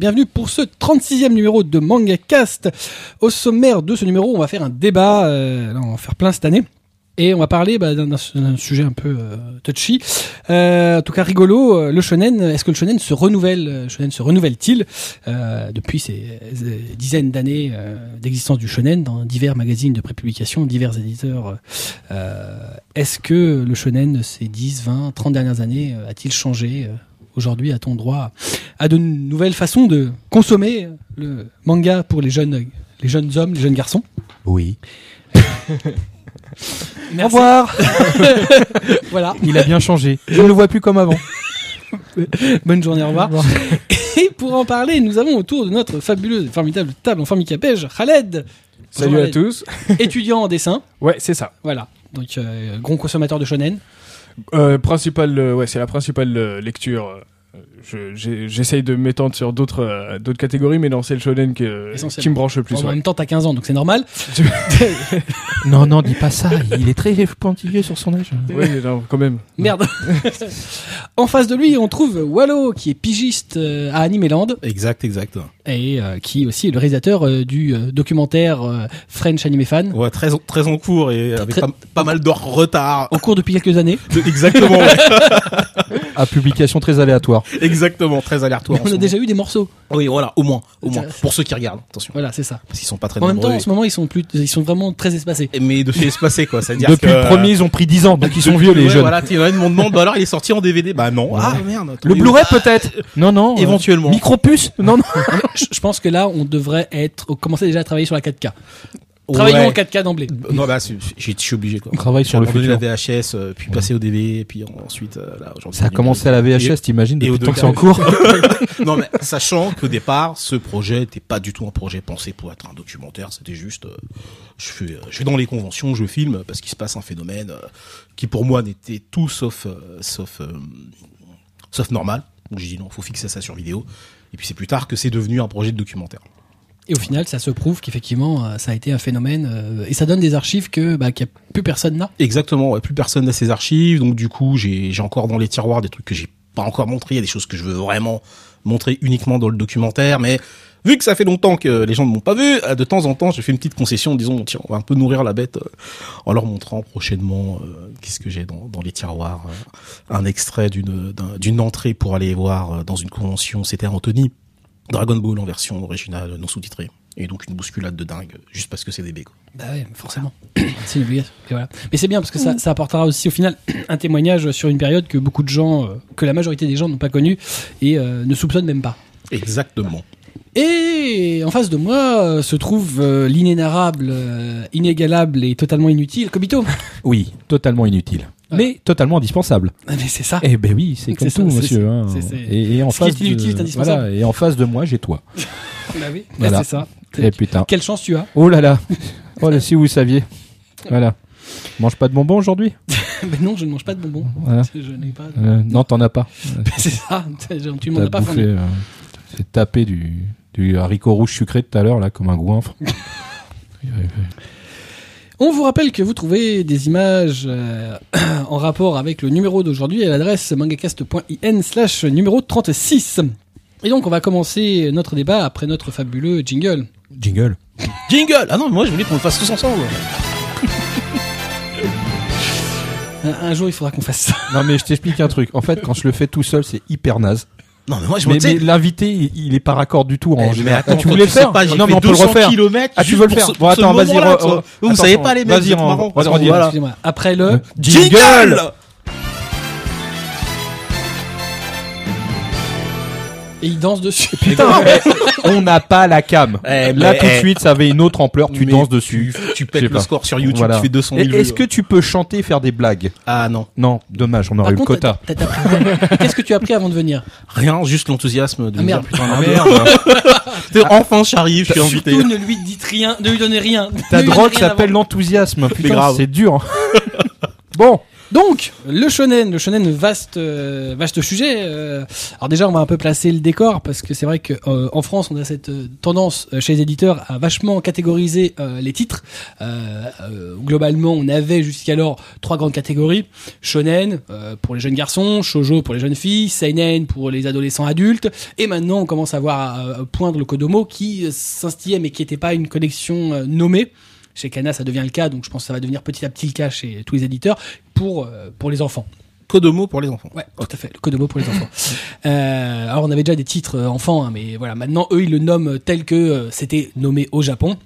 Bienvenue pour ce 36e numéro de Manga Cast. Au sommaire de ce numéro, on va faire un débat, euh, on va faire plein cette année. Et on va parler bah, d'un sujet un peu euh, touchy, Euh, en tout cas rigolo. Le shonen, est-ce que le shonen se renouvelle Le shonen se renouvelle-t-il depuis ces euh, dizaines d'années d'existence du shonen dans divers magazines de prépublication, divers éditeurs Est-ce que le shonen ces 10, 20, 30 dernières années a-t-il changé Aujourd'hui, a-t-on droit à de nouvelles façons de consommer le manga pour les jeunes, les jeunes hommes, les jeunes garçons Oui. Au revoir. Voilà. Il a bien changé. Je ne le vois plus comme avant. Bonne journée, au revoir. Et pour en parler, nous avons autour de notre fabuleuse et formidable table en forme Capège, Khaled. Salut à tous. Étudiant en dessin. Ouais, c'est ça. Voilà. Donc, euh, gros consommateur de shonen. Euh, principal, euh, ouais, c'est la principale euh, lecture. Euh, je- J'essaye de m'étendre sur d'autres euh, d'autres catégories, mais non, c'est le shonen qui, Essentiellement. qui me branche le plus. En ouais. même temps, t'as 15 ans, donc c'est normal. Non, non, dis pas ça. Il est très pointilleux sur son âge. Ouais, non, quand même. Merde. en face de lui, on trouve Wallo, qui est pigiste euh, à Animeland Exact, exact. et euh, qui aussi est le réalisateur euh, du euh, documentaire euh, French Anime Fan. Ouais, très, très en cours et avec Très- pas, pas mal de retard. En cours depuis quelques années. Exactement, ouais. À publication très aléatoire. Exactement, très aléatoire. on a déjà eu des morceaux. Oui, voilà, au moins, au moins. Ça- Pour ceux qui regardent, attention. Voilà, c'est ça. Parce qu'ils sont pas très En même temps, en ce moment, ils sont plus, ils sont vraiment très espacés. Mais de chez espacé, quoi. C'est-à-dire Depuis que... le premier, ils ont pris 10 ans, donc ils sont Depuis- vieux, les ouais, jeunes. Voilà, tu vois, mon demande, bah alors il est sorti en DVD. Bah non. Ouais. Ah merde. Le Blu-ray peut-être Non, non. euh, Éventuellement. Micropuce Non, non. je, je pense que là, on devrait être, commencer déjà à travailler sur la 4K. Travaillons Ouais. en 4K d'emblée. Non, bah, c'est- je suis obligé, quoi. On travaille sur le futur. la VHS, euh, puis passer au DVD, puis ensuite, euh, là, aujourd'hui. Ça a commencé à la VHS, t'imagines, et depuis au le temps que c'est en cours non mais sachant qu'au départ, ce projet n'était pas du tout un projet pensé pour être un documentaire, c'était juste, euh, je fais, euh, je vais dans les conventions, je filme parce qu'il se passe un phénomène euh, qui pour moi n'était tout sauf, euh, sauf, euh, sauf normal. Donc j'ai dit non, faut fixer ça sur vidéo. Et puis c'est plus tard que c'est devenu un projet de documentaire. Et au final, ça se prouve qu'effectivement, euh, ça a été un phénomène, euh, et ça donne des archives que, bah, qu'il y a plus personne n'a. Exactement, ouais, plus personne n'a ses archives, donc du coup j'ai encore dans les tiroirs des trucs que j'ai pas encore montrés, il y a des choses que je veux vraiment montrer uniquement dans le documentaire, mais vu que ça fait longtemps que les gens ne m'ont pas vu, euh, de temps en temps je fais une petite concession en disant tiens on va un peu nourrir la bête euh, en leur montrant prochainement euh, qu'est-ce que j'ai dans, dans les tiroirs, euh, un extrait d'une d'un- d'une entrée pour aller voir dans une convention, c'était Anthony, Dragon Ball en version originale non sous-titrée. Et donc une bousculade de dingue, juste parce que c'est des quoi. Bah ouais, forcément. c'est une obligation. Et voilà. Mais c'est bien parce que ça, ça apportera aussi au final un témoignage sur une période que beaucoup de gens, euh, que la majorité des gens n'ont pas connue et euh, ne soupçonnent même pas. Exactement. Et en face de moi euh, se trouve euh, l'inénarrable, euh, inégalable et totalement inutile Kobito. Oui, totalement inutile. Mais totalement indispensable. Ah, Mais c'est ça. Eh ben oui, c'est comme C'est ça, tout, c'est- monsieur. hein. c'est- c'est- Et, et en face de, voilà, et en face de moi, j'ai toi. Bah oui, Voilà. c'est ça. Eh putain. Quelle chance tu as. Oh là là. Oh là, si vous saviez. Voilà. Mange pas de bonbons aujourd'hui Mais non, je ne mange pas de bonbons. Voilà. Je n'ai pas. de- Euh, Non, t'en as pas. c'est ça. Tu m'en as pas bouffé, fourni. euh, c'est tapé du, du haricot rouge sucré tout à l'heure, là, comme un goinfre. On vous rappelle que vous trouvez des images euh, en rapport avec le numéro d'aujourd'hui à l'adresse mangacast.in slash numéro 36. Et donc on va commencer notre débat après notre fabuleux jingle. Jingle. Jingle Ah non, moi je voulais qu'on le fasse tous ensemble. Un, un jour il faudra qu'on fasse ça. Non, mais je t'explique un truc. En fait, quand je le fais tout seul, c'est hyper naze. Non, mais moi je Mais, me mais l'invité, il, est pas raccord du tout en Eh, mais général. attends, Ah, tu voulais le faire pas, Non, mais on peut le 200 refaire. Ah, tu veux le faire Bon, attends, vas-y, Vous savez pas les mecs, vas-y. Après le... Jingle Et il danse dessus. Putain, mais on n'a pas la cam. Eh, Là, mais, tout de eh, suite, ça avait une autre ampleur. Tu mais danses dessus. Tu, tu Je sais pètes le pas. score sur YouTube, Voilà. tu fais 200 Et 000 vues. Est-ce que tu peux chanter et faire des blagues? Ah non, Non, dommage, on aurait Par eu le contre, quota. t'as- t'as appris- Qu'est-ce que tu as appris avant de venir? Rien, juste l'enthousiasme de Ah, me merde. dire putain, Ah. Enfin, j'arrive, je suis invité. Surtout ne lui dites rien, ne lui donnez rien. Ta drogue rien s'appelle l'enthousiasme. Putain, grave. c'est dur. Bon, Donc, le shonen, le shonen vaste, euh, vaste sujet. euh, alors déjà, on va un peu placer le décor parce que c'est vrai que euh, en France, on a cette euh, tendance euh, chez les éditeurs à vachement catégoriser les titres. Globalement, on avait jusqu'alors trois grandes catégories shonen pour les jeunes garçons, shojo pour les jeunes filles, seinen pour les adolescents adultes, et maintenant on commence à voir poindre le Kodomo qui s'instillait mais qui n'était pas une collection nommée. Chez Kana, ça devient le cas, donc je pense que ça va devenir petit à petit le cas chez tous les éditeurs pour euh, pour les enfants. Kodomo pour les enfants. Ouais, tout à fait, le Kodomo pour les enfants. Euh, alors on avait déjà des titres euh, enfants, hein, mais voilà, maintenant eux ils le nomment tel que euh, c'était nommé au Japon.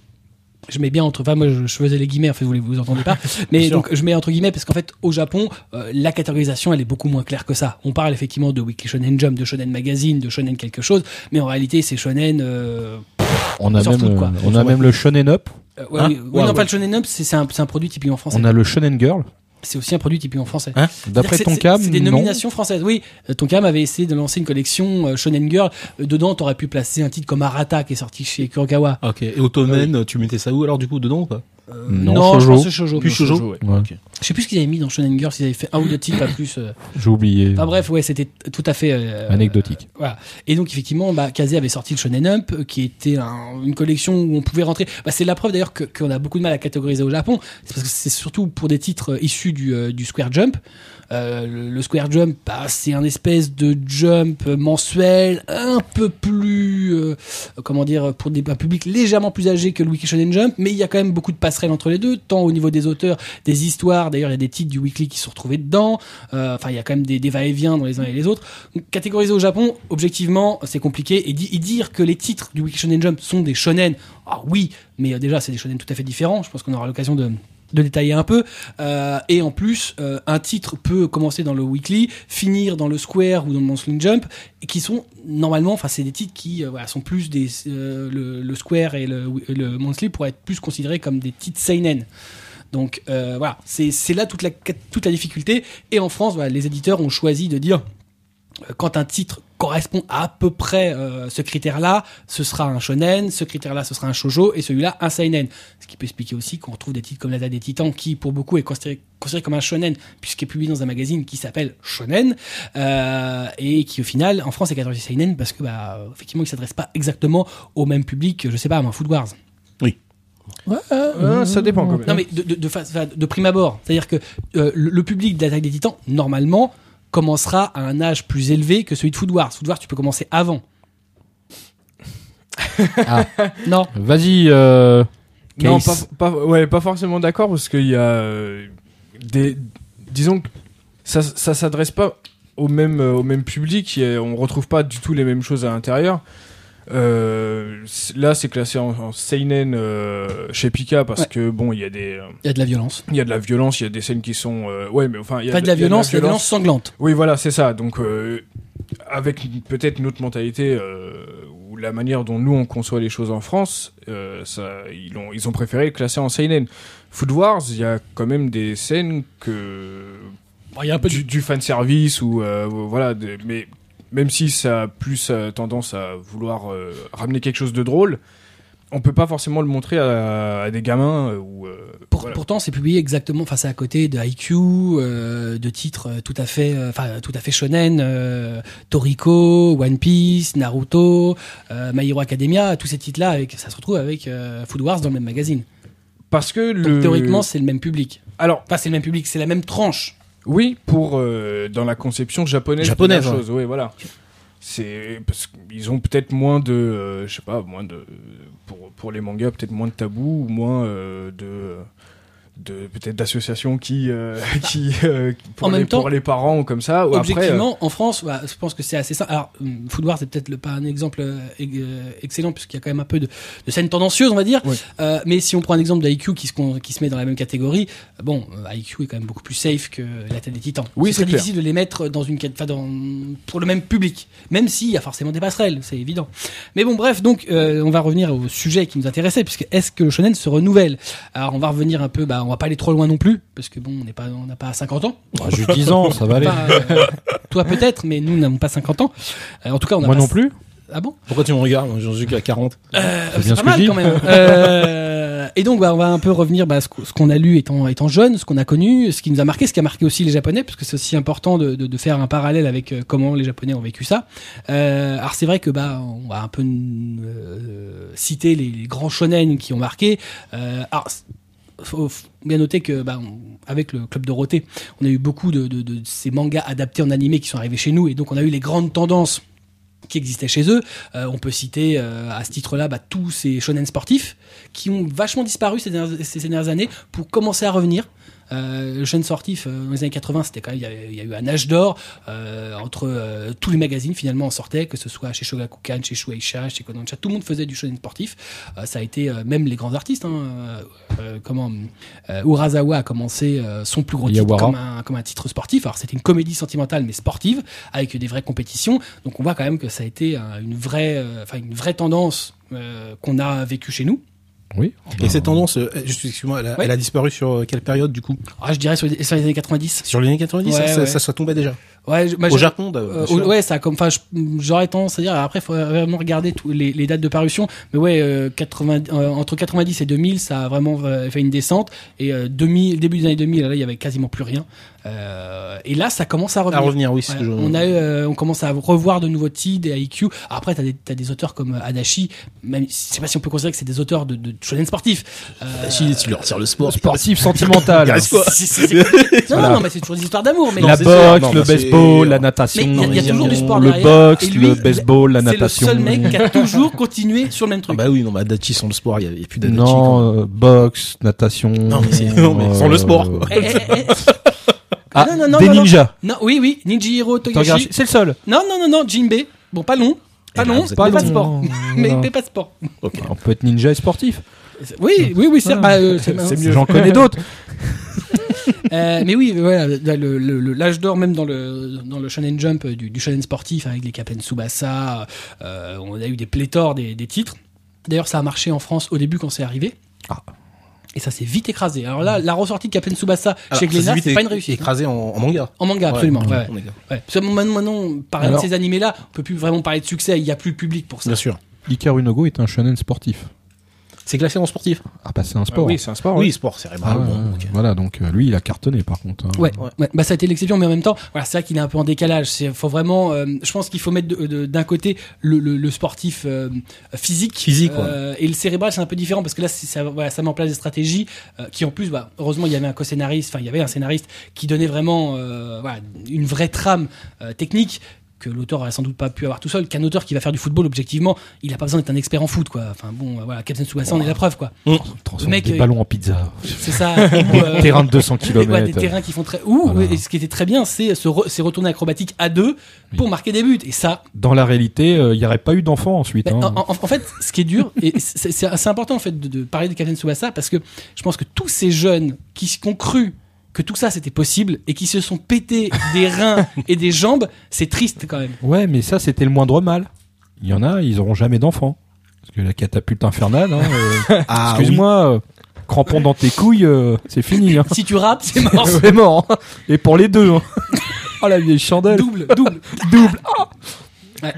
Je mets bien entre, enfin moi je, je faisais les guillemets, en fait vous vous entendez pas, mais sûr. donc je mets entre guillemets parce qu'en fait au Japon euh, la catégorisation elle est beaucoup moins claire que ça. On parle effectivement de Weekly Shonen Jump, de Shonen Magazine, de Shonen quelque chose, mais en réalité c'est Shonen. Euh, on a même, quoi. on a même le Shonen Up, euh, ouais, Hein oui, oui, Ouais, non, ouais. pas le Shonen Up, c'est c'est un, un produit typiquement français. on a le Shonen Girl. C'est aussi un produit typiquement français. Hein D'après C'est- ton c'est- des non. nominations françaises. Oui, euh, Tonkam avait essayé de lancer une collection euh, Shonen Girl. Euh, dedans, t'aurais pu placer un titre comme Arata qui est sorti chez Kurokawa. Ok. Et Otomen, tu mettais ça où alors du coup dedans ou pas? Euh, Non, je shoujo. pense que shoujo. Plus shoujo. ouais. Ouais, Ok. Je sais plus ce qu'ils avaient mis dans Shonen Girl, s'ils avaient fait un ou deux titres, pas plus. euh. J'ai oublié. Enfin bref, ouais, c'était tout à fait euh, Anecdotique. Voilà. Et donc effectivement, bah, Kazé avait sorti le Shonen Up, euh, qui était un- une collection où on pouvait rentrer. Bah, c'est la preuve d'ailleurs que- qu'on a beaucoup de mal à catégoriser au Japon. C'est parce que c'est surtout pour des titres issus du, euh, du Square Jump. Euh, le, Square Jump, bah, c'est un espèce de jump mensuel, un peu plus, euh, comment dire, pour des, un public légèrement plus âgé que le Weekly Shonen Jump, mais il y a quand même beaucoup de passerelles entre les deux, tant au niveau des auteurs, des histoires. D'ailleurs, il y a des titres du Weekly qui sont retrouvés dedans. Euh, Enfin, il y a quand même des, va-et-vient dans les uns et les autres. Catégoriser au Japon, objectivement, c'est compliqué. Et, di- et dire que les titres du Weekly Shonen Jump sont des shonen, ah oui, mais déjà, c'est des shonen tout à fait différents. Je pense qu'on aura l'occasion de de détailler un peu. Euh, et en plus euh, un titre peut commencer dans le weekly finir dans le square ou dans le monthly jump et qui sont normalement enfin c'est des titres qui euh, voilà, sont plus des le, square et le, monthly pourraient être plus considérés comme des titres seinen. Donc voilà c'est là toute la toute la difficulté. Et en France les éditeurs ont choisi de dire quand un titre correspond à peu près euh, ce critère-là, ce sera un shonen, ce critère-là, ce sera un shojo, et celui-là, un seinen. Ce qui peut expliquer aussi qu'on retrouve des titres comme l'Attaque des Titans, qui pour beaucoup est considéré, considéré comme un shonen, puisqu'il est publié dans un magazine qui s'appelle Shonen, euh, et qui au final, en France, est catégorisé seinen, parce que, bah, effectivement, il s'adresse pas exactement au même public, je sais pas, à un Food Wars. Ah, ça dépend quand même. Non mais de, de, de, de prime abord, c'est-à-dire que euh, le, le public d'Attaque des Titans, normalement, commencera à un âge plus élevé que celui de Food Wars. Food Wars, tu peux commencer avant. Ah. Non. Vas-y, euh, Non, pas, ouais, pas forcément d'accord parce qu'il y a euh, des. Disons que ça, ça s'adresse pas au même, euh, au même public, a- on retrouve pas du tout les mêmes choses à l'intérieur. Euh, là, c'est classé en, en seinen euh, chez Pika parce Ouais. que bon, il y a des, euh, Il y a de la violence. il y a de la violence, il y a des scènes qui sont, euh, ouais, mais enfin, il y a Pas de la il y a violence, la violence sanglante. oui, voilà, c'est ça. Donc, avec peut-être une autre mentalité ou la manière dont nous on conçoit les choses en France, ça, ils ont, ils ont préféré le classer en seinen. Food Wars, il y a quand même des scènes que Il y a un peu du, du fan service ou voilà, mais même si ça a plus euh, tendance à vouloir euh, ramener quelque chose de drôle. On peut pas forcément le montrer à, à des gamins euh, ou euh, Pour- voilà. Pourtant, c'est publié exactement, enfin, c'est à côté de IQ, euh, de titres tout à fait, enfin, tout à fait shonen, Toriko, One Piece, Naruto, My Hero Academia, tous ces titres-là, avec, ça se retrouve avec Food Wars dans le même magazine. parce que Donc, le théoriquement, c'est le même public. alors Enfin, c'est le même public, c'est la même tranche. Oui, pour euh, dans la conception japonaise, Japonaise, de la chose. Oui, voilà. C'est parce qu'ils ont peut-être moins de, euh, je sais pas, moins de pour pour les mangas peut-être moins de tabous ou moins euh, de de peut-être d'associations qui euh, qui euh, pour En les même temps, pour les parents ou comme ça. Ou après, euh, Objectivement, en France, je pense que c'est assez simple. Alors, hum, Food Wars, c'est peut-être pas un exemple ex- excellent, puisqu'il y a quand même un peu de, de scènes tendancieuses, on va dire. Oui. Mais si on prend un exemple d'IQ qui se, qui se met dans la même catégorie, bon, IQ est quand même beaucoup plus safe que la tête des titans. Oui, c'est difficile de les mettre dans une, enfin, dans, pour le même public. Même s'il y a forcément des passerelles, c'est évident. Mais bon, bref, donc, on va revenir au sujet qui nous intéressait, puisque est-ce que le shonen se renouvelle? Alors, on va revenir un peu, bah, on va pas aller trop loin non plus, parce que bon, on n'est pas, on n'a pas 50 ans. bah, j'ai 10 ans, ça va aller. Euh, toi peut-être, mais nous n'avons pas 50 ans. Euh, en tout cas, on Moi pas- non plus. Ah bon? Pourquoi tu me regardes? J'en suis qu'à 40. Euh, C'est bien pas ce que je dis. quand même. Euh, et donc, bah, on va un peu revenir bah, ce qu- ce qu'on a lu étant, étant jeune, ce qu'on a connu, ce qui nous a marqué, ce qui a marqué aussi les Japonais, parce que c'est aussi important de, de, de faire un parallèle avec comment les Japonais ont vécu ça. Euh, alors c'est vrai que bah on va un peu citer les, les grands shonen qui ont marqué. Alors faut bien noter que bah, avec le club Dorothée, on a eu beaucoup de, ces mangas adaptés en animé qui sont arrivés chez nous, et donc on a eu les grandes tendances qui existaient chez eux. Euh, on peut citer euh, à ce titre-là bah, tous ces shonen sportifs qui ont vachement disparu ces dernières années pour commencer à revenir. Euh, le shonen sportif euh, dans les années 80, c'était quand même il y, a eu un âge d'or euh, entre tous les magazines finalement en sortaient, que ce soit chez Shogakukan, chez Shueisha, chez Kodansha, tout le monde faisait du shonen sportif. Ça a été même les grands artistes. Hein, comment Urasawa a commencé euh, son plus gros titre comme un, comme un titre sportif. Alors c'était une comédie sentimentale mais sportive avec des vraies compétitions. Donc on voit quand même que ça a été une vraie, euh, une vraie tendance euh, qu'on a vécue chez nous. Oui. Et cette tendance, euh, juste excuse-moi, elle, a- Ouais. elle a disparu sur euh, quelle période du coup? Ah, je dirais sur les, sur les années 90. Sur les années 90, Ouais, ça, ça, ouais. ça, ça tombait déjà. Ouais, je- bah, Au Japon, d'ailleurs, Euh, ouais, ça a comme, enfin, j'aurais tendance à dire. Après, il faut vraiment regarder tous les, les dates de parution. Mais ouais, euh, 80, euh, entre 90 et 2000, ça a vraiment euh, fait une descente. Et euh, 2000, début des années 2000, là, il y avait quasiment plus rien. Euh, et là, ça commence à revenir. À revenir, oui. c'est Ouais, ce que je- on a eu, euh, on commence à revoir de nouveaux titres, des IQ. Après, t'as des, t'as des auteurs comme euh, Adachi. Même, je sais pas si on peut considérer que c'est des auteurs de, de shonen sportif. Euh, Si, tu leur tires le sport. Sportif sentimental. Non, non, mais c'est toujours des histoires d'amour. Mais la boxe, le c'est- baseball, la natation, Mais il y a- il y a toujours du sport le derrière. boxe, lui, le baseball, la c'est le natation. seul mec qui a toujours continué sur le même Ah truc. bah oui, non, mais Adachi sans le sport, il y avait plus d'Adachi. non, euh, boxe, natation. Non, mais non, mais sans le sport, quoi. Eh, eh, eh. Ah, Non, non, non, des ninjas. Non, oui, oui, regardes- Togashi. C'est le seul. Non, non, non, non, Jinbei. Bon, pas long. Pas long, pas pas sport. Mais, pas sport. Ok. On peut être ninja et sportif. Oui, oui, oui, c'est Ah. bah, euh, mieux. J'en connais d'autres. Euh, mais oui, voilà, le- le- le- l'âge d'or même dans le dans le shonen jump euh, du, du shonen sportif avec les Captain Tsubasa, euh, on a eu des pléthores des, des titres. D'ailleurs, ça a marché en France au début quand c'est arrivé. Ah. Et ça s'est vite écrasé. Alors là, la ressortie de Captain Tsubasa Alors, chez Glénat, c'est pas une réussite. Écrasé en, en manga. En manga, absolument. Ouais, ouais, ouais. en manga. Ouais. Parce que maintenant, Alors- de ces animés-là, on peut plus vraiment parler de succès. Il y a plus de public pour ça. Bien sûr. Ikaru no Go est un shonen sportif. C'est classé en sportif. Ah bah c'est un Ah sport. oui, c'est un sport. Oui, oui. sport Ah, cérébral. ouais, bon, ok. Voilà, donc euh, lui il a cartonné par contre. hein. Ouais. Bah, ça a été l'exception, mais en même temps, voilà, c'est vrai qu'il est un peu en décalage. C'est, faut vraiment, euh, je pense qu'il faut mettre d'un côté le, le, le sportif euh, physique, Physique, ouais. euh, et le cérébral, c'est un peu différent parce que là, c'est- ça, voilà, ça met en place des stratégies euh, qui, en plus, bah, heureusement, il y avait un co-scénariste, enfin, il y avait un scénariste qui donnait vraiment, euh, voilà, une vraie trame euh, technique que l'auteur aurait sans doute pas pu avoir tout seul. Qu'un auteur qui va faire du football, objectivement, il a pas besoin d'être un expert en foot, quoi. Enfin bon, euh, voilà, Captain Tsubasa, on est la preuve, quoi. Transforme Le mec, des euh, ballons en pizza. C'est ça. ou, euh, Terrain de 200 et ouais, des km. terrains qui font très. Ou Voilà. et ce qui était très bien, c'est ces retournées acrobatiques à deux pour marquer des buts. Et ça, Dans la réalité, il n'y aurait pas eu d'enfants ensuite. ben, hein. en, fait, ce qui est dur, et c'est assez important en fait de, parler de Captain Tsubasa parce que je pense que tous ces jeunes qui ont cru que tout ça c'était possible et qui se sont pétés des reins et des jambes, c'est triste quand même. Ouais, mais ça c'était le moindre mal. Il y en a, ils auront jamais d'enfants. Parce que la catapulte infernale, hein, euh, Ah, excuse-moi, euh, crampon dans tes couilles, euh, c'est fini. Hein. Si tu rates, c'est mort. c'est mort. hein. Et pour les deux. Oh la vieille chandelle. double, double. Double.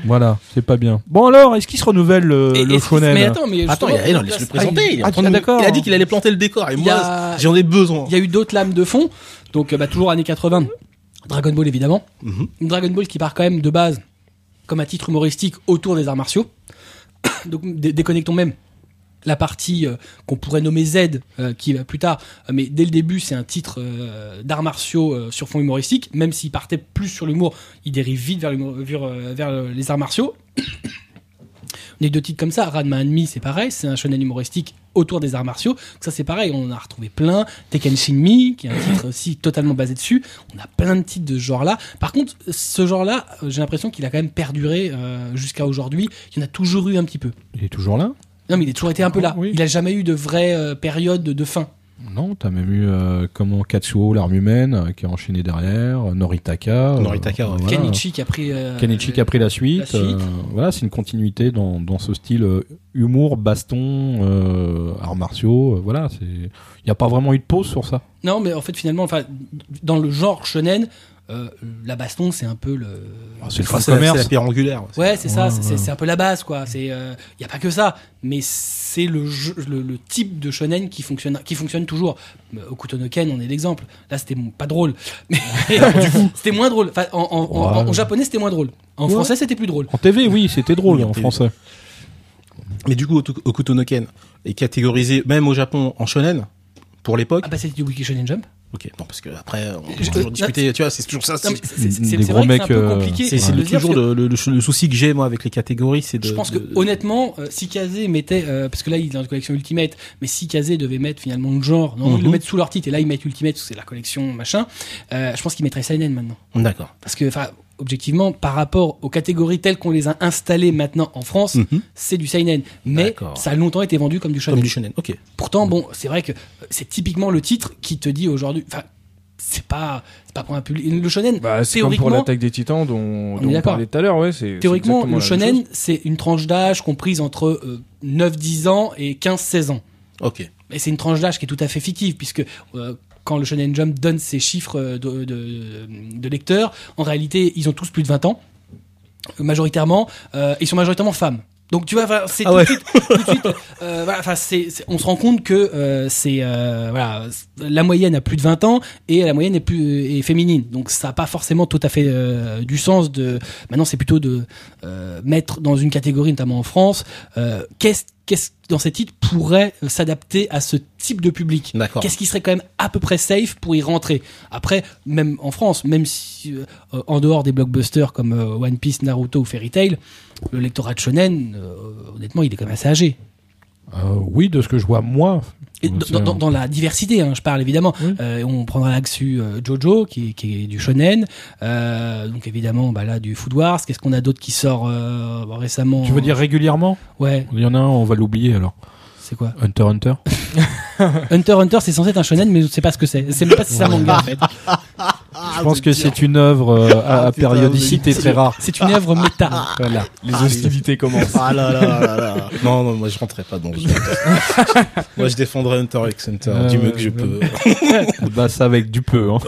Voilà, c'est pas bien. Bon alors, est-ce qu'il se renouvelle le, Et- le shonen mais attends, mais Attends, il a, non, laisse-le présenter. Il, est en Ah, d'accord. il a dit qu'il allait planter le décor. Et Il moi, a- j'en ai besoin. Il y a eu d'autres lames de fond. Donc, euh, bah, toujours années 80. Dragon Ball, évidemment. Mhm. Dragon Ball qui part quand même de base comme un titre humoristique autour des arts martiaux. Donc, dé- déconnectons même la partie euh, qu'on pourrait nommer Z, euh, qui va plus tard. Euh, mais dès le début, c'est un titre d'arts martiaux sur fond humoristique. Même s'il partait plus sur l'humour, il dérive vite vers, l'humour- vers, vers, les arts martiaux. On a eu deux titres comme ça. Ranma Enemy, c'est pareil. C'est un shonen humoristique autour des arts martiaux. Donc ça, c'est pareil. On en a retrouvé plein. Tekken Shinmi, qui est un titre aussi totalement basé dessus. On a plein de titres de ce genre-là. Par contre, ce genre-là, j'ai l'impression qu'il a quand même perduré euh, jusqu'à aujourd'hui. Il y en a toujours eu un petit peu. Il est toujours là? Non, mais il a toujours été un peu là. Oui. Il a jamais eu de vraie euh, période de, de fin. Non, t'as même eu euh, comment Katsuo, l'arme humaine, euh, qui a enchaîné derrière, Noritaka. euh, Noritaka, ouais. voilà. Kenichi qui a pris. euh, Kenichi qui a pris la suite. la suite. euh, voilà, c'est une continuité dans, dans ce style euh, humour, baston, euh, arts martiaux. euh, voilà, c'est. Il n'y a pas vraiment eu de pause sur ça. Non, mais en fait, finalement, enfin, dans le genre shonen, euh, la baston, c'est un peu le. Ah, c'est le c'est la, commerce. la pierre angulaire. Ouais, c'est ça, Ouais, c'est ouais. c'est un peu la base, quoi. C'est, il y a pas que ça, mais c'est le, le, le type de shonen qui fonctionne, qui fonctionne toujours. Euh, Okuto no Ken, on est l'exemple. Là, c'était pas drôle, mais du coup, c'était moins drôle. Enfin, en, en, en- Ouais. en japonais, c'était moins drôle. En Ouais. français, c'était plus drôle. En TV, oui, c'était drôle Oui, en français. Mais du coup, Otu- Okuto no Ken est catégorisé même au Japon en shonen pour l'époque. Ah bah, c'était du Wiki Shonen Jump. Ok, non parce que après on peut toujours discuter. Tu vois, c'est toujours ça. C'est- gros vrai que mecs, c'est un peu euh, compliqué. C'est toujours que le, le- le souci que j'ai moi avec les catégories, c'est de. Je pense que de- honnêtement, euh, si Kazé mettait, euh, parce que là il est dans la collection Ultimate, mais si Kazé devait mettre finalement le genre, non, ils le Mhm. mettent sous leur titre et là ils mettent Ultimate, parce que c'est la collection machin. euh, je pense qu'ils mettraient Seinen maintenant, D'accord. parce que enfin objectivement par rapport aux catégories telles qu'on les a installées maintenant en France, Mhm. c'est du Seinen, mais ça a longtemps été vendu comme du shonen. Comme du shonen. Ok. Pourtant bon, c'est vrai que euh, c'est typiquement le titre qui te dit aujourd'hui, enfin c'est pas c'est pas pour un public le shonen Bah, c'est comme pour l'attaque des titans dont, est dont on parlait tout à l'heure, ouais. c'est- Théoriquement, le shonen, c'est une tranche d'âge comprise entre euh, 9-10 ans et 15-16 ans. Ok. Et c'est une tranche d'âge qui est tout à fait fictive, puisque euh, quand le Shonen Jump donne ses chiffres euh, de, de, de lecteurs, en réalité, ils ont tous plus de 20 ans, euh, majoritairement, euh, ils sont majoritairement femmes. Donc tu vois, c'est Ah tout, ouais. de suite, tout de suite, euh, voilà, on se rend compte que euh, c'est euh, voilà, la moyenne a plus de 20 ans et la moyenne est plus est féminine. Donc ça n'a pas forcément tout à fait euh, du sens de. Maintenant, c'est plutôt de euh, mettre dans une catégorie, notamment en France, euh, qu'est-ce qu'est-ce dans ces titres pourrait s'adapter à ce type de public? Qu'est-ce qui serait quand même à peu près safe pour y rentrer? Après, même en France, même si euh, en dehors des blockbusters comme euh, One Piece, Naruto ou Fairy Tail, le lectorat de shonen, euh, honnêtement, il est quand même assez âgé. Euh, oui, de ce que je vois moi. Et Euh, dans, la diversité, hein, je parle évidemment. Oui. Euh, on prendra euh, Jojo, qui, est- qui est du shonen. Euh, donc évidemment, bah là, du Food Wars. Qu'est-ce qu'on a d'autre qui sort euh, récemment Tu veux dire régulièrement? Ouais, Il y en a un, on va l'oublier alors. c'est quoi? Hunter Hunter. Hunter Hunter, c'est censé être un shonen, mais je sais pas ce que c'est. C'est même pas si c'est un manga en fait. je pense que c'est une œuvre euh, à, à putain, périodicité très rare. C'est une œuvre méta. Voilà. Les hostilités commencent. Ah là là là là. Non, non, moi je rentrerai pas dans le jeu. moi je défendrai Hunter x Hunter Euh, du mieux que je peux. bah ça avec du peu. Hein.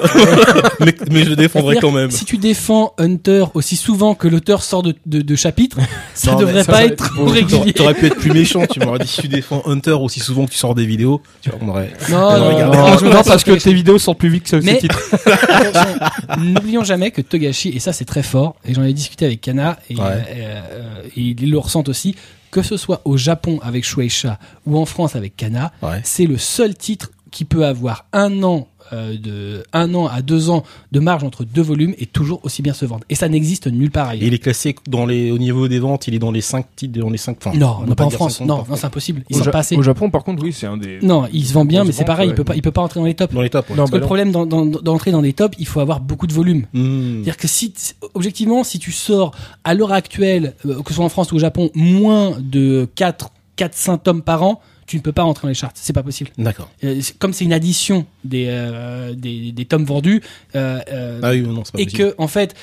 mais, mais je défendrai quand même. Si tu défends Hunter aussi souvent que l'auteur sort de, de, de chapitres, ça Non, devrait ça pas être trop régulier. T'aurais pu être plus méchant, tu m'aurais dit si tu défends Hunter aussi souvent que tu sors des vidéos, tu vois, on aurait. Non, Non, non, regarde. non, parce que tes vidéos sortent plus vite que titres. Attention, n'oublions jamais que Togashi, et ça c'est très fort, et j'en ai discuté avec Kana, et, Ouais. euh, euh, et ils le ressentent aussi, que ce soit au Japon avec Shueisha ou en France avec Kana, Ouais. c'est le seul titre qui peut avoir un an euh, de un an à deux ans de marge entre deux volumes et toujours aussi bien se vendre. Et ça n'existe nulle part Et ailleurs. il est classé dans les, au niveau des ventes, il est dans les 5 titres, dans les 5, enfin, Non, pas en France. 50 Non, c'est impossible. Ils Au, sont Ja- pas assez. au Japon, par contre, oui, c'est un des. Non, il se vend bien, mais c'est pareil. Il peut pas, il peut pas entrer dans les tops. Dans les tops, ouais. Non, Parce que bah le problème dans- dans- d'entrer dans les tops, il faut avoir beaucoup de volume. Mmh. C'est-à-dire que si, objectivement, si tu sors à l'heure actuelle, euh, que ce soit en France ou au Japon, moins de 4, 4 5 tomes par an, tu ne peux pas rentrer dans les charts. C'est pas possible. D'accord. Euh, comme c'est une addition des, euh, des, des tomes vendus, euh, Ah oui, non, c'est pas et possible. que, en fait,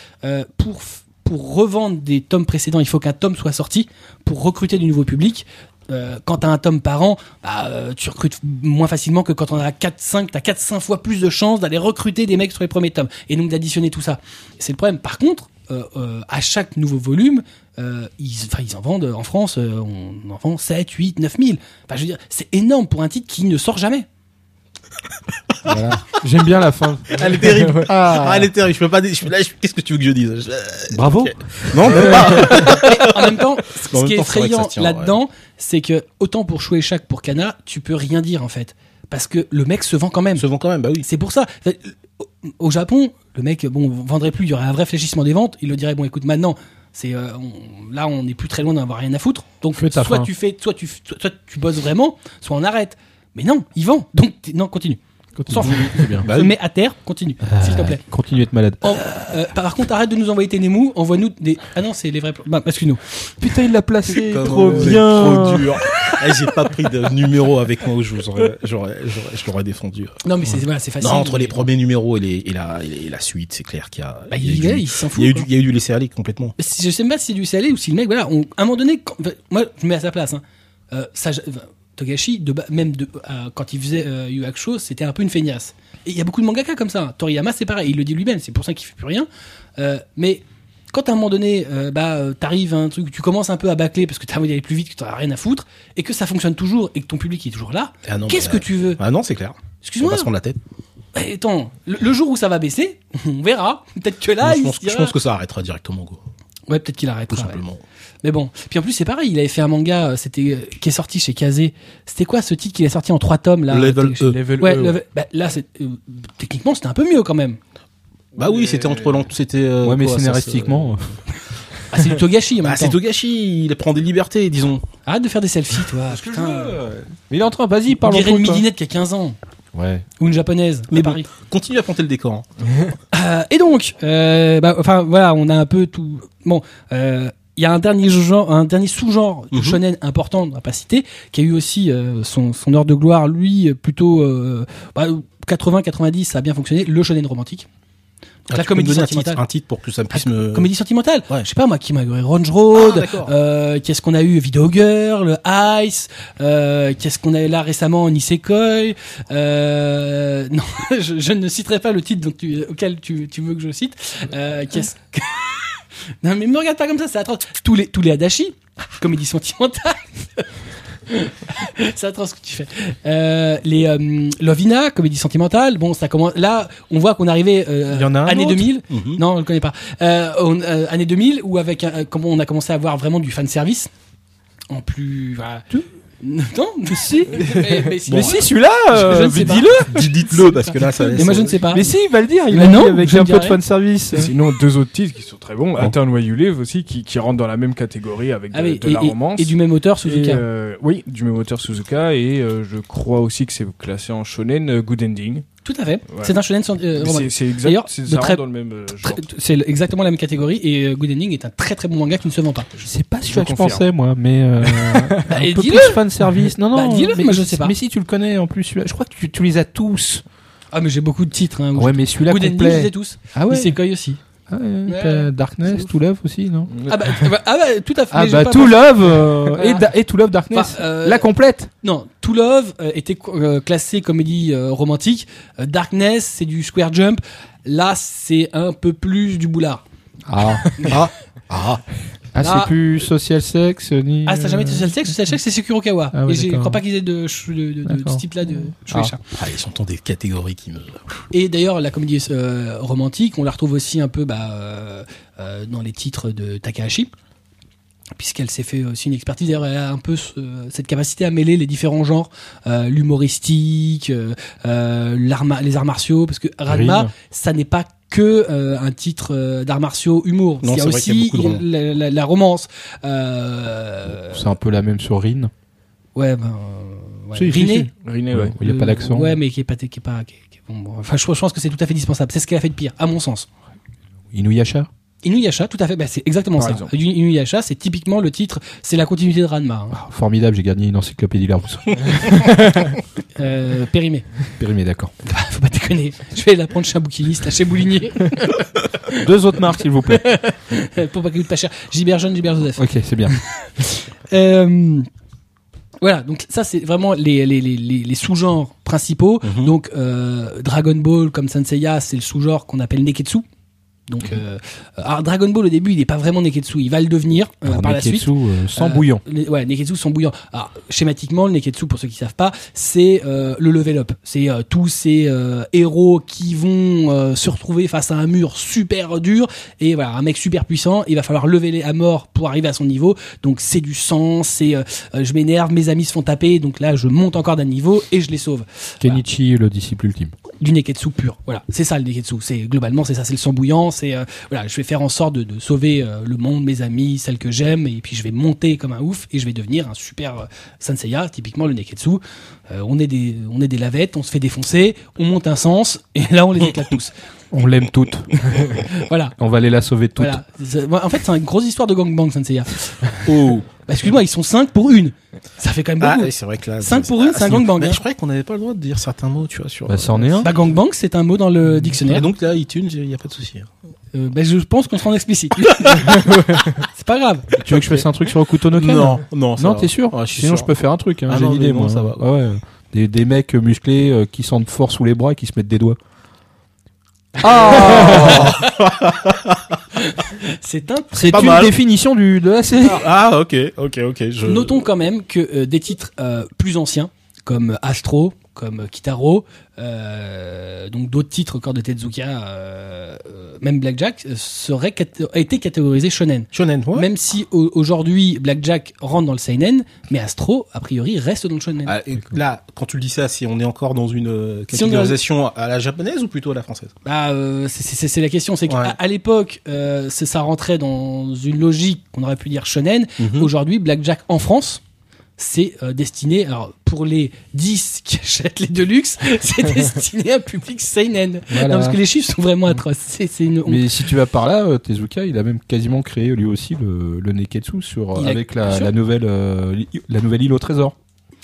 pour, pour revendre des tomes précédents, il faut qu'un tome soit sorti pour recruter du nouveau public. Quand tu as un tome par an, bah, tu recrutes moins facilement que quand on a 4-5, tu as 4-5 fois plus de chances d'aller recruter des mecs sur les premiers tomes et donc d'additionner tout ça. C'est le problème. Par contre, euh, euh, à chaque nouveau volume, euh, ils, enfin, ils en vendent en France, euh, on en vend 7, 8, 9 000. Enfin, je veux dire, c'est énorme pour un titre qui ne sort jamais. Voilà. J'aime bien la fin. Elle est terrible. Ouais. Ah, elle est terrible. Je peux pas. je- je- Qu'est-ce que tu veux que je dise? Je- Bravo. Ok. Non, même pas. en même temps, ce En même qui est temps, ça effrayant là-dedans, c'est que autant pour Shueisha que pour Kana, tu peux rien dire en fait. Parce que le mec se vend quand même. Se vend quand même, bah oui. C'est pour ça. Au- Au Japon, le mec, bon, vendrait plus, il y aurait un vrai fléchissement des ventes. Il le dirait, bon, écoute, maintenant, c'est euh, là, on n'est plus très loin d'avoir rien à foutre. Donc, Fais ta soit fin. tu fais, soit tu, soit, soit tu bosses vraiment, soit on arrête. Mais non, il vend. Donc, non, continue. S'en fout. C'est bien. Bah Se oui. met à terre, continue, s'il te plaît. Continue d'être malade. En- euh, par contre, arrête de nous envoyer tes Nemu, envoie-nous des. Ah non, c'est les vrais. Bah, excuse-nous. Putain, il l'a placé trop c'est bien. Trop dur. Eh, J'ai pas pris de numéro avec moi où je vous aurais- j'aurais, j'aurais- je l'aurais défendu. Non, mais c'est voilà, c'est facile. Non, entre les premiers numéros et, les, et, la, et, les- et la suite, c'est clair qu'il y a. Bah, il y a il, eu du- il s'en fout. il y a eu quoi. du, il y a eu du laisser aller complètement. Si- Je sais même pas si c'est du salé ou si le mec, voilà, on- à un moment donné, quand- enfin, moi je me mets à sa place. Hein. Euh, ça, je- enfin, Togashi, de, même de, euh, quand il faisait euh, Yu Hakusho, c'était un peu une feignasse. Et il y a beaucoup de mangaka comme ça. Toriyama, c'est pareil, il le dit lui-même, c'est pour ça qu'il fait plus rien. Euh, mais quand à un moment donné, euh, bah, t'arrives à un truc, tu commences un peu à bâcler parce que t'as envie d'aller plus vite, que t'en as rien à foutre, et que ça fonctionne toujours, et que ton public est toujours là, Ah qu'est-ce mais, que tu veux? Ah non, c'est clair. On Excuse-moi. va se prendre la tête. Eh, Attends, le, le jour où ça va baisser, on verra. Peut-être que là, je, il pense, se je pense que ça arrêtera directement, quoi. Ouais, peut-être qu'il Tout arrêtera. ouais. Mais bon. Puis en plus, c'est pareil, il avait fait un manga, euh, c'était euh, qui est sorti chez Kazé. C'était quoi ce titre qu'il est sorti en trois tomes là Level E. Level Ouais, E, level- bah, là, c'est euh, techniquement, c'était un peu mieux quand même. Bah oui, c'était entre c'était. euh, ouais, mais quoi, scénaristiquement, Ah, c'est du Togashi en c'est- même Bah, c'est temps. Togashi, il prend des libertés, disons. Arrête de faire des selfies, toi. que Putain. Mais il est en train, vas-y, On parle dirait une midinette qui a 15 ans. Ouais. Ou une japonaise. Mais à bon. Paris. Continue à planter le décor. hein. Euh, et donc, euh, bah, enfin voilà, on a un peu tout. Bon, euh, il y a un dernier genre, un dernier sous-genre de Mhm. shonen important, on va pas citer, qui a eu aussi euh, son, son heure de gloire, lui plutôt euh, bah, 80-90, ça a bien fonctionné, le shonen romantique. Ah, la comédie donner un titre, sentimentale. un titre pour que ça puisse Ah, me. Comédie sentimentale. Ouais. Je sais pas moi, Kimagure Range Road. Ah, euh, qu'est-ce qu'on a eu Video Girl, Ice. Euh, qu'est-ce qu'on a eu là récemment Nisekoi. Euh, non, je, je ne citerai pas le titre dont tu, auquel tu, tu veux que je cite. Euh, qu'est-ce que... non mais me regarde pas comme ça, c'est atroce. Tous les tous les Adachi, comédie sentimentale. c'est atroce ce que tu fais. Euh, les euh, Lovina, comédie sentimentale. Bon, ça commence. Là, on voit qu'on arrivait euh, Il y en a un année autre 2000. Mhm. Non, on le connaît pas. Euh, on- euh, année 2000, où avec comment on a commencé à avoir vraiment du fan service en plus. Voilà. Non, mais si. mais, mais si. Mais si, celui-là, euh, dis-le. Dis- Dites-le parce que là, ça. Mais moi je ne sais pas. Mais si, il va le dire. Il Mais a non, dit avec un peu de fan service. Sinon, deux autres titres qui sont très bons. Interne Why You Live aussi, qui, qui rentrent dans la même catégorie avec de, Ah oui, de et, la romance. et du même auteur, Et, Suzuka. euh, oui, du même auteur Suzuka. Et euh, je crois aussi que c'est classé en shonen euh, Good Ending. Tout à fait. Ouais. C'est un shonen sans- euh, Mais c'est- c'est exactement la même catégorie et euh, Good Ending est un très très bon manga qui ne se vend pas. Je sais pas Je que je confirme. pensais, moi, mais euh, un et peu plus fan service. Non, non, Bah, dis-le, mais, moi, je sais pas. Mais si tu le connais en plus, celui-là. Je crois que tu, tu les as tous. Ah mais j'ai beaucoup de titres. Hein, Ouais, je- mais celui-là Good Ending, je les ai complet. tous. Ah ouais. Isekai aussi. Ah ouais, Darkness, To Love aussi, non Ah bah, ah bah, tout à fait. Ah bah pas To Love euh, et, Da- et To Love Darkness. Enfin, euh, La complète. Non, To Love euh, était classé comédie euh, romantique. Darkness, c'est du square jump. Là, c'est un peu plus du boulard. Ah, Ah, ah. Ah Là- c'est plus social sex ni. Ah, ça n'a jamais été euh, Social Sex. Social Sex, c'est Sekurokawa. Ah ouais, et je crois pas qu'ils aient de, ch- de, de, de- de D'accord. ce type-là de Ah. Shueisha. Ah, ils sont dans des catégories qui me. Et d'ailleurs, la comédie euh, romantique, on la retrouve aussi un peu bah, euh, dans les titres de Takahashi. Puisqu'elle s'est fait aussi une expertise, d'ailleurs elle a un peu ce- cette capacité à mêler les différents genres, euh, l'humoristique, euh, les arts martiaux, parce que Ranma, Rime. ça n'est pas que euh, un titre euh, d'arts martiaux humour, Non, il y a y aussi la, la- la romance. Euh, C'est un peu la même sur Rin. ouais, ben, euh, ouais. Si, si, Riné, si. Riné, ouais. Il n'y a pas d'accent. Ouais, mais qui est pas, qui est pas, qui est- qui est- bon, bon. Enfin, je, je pense que c'est tout à fait dispensable. C'est ce qu'elle a fait de pire, à mon sens. Inuyasha. Inuyasha, tout à fait, bah, c'est exactement Par ça. exemple. Inuyasha, c'est typiquement le titre, c'est la continuité de Ranma. hein. Ah, formidable, j'ai gagné une encyclopédie Larousse. Euh, périmé. Périmé, d'accord. Bah, faut pas déconner. Je vais la prendre chez un bouquiniste, chez Boulinier, Deux autres marques, s'il vous plaît. pour pas qu'elle coûte pas cher. Gilbert Jeune, Gilbert Joseph. Ok, c'est bien. Euh, voilà, donc ça c'est vraiment les, les, les, les, les sous-genres principaux. Mhm. Donc euh, Dragon Ball comme Senseiya, c'est le sous-genre qu'on appelle Neketsu. Donc euh, alors Dragon Ball au début, il est pas vraiment Neketsu, il va le devenir euh, Alors, par la suite. Neketsu, euh, sans Euh, bouillon. les- ouais, Neketsu sont bouillants. Alors, schématiquement, le Neketsu, pour ceux qui savent pas, c'est euh, le level up. C'est euh, tous ces euh, héros qui vont euh, se retrouver face à un mur super dur et voilà, un mec super puissant. Il va falloir lever les à mort pour arriver à son niveau. Donc c'est du sang, c'est je m'énerve, mes amis se font taper, donc là je monte encore d'un niveau et je les sauve. Kenichi, le disciple ultime. Du Neketsu pur. Voilà, c'est ça le Neketsu. C'est globalement c'est ça, c'est le sang bouillant. C'est euh, voilà, je vais faire en sorte de, de sauver euh, le monde, mes amis, celles que j'aime, et puis je vais monter comme un ouf et je vais devenir un super euh, Senseiya, typiquement le Neketsu. On est des on est des lavettes, on se fait défoncer, on monte un sens et là on les éclate tous. On l'aime toutes. Voilà. On va aller la sauver toutes. Voilà. En fait, c'est une grosse histoire de gangbang, Senseiya. Oh. Bah, Excuse-moi, ils sont 5 pour une. Ça fait quand même Ah, beaucoup. oui, c'est vrai que là. Cinq pour une, c'est un gangbang, Mais hein. je croyais qu'on n'avait pas le droit de dire certains mots, tu vois, sur. Bah, ça en est un. Bah, gangbang, c'est un mot dans le dictionnaire. Et donc là, iTunes, il n'y a pas de souci. hein. Euh, bah, je pense qu'on se rend explicite. c'est pas grave. Tu veux que je fasse un truc sur Okuto no Ken Non, non, ça Non, va. t'es sûr je suis Sinon, sûr. je peux faire un truc. Hein, Ah J'ai mais non, moi. ça va. Ah ouais. Des, des mecs musclés euh, qui sentent fort sous les bras et qui se mettent des doigts. Ah C'est un. C'est Pas une mal. définition du, de la série. Ah, ok, ok, ok. Je... Notons quand même que euh, des titres euh, plus anciens, comme Astro, comme Kitaro, euh, donc d'autres titres encore de Tezuka, euh, euh, même Blackjack, euh, seraient cat- a été catégorisés shonen. Shonen, ouais. Même si au- aujourd'hui Blackjack rentre dans le seinen, mais Astro a priori reste dans le shonen. Ah, et là, quand tu le dis ça, si on est encore dans une euh, Si est catégorisation à la japonaise ou plutôt à la française? Bah, euh, c'est- la question, c'est qu'à à l'époque, euh, ça rentrait dans une logique qu'on aurait pu dire shonen. Mhm. Aujourd'hui, Blackjack en France, c'est euh, destiné, alors pour les 10 qui achètent les Deluxe, c'est destiné à un public seinen. Voilà. Non, parce que les chiffres sont vraiment atroces. C'est c'est une honte. Mais si tu vas par là, euh, Tezuka, il a même quasiment créé lui aussi le, le Neketsu sur, Il avec la, nouvelle, euh, la nouvelle île au trésor.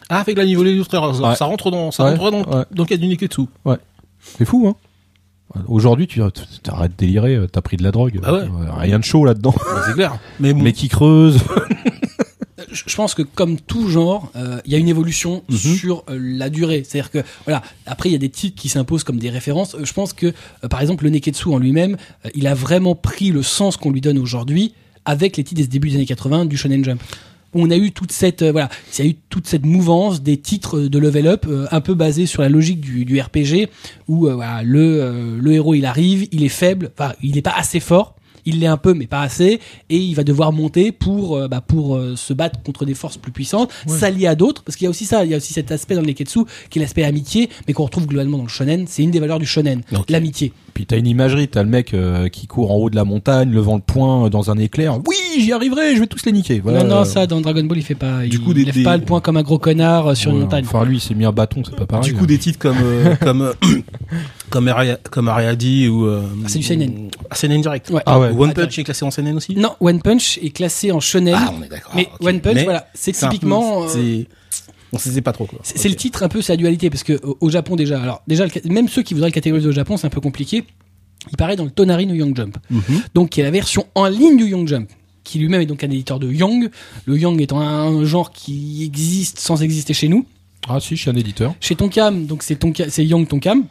Ah, avec la niveau des trésors, Ouais. ça rentre dans, ça Ouais, rentre dans, ouais. dans le cadre du Neketsu. C'est fou, hein Aujourd'hui, tu t'arrêtes de délirer, t'as pris de la drogue. Ah ouais. Rien de chaud là-dedans. Bah, c'est clair. Mais bon, Mais qui creuse. Je pense que comme tout genre, euh, il y a une évolution Mhm. sur euh, la durée. C'est-à-dire que voilà, après il y a des titres qui s'imposent comme des références. Euh, je pense que euh, par exemple le Neketsu en lui-même, il a vraiment pris le sens qu'on lui donne aujourd'hui avec les titres des débuts des années 80 du Shonen Jump. On a eu toute cette voilà, il y a eu toute cette mouvance des titres de level up un peu basés sur la logique du, du RPG où voilà, le le héros il arrive, il est faible, enfin il n'est pas assez fort. Il l'est un peu, mais pas assez, et il va devoir monter pour euh, bah, pour euh, se battre contre des forces plus puissantes, s'allier à d'autres, parce qu'il y a aussi ça, il y a aussi cet aspect dans le Neketsu qui est l'aspect amitié, mais qu'on retrouve globalement dans le shonen. C'est une des valeurs du shonen, l'amitié. Puis t'as une imagerie, t'as le mec euh, qui court en haut de la montagne, levant le poing dans un éclair. Oui, j'y arriverai, je vais tous les niquer. Voilà. non, non, ça dans Dragon Ball il fait pas, Du il coup, des- lève des- pas le point comme un gros connard sur une montagne. Enfin, lui, il s'est mis un bâton, c'est pas pareil. du coup, hein. des titres comme, euh, comme, euh, comme, Aria- comme Ariadi ou, euh, Ah, c'est du seinen. Ah, seinen direct. Ouais. Ah ouais. One Ah, Punch est classé en seinen aussi? Non, One Punch est classé en shonen, Ah, on est d'accord. mais ok. One Punch, Mais voilà, c'est peu- typiquement. euh, on se sait pas trop, quoi. C'est le titre un peu, c'est la dualité, parce que au, au Japon déjà, alors déjà, même ceux qui voudraient le catégoriser au Japon, c'est un peu compliqué. Il paraît dans le Tonari no Young Jump, Mhm. donc qui est la version en ligne du Young Jump, qui lui-même est donc un éditeur de Young. Le Young étant un genre qui existe sans exister chez nous. Ah si, je suis un éditeur. Chez Tonkam, donc c'est Tonka, c'est Young Tonkam.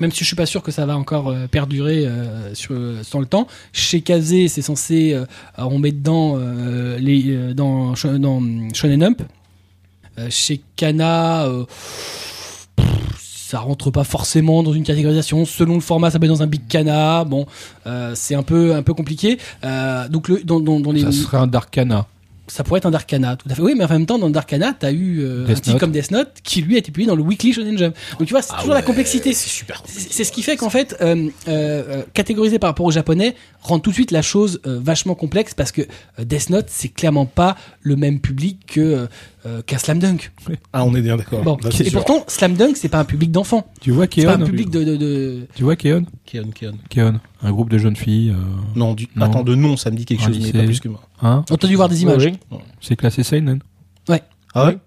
Même si je suis pas sûr que ça va encore euh, perdurer euh, sur, dans le temps. Chez Kazé, c'est censé, euh, on met dedans euh, les dans, dans Shonen. Euh, chez Kana, ça rentre pas forcément dans une catégorisation. Selon le format, ça peut être dans un Big Kana. Bon, c'est un peu un peu compliqué. Donc le, dans, dans, dans les Ça serait un Darkana. Ça pourrait être un Darkana, tout à fait. Oui, mais en même temps, dans Darkana, t'as eu euh, un titre Note. comme Death Note qui lui a été publié dans le Weekly Shonen Jump. Donc tu vois, c'est Ah toujours la complexité. C'est super. C'est ce qui fait qu'en fait, euh, euh, euh, catégoriser par rapport au japonais rend tout de suite la chose euh, vachement complexe parce que Death Note, c'est clairement pas le même public que euh, qu'un Slam Dunk. Ah, on est bien d'accord. Bon, Là, c'est et sûr. pourtant, Slam Dunk, c'est pas un public d'enfants. Tu vois C'est pas un Keon public de, de, de... Tu vois Keon Keon, Keon. Keon, un groupe de jeunes filles. euh, Non, du... Non. attends, de nom, ça me dit quelque Un chose, mais lycée. pas plus que moi. hein On a dû voir des images. Oui. C'est classé seinen. Ah ouais?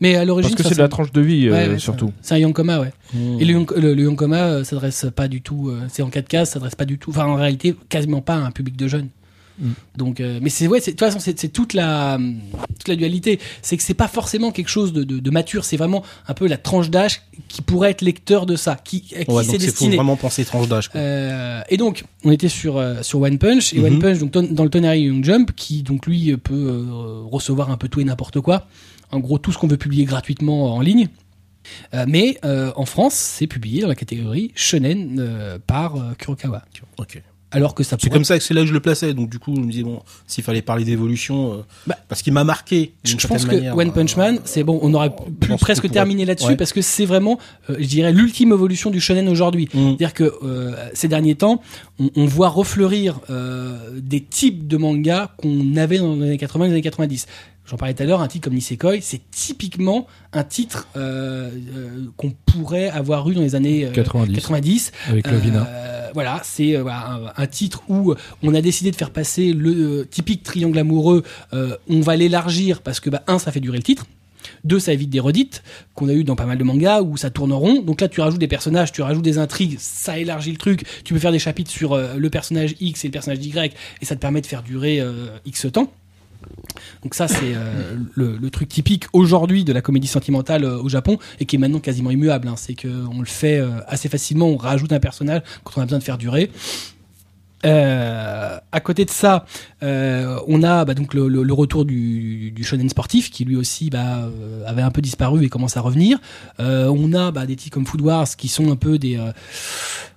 Mais à l'origine, Parce que ça, c'est de la tranche de vie, euh, Ouais, ouais, surtout. C'est un Yonkoma, ouais. Hmm. Et le, Yon- le, le Yonkoma euh, s'adresse pas du tout, euh, c'est en 4 cases, s'adresse pas du tout, enfin en réalité quasiment pas à un public de jeunes. Donc, euh, mais c'est ouais, c'est- de toute façon c'est toute la toute la dualité, c'est que c'est pas forcément quelque chose de, de, de mature, c'est vraiment un peu la tranche d'âge qui pourrait être lecteur de ça, qui à qui Ouais, c'est c'est faut destiné. vraiment penser tranche d'âge. Euh, et donc, on était sur euh, sur One Punch et Mhm. One Punch donc ton- dans le Tonari Young Jump qui donc lui peut recevoir un peu tout et n'importe quoi. En gros, tout ce qu'on veut publier gratuitement en ligne. Euh, mais euh, en France, c'est publié dans la catégorie shonen euh, par Kurokawa. Ok. Alors que ça C'est pourrait comme ça que c'est là que je le plaçais. Donc du coup, je me disais bon, s'il fallait parler d'évolution, euh, Bah, parce qu'il m'a marqué. Je, pense que manière, One Punch Man, euh, c'est bon, on aurait pu presque terminer là-dessus ouais. parce que c'est vraiment, euh, je dirais, l'ultime évolution du shonen aujourd'hui. hmm. C'est-à-dire que euh, ces derniers temps, on, on voit refleurir euh, des types de mangas qu'on avait dans les années 80 et les années 90. J'en parlais tout à l'heure, un titre comme Nisekoi, c'est typiquement un titre euh, euh, qu'on pourrait avoir eu dans les années euh, 90. 90. avec Lavina. Euh, voilà, c'est euh, un, titre où on a décidé de faire passer le euh, typique triangle amoureux. euh, on va l'élargir parce que bah, un, ça fait durer le titre. Deux, ça évite des redites qu'on a eu dans pas mal de mangas où ça tourne rond. Donc là, tu rajoutes des personnages, tu rajoutes des intrigues, ça élargit le truc. Tu peux faire des chapitres sur euh, le personnage X et le personnage Y et ça te permet de faire durer euh, X temps. Donc ça, c'est euh, le, truc typique aujourd'hui de la comédie sentimentale euh, au Japon et qui est maintenant quasiment immuable. hein. C'est que on le fait euh, assez facilement, on rajoute un personnage quand on a besoin de faire durer. À côté de ça, on a bah, donc le, retour du, du shonen sportif qui lui aussi bah, avait un peu disparu et commence à revenir. On a bah, des titres comme Food Wars qui sont un peu des,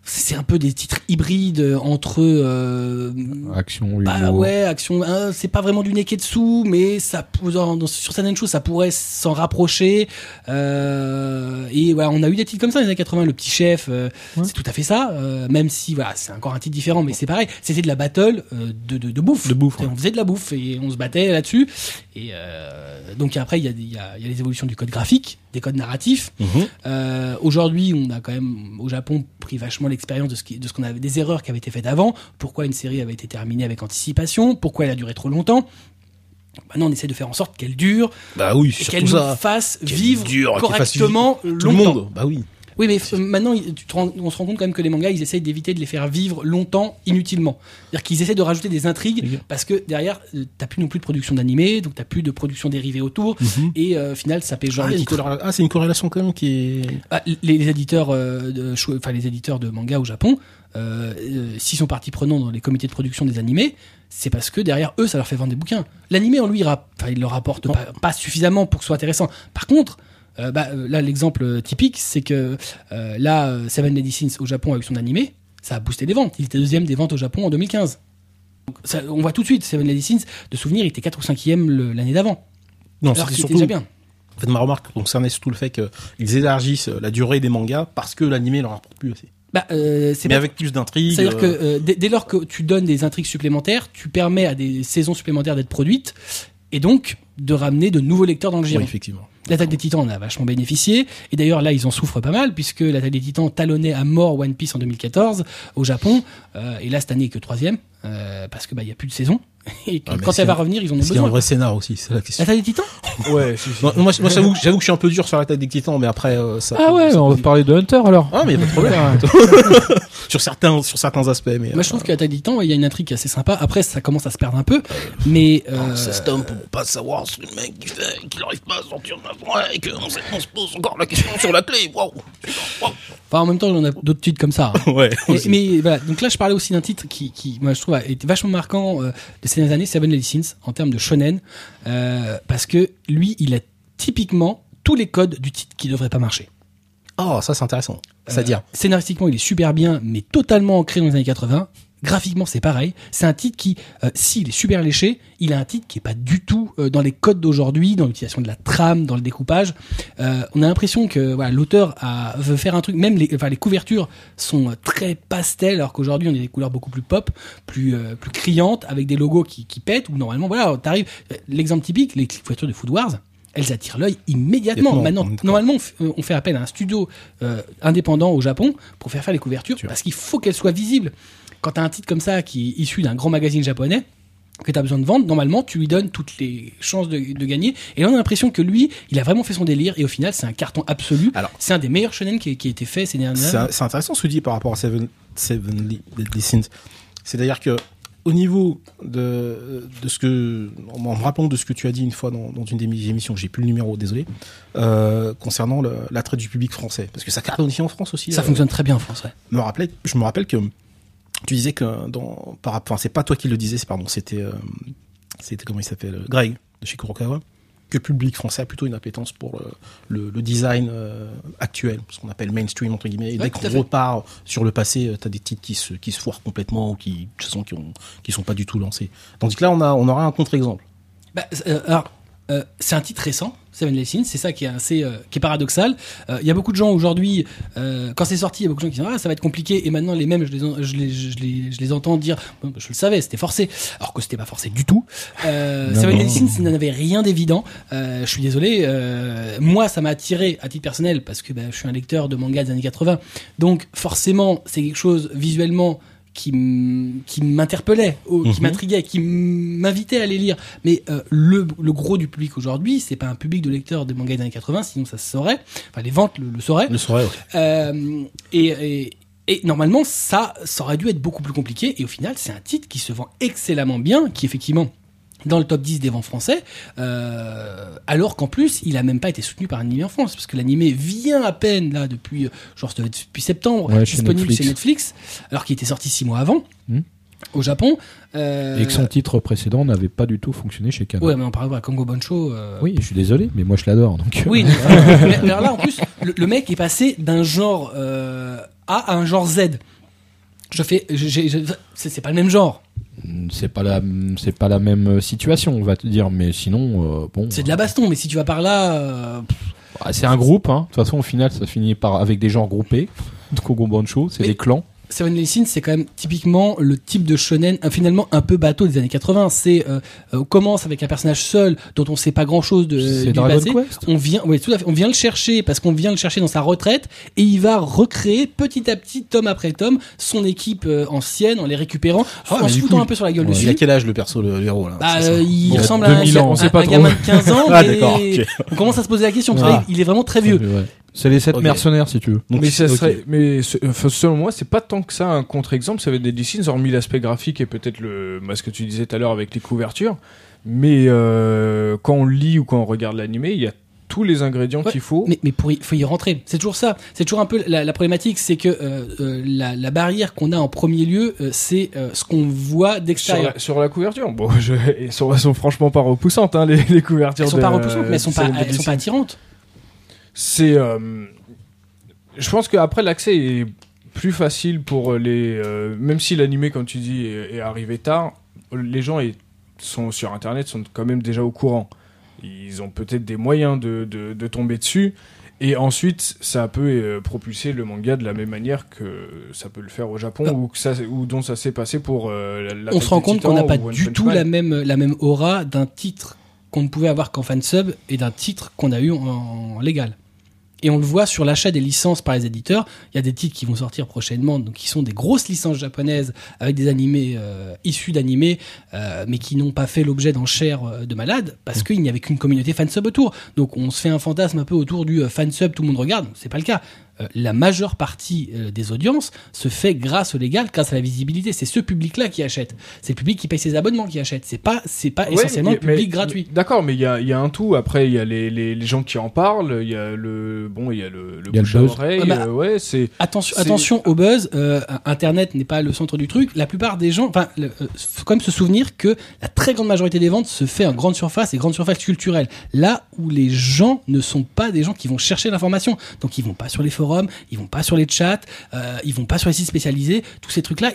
c'est un peu des titres hybrides entre euh, Action, bah humour. ouais, action. hein, c'est pas vraiment du neketsu, mais ça, sur certaines choses, ça pourrait s'en rapprocher. Euh, et voilà, on a eu des titres comme ça les années 80. Le petit chef, euh, c'est tout à fait ça. euh, même si voilà, c'est encore un titre différent, mais c'est pareil. C'était de la battle de, de, de bouffe. De bouffe, ouais. On faisait de la bouffe et on se battait là-dessus. Et donc après, il y a, y, a, y a les évolutions du code graphique, des codes narratifs. Mhm. Aujourd'hui, on a quand même au Japon pris vachement l'expérience de ce qui, de ce qu'on avait, des erreurs qui avaient été faites avant. Pourquoi une série avait été terminée avec anticipation Pourquoi elle a duré trop longtemps Maintenant, on essaie de faire en sorte qu'elle dure Bah oui, qu'elle nous fasse vivre dure, qu'elle fasse correctement Tout le monde. Bah oui. Oui, mais maintenant, il- tu te rends- on se rend compte quand même que les mangas, ils essayent d'éviter de les faire vivre longtemps inutilement. C'est-à-dire qu'ils essaient de rajouter des intrigues parce que derrière, euh, t'as plus non plus de production d'animé, donc t'as plus de production dérivée autour. Et euh, au final, ça paye genre Ah, les il y a une titres. corréla- ah, c'est une corrélation quand même qui est. Les, les éditeurs, euh, de, chou- enfin les éditeurs de manga au Japon, euh, euh, s'ils sont partie prenante dans les comités de production des animés, c'est parce que derrière eux, ça leur fait vendre des bouquins. L'animé en lui, il, rap- enfin, il leur rapporte pas, pas suffisamment pour que ce soit intéressant. Par contre, euh, bah, euh, là l'exemple euh, typique, c'est que euh, là, Seven Lady Sins au Japon avec son animé, ça a boosté des ventes. Il était deuxième des ventes au Japon en 2015. Donc, ça, on voit tout de suite Seven Lady Sins, de souvenir, il était 4 ou 5e le- l'année d'avant. Non, c'était surtout. déjà bien. En fait, ma remarque concernait surtout le fait qu'ils élargissent la durée des mangas parce que l'animé leur rapporte plus assez. Bah, euh, c'est Mais avec plus d'intrigues. C'est-à-dire que euh, dès, dès lors que tu donnes des intrigues supplémentaires, tu permets à des saisons supplémentaires d'être produites et donc de ramener de nouveaux lecteurs dans le Oui, giron. effectivement. L'attaque des Titans en a vachement bénéficié. Et d'ailleurs là ils en souffrent pas mal puisque l'attaque des Titans talonnait à mort One Piece en 2014 au Japon euh, et là cette année que troisième euh, parce que bah il y a plus de saison et que Ah, quand elle va revenir ils en ont y a un besoin. vrai scénar aussi C'est la question. L'attaque des Titans? Ouais, si, si. Non, moi, moi, j'avoue, j'avoue que je suis un peu dur sur l'attaque des titans, mais après, euh, ça. Ah ouais, ça- on va parler de Hunter alors. Ah, mais y a pas de problème. sur certains, sur certains aspects, mais. Moi je trouve que l'attaque des Titans il y a une intrigue qui est assez sympa. Après ça commence à se perdre un peu mais euh, Oh, ça se tombe pour pas savoir ce que le mec qui fait, qu'il arrive pas à sortir de la forêt et qu'on se, on se pose encore la question sur la clé. Waouh! Enfin en même temps on a d'autres titres comme ça. hein. Ouais. Mais, mais voilà, donc là je parlais aussi d'un titre qui, qui moi je trouve a été vachement marquant euh, de dernières années, Seven Lady Sins, en termes de shonen, euh, parce que lui il a typiquement tous les codes du titre qui devraient pas marcher. Oh, ça c'est intéressant. C'est-à-dire. Euh, scénaristiquement il est super bien, mais totalement ancré dans les années 80. Graphiquement c'est pareil. C'est un titre qui, euh, s'il est super léché, il a un titre qui est pas du tout euh, dans les codes d'aujourd'hui, dans l'utilisation de la trame, dans le découpage. Euh, on a l'impression que voilà, l'auteur a- veut faire un truc. Même les, enfin, les couvertures sont très pastel, alors qu'aujourd'hui on a des couleurs beaucoup plus pop, plus plus criantes, avec des logos qui, qui pètent. Ou normalement voilà, t'arrives. L'exemple typique, les couvertures de Food Wars. Elles attirent l'œil immédiatement. Maintenant, normalement, on fait appel à un studio euh, indépendant au Japon pour faire faire les couvertures, parce qu'il faut qu'elles soient visibles. Quand tu as un titre comme ça qui est issu d'un grand magazine japonais, que tu as besoin de vendre, normalement, tu lui donnes toutes les chances de, de gagner. Et là, on a l'impression que lui, il a vraiment fait son délire, et au final, c'est un carton absolu. Alors- c'est un des meilleurs shonen qui, qui a été fait ces dernières années. c'est intéressant ce que tu dis par rapport à Seven, Seven Li- Deadly Sins. C'est-à-dire que au niveau de, de ce que, en me rappelant de ce que tu as dit une fois dans, dans une des émissions, j'ai plus le numéro, désolé, euh, concernant l'attrait du public français, parce que ça cartonne aussi en France aussi. Ça euh, fonctionne très bien en France, ouais. me je me rappelle que tu disais que dans, par rapport, enfin, c'est pas toi qui le disais, c'est pardon, c'était, euh, c'était comment il s'appelle, Greg de chez Kurokawa, que le public français a plutôt une appétence pour le, le, le design euh, actuel, ce qu'on appelle mainstream entre guillemets. Et Ouais, dès qu'on repart sur le passé, euh, t'as des titres qui se, qui se foirent complètement ou qui, de toute façon, qui, ont, qui sont pas du tout lancés. Tandis que là, on a, on aura un contre-exemple. Bah, euh, alors, euh, c'est un titre récent, Seven Lessons, c'est ça qui est assez, euh, qui est paradoxal. Euh, Il y a beaucoup de gens aujourd'hui, euh, quand c'est sorti, il y a beaucoup de gens qui disent ah ça va être compliqué, et maintenant les mêmes, je les, en- je les, je les, je les entends dire, Bon, bah, je le savais, c'était forcé, alors que c'était pas forcé du tout. Euh, Non, Seven non. Lessons, il n'en avait rien d'évident. Euh, je suis désolé, euh, moi ça m'a attiré à titre personnel parce que bah, je suis un lecteur de manga des années 80, donc forcément c'est quelque chose visuellement qui m'interpellait, qui Mhm. m'intriguait, qui m'invitait à les lire. Mais euh, le, le gros du public aujourd'hui, c'est pas un public de lecteurs de manga des années 80, sinon ça se saurait. Enfin, les ventes le, le sauraient. Le ouais. Euh, et, et, et normalement, ça, ça aurait dû être beaucoup plus compliqué. Et au final, c'est un titre qui se vend excellemment bien, qui effectivement dans le top 10 des ventes français, euh, alors qu'en plus, il a même pas été soutenu par un animé en France, parce que l'animé vient à peine là depuis, euh, genre depuis septembre, Ouais, chez disponible Netflix. chez Netflix, alors qu'il était sorti six mois avant Hmm. au Japon. Euh, Et que son titre précédent n'avait pas du tout fonctionné chez Canon. Ouais, mais on parle pas Congo Boncho. euh, Oui, je suis désolé, mais moi je l'adore. Donc Oui, mais, mais alors là, en plus, le, le mec est passé d'un genre euh, A à un genre Z. Je fais, c'est pas le même genre. C'est pas la c'est pas la même situation, on va te dire. Mais sinon, euh, bon, C'est de la baston, mais si tu vas par là, euh, Ah, c'est un groupe. Hein. De toute façon, au final, ça finit par avec des gens regroupés. De Kogo Bancho, c'est des clans. Seven Lessons, c'est quand même typiquement le type de shonen, euh, finalement un peu bateau des années 80. C'est, euh, euh, on commence avec un personnage seul dont on sait pas grand chose de du passé. Quest. On vient, oui, tout à fait. On vient le chercher parce qu'on vient le chercher dans sa retraite et il va recréer petit à petit, tome après tome, son équipe euh, ancienne en les récupérant, Ah, en se foutant coup, un peu sur la gueule ouais, dessus. Il a quel âge le perso, le, héros là? Bah, euh, il Bon, ressemble à un, 2000 ans, un- gamin de 15 ans. Ah, mais. On commence à se poser la question. Ah. il est vraiment très vieux. C'est les sept mercenaires, si tu veux. Donc, mais ça enfin, selon moi, c'est pas tant que ça un contre-exemple. Ça va être des Lessons, hormis l'aspect graphique et peut-être le, bah, ce que tu disais tout à l'heure avec les couvertures. Mais euh, quand on lit ou quand on regarde l'animé, il y a tous les ingrédients Ouais, qu'il faut. Mais, mais pour y, faut y rentrer. C'est toujours ça. C'est toujours un peu la, la problématique, c'est que euh, euh, la, la barrière qu'on a en premier lieu, euh, c'est euh, ce qu'on voit d'extérieur. sur la couverture, bon, je, elles sont, elles sont franchement pas repoussantes, hein, les, les couvertures. Elles sont de- pas repoussantes, mais elles sont pas, elles sont pas attirantes. C'est. euh, je pense qu'après, l'accès est plus facile pour les. euh, même si l'animé, comme tu dis, est, est arrivé tard, les gens est- sont sur Internet sont quand même déjà au courant. Ils ont peut-être des moyens de, de, de tomber dessus. Et ensuite, ça peut euh, propulser le manga de la même manière que ça peut le faire au Japon, Ah. ou, que ça, ou dont ça s'est passé pour euh, la, On se rend compte qu'on n'a pas du tout Man. la même, la même aura d'un titre qu'on ne pouvait avoir qu'en fansub et d'un titre qu'on a eu en, en légal. Et on le voit sur l'achat des licences par les éditeurs. Il y a des titres qui vont sortir prochainement, donc qui sont des grosses licences japonaises avec des animés euh, issus d'animés, euh, mais qui n'ont pas fait l'objet d'enchères euh, de malades parce qu'il n'y avait qu'une communauté fansub autour. Donc on se fait un fantasme un peu autour du euh, fansub, tout le monde regarde. C'est pas le cas. Euh, la majeure partie euh, des audiences se fait grâce au légal, grâce à la visibilité. C'est ce public-là qui achète. C'est le public qui paye ses abonnements qui achète. C'est pas, c'est pas Ouais, essentiellement mais- le public mais- gratuit. D'accord, mais il y a, il y a un tout. Après, il y a les, les, les gens qui en parlent. Il y a le bon, il y a le, le Il y a le bouche à oreille. Ouais, bah, euh, ouais, c'est Attention, attention au buzz. euh, Internet n'est pas le centre du truc. La plupart des gens, enfin, le- euh, faut quand même se souvenir que la très grande majorité des ventes se fait en grande surface et grande surface culturelle. Là où les gens ne sont pas des gens qui vont chercher l'information. Donc ils vont pas sur les forums, ils vont pas sur les chats, euh, ils vont pas sur les sites spécialisés. Tous ces trucs-là,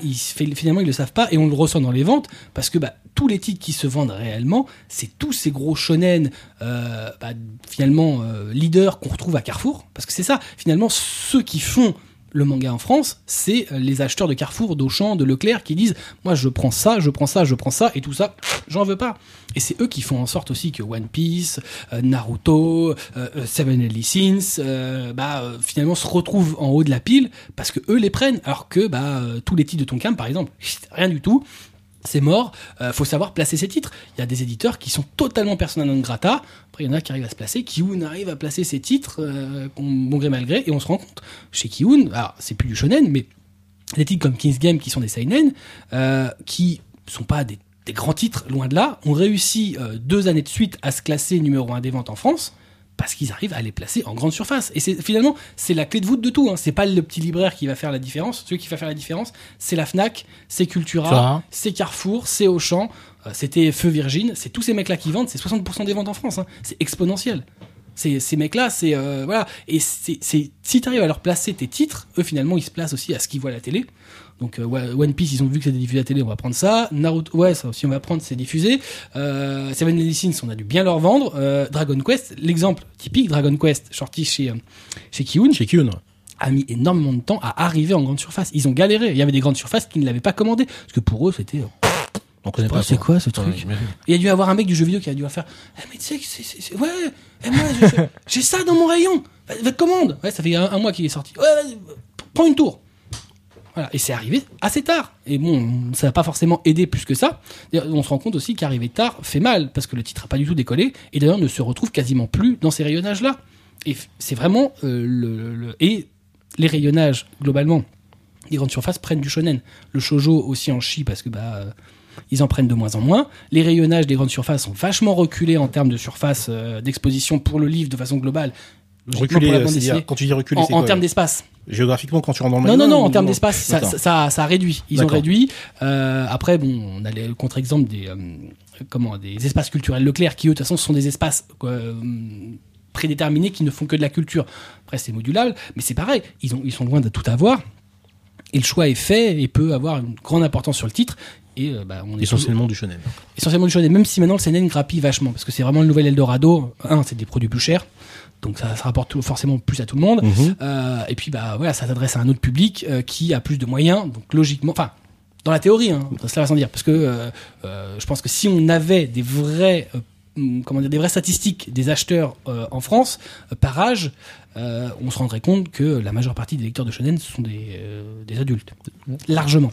finalement ils le savent pas et on le ressent dans les ventes parce que bah, tous les titres qui se vendent réellement, c'est tous ces gros shonen, euh, bah, finalement euh, leaders qu'on retrouve à Carrefour. Parce que c'est ça, finalement, ceux qui font le manga en France, c'est euh, les acheteurs de Carrefour, d'Auchan, de Leclerc qui disent moi je prends ça, je prends ça, je prends ça et tout ça, j'en veux pas. Et c'est eux qui font en sorte aussi que One Piece, euh, Naruto, euh, Seven Deadly Sins, bah finalement se retrouvent en haut de la pile parce que eux les prennent, alors que bah tous les titres de Tonkam par exemple, rien du tout. C'est mort, euh, faut savoir placer ses titres. Il y a des éditeurs qui sont totalement persona non grata. Après, il y en a qui arrivent à se placer. Kiun arrive à placer ses titres, euh, bon gré mal gré, et on se rend compte chez Kiun, alors c'est plus du shonen, mais des titres comme King's Game qui sont des seinen, euh, qui sont pas des, des grands titres, loin de là, ont réussi euh, deux années de suite à se classer numéro un des ventes en France parce qu'ils arrivent à les placer en grande surface. Et c'est finalement c'est la clé de voûte de tout. Hein. C'est pas le petit libraire qui va faire la différence. Celui qui va faire la différence, c'est la Fnac, c'est Cultura, c'est Carrefour, c'est Auchan, euh, c'était Feu Virgin. C'est tous ces mecs-là qui vendent. C'est 60% des ventes en France. hein. C'est exponentiel. Ces, ces mecs-là, c'est euh, voilà. Et c'est, c'est si t'arrives à leur placer tes titres, eux finalement ils se placent aussi à ce qu'ils voient à la télé. Donc euh, One Piece, ils ont vu que c'était diffusé à la télé, on va prendre ça. Naruto, ouais, ça aussi on va prendre, c'est diffusé. Euh, Seven Deadly Sins, on a dû bien leur vendre. Euh, Dragon Quest, l'exemple typique, Dragon Quest, sorti chez chez Kiun, Chez Kyun. a mis énormément de temps à arriver en grande surface. Ils ont galéré. Il y avait des grandes surfaces qui ne l'avaient pas commandé parce que pour eux c'était. On connaît pas c'est quoi ce truc. Il y a dû avoir un mec du jeu vidéo qui a dû faire Eh, mais tu sais c'est, ouais eh, moi j'ai ça dans mon rayon te commande ouais ça fait un, un mois qu'il est sorti ouais prends une tour et c'est arrivé assez tard et bon ça n'a pas forcément aidé plus que ça on se rend compte aussi qu'arriver tard fait mal parce que le titre a pas du tout décollé et d'ailleurs ne se retrouve quasiment plus dans ces rayonnages là et c'est vraiment euh, le- et les rayonnages globalement les grandes surfaces prennent du shonen. Le shojo aussi en chie parce que bah euh, ils en prennent de moins en moins. Les rayonnages des grandes surfaces sont vachement reculés en termes de surface euh, d'exposition pour le livre de façon globale. Reculer, c'est-à-dire, dessinée. quand tu dis reculer, En, en termes euh, d'espace. Géographiquement, quand tu rentres dans le Non, non, non, en termes d'espace, ça, ça, réduit. Ils ont réduit. Euh, après, bon, on a le contre-exemple des, euh, comment, des espaces culturels Leclerc qui, eux, de toute façon, sont des espaces euh, prédéterminés qui ne font que de la culture. Après, c'est modulable, mais c'est pareil. Ils, ont, ils sont loin de tout avoir. Et le choix est fait et peut avoir une grande importance sur le titre. Et bah, on est Essentiellement du shonen. essentiellement du shonen, même si maintenant le seinen grappille vachement, parce que c'est vraiment le nouvel Eldorado. Un, c'est des produits plus chers, donc ça, ça rapporte tout- forcément plus à tout le monde. Mhm. Euh, et puis bah voilà, ça s'adresse à un autre public euh, qui a plus de moyens, donc logiquement, enfin dans la théorie, hein, cela va sans dire, parce que euh, je pense que si on avait des vrais, hum, comment dire, des vraies statistiques des acheteurs en France par âge, on se rendrait compte que la majeure partie des lecteurs de shonen ce sont des, des adultes, largement.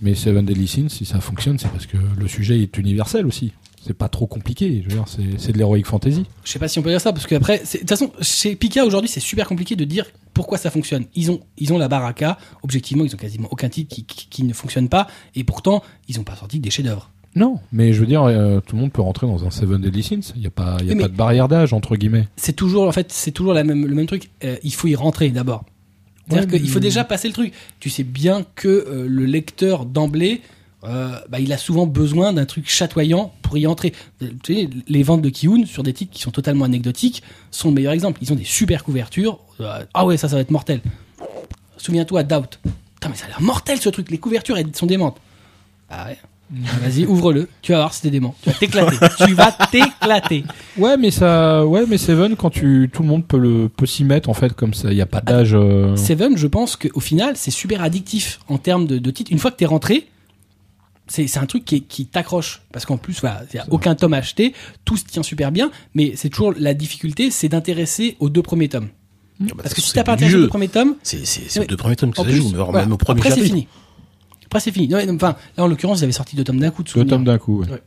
Mais Seven Deadly Sins, si ça fonctionne, c'est parce que le sujet est universel aussi. C'est pas trop compliqué. Je veux dire, c'est, de l'heroic fantasy. Je sais pas si on peut dire ça parce que après, c'est- de toute façon, chez Pika aujourd'hui, c'est super compliqué de dire pourquoi ça fonctionne. Ils ont, ils ont la baraka. Objectivement, ils ont quasiment aucun titre qui, qui, qui ne fonctionne pas, et pourtant, ils ont pas sorti des chefs-d'œuvre. Non, mais je veux dire, euh, tout le monde peut rentrer dans un Seven Deadly Sins. Il y a pas, y a pas de barrière d'âge entre guillemets. C'est toujours, en fait, c'est toujours la même, le même truc. Euh, il faut y rentrer d'abord. C'est-à-dire Ouais, qu'il faut déjà passer le truc. Tu sais bien que euh, le lecteur d'emblée, euh, bah, il a souvent besoin d'un truc chatoyant pour y entrer. Euh, Tu sais, les ventes de Kiun sur des titres qui sont totalement anecdotiques sont le meilleur exemple. Ils ont des super couvertures. Euh, ah ouais, ça, ça va être mortel. Souviens-toi, Doubt. Putain, mais ça a l'air mortel ce truc. Les couvertures, elles sont démentes. Ah ouais. Ah, Vas-y, ouvre-le. Tu vas voir, c'était dément. Tu vas t'éclater. tu vas t'éclater. Ouais, mais ça, ouais, mais Seven, quand tu, tout le monde peut le, peut s'y mettre en fait comme ça. Il y a pas d'âge. euh, Seven, je pense qu'au final, c'est super addictif en termes de, de titres. Une fois que t'es rentré, c'est un truc qui, t'accroche. Parce qu'en plus, voilà, il y a aucun tome à acheter, tout se tient super bien, mais c'est toujours la difficulté, c'est d'intéresser aux deux premiers tomes. Ah bah, Parce que si t'as pas intéressé aux deux premiers tomes, C'est aux deux premiers tomes que ça joue, voilà. même au premier après c'est fini. Après c'est fini. Non, Enfin, là en l'occurrence, ils avaient sorti deux tomes d'un coup de Deux tomes d'un coup. ouais. Ouais.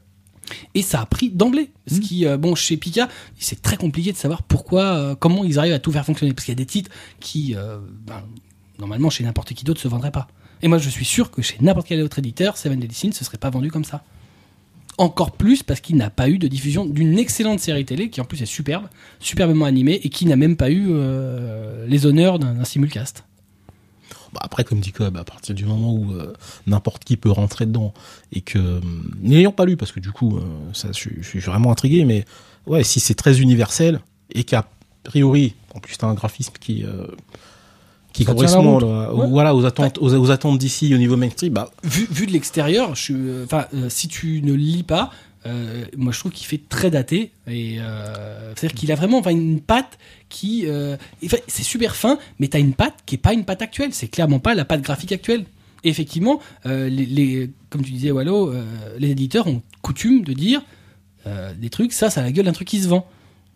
Et ça a pris d'emblée. Ce Mm. qui, euh, bon, chez Pika, c'est très compliqué de savoir pourquoi, euh, comment ils arrivent à tout faire fonctionner. Parce qu'il y a des titres qui, euh, ben, normalement, chez n'importe qui d'autre, se vendraient pas. Et moi, je suis sûr que chez n'importe quel autre éditeur, Seven Deadly Sins ne serait pas vendu comme ça. Encore plus parce qu'il n'a pas eu de diffusion d'une excellente série télé qui en plus est superbe, superbement animée et qui n'a même pas eu euh, les honneurs d'un simulcast. Bah, après, comme dit Cobb, à partir du moment où euh, n'importe qui peut rentrer dedans et que, euh, n'ayant pas lu, parce que du coup, euh, ça, je, suis- vraiment intrigué, mais ouais, si c'est très universel et qu'a priori, en plus, t'as un graphisme qui qui Ça correspond là, Ouais. voilà aux attentes aux, aux attentes d'ici au niveau mainstream, bah vu, vu de l'extérieur, je euh, enfin, euh, si tu ne lis pas, euh, moi je trouve qu'il fait très daté et euh, c'est-à-dire qu'il a vraiment, enfin, une patte qui, euh, c'est super fin, mais t'as une patte qui est pas une patte actuelle. C'est clairement pas la patte graphique actuelle. Et effectivement, euh, les, les- comme tu disais, Wallo, euh, les éditeurs ont coutume de dire euh, des trucs, ça, ça a la gueule d'un truc qui se vend.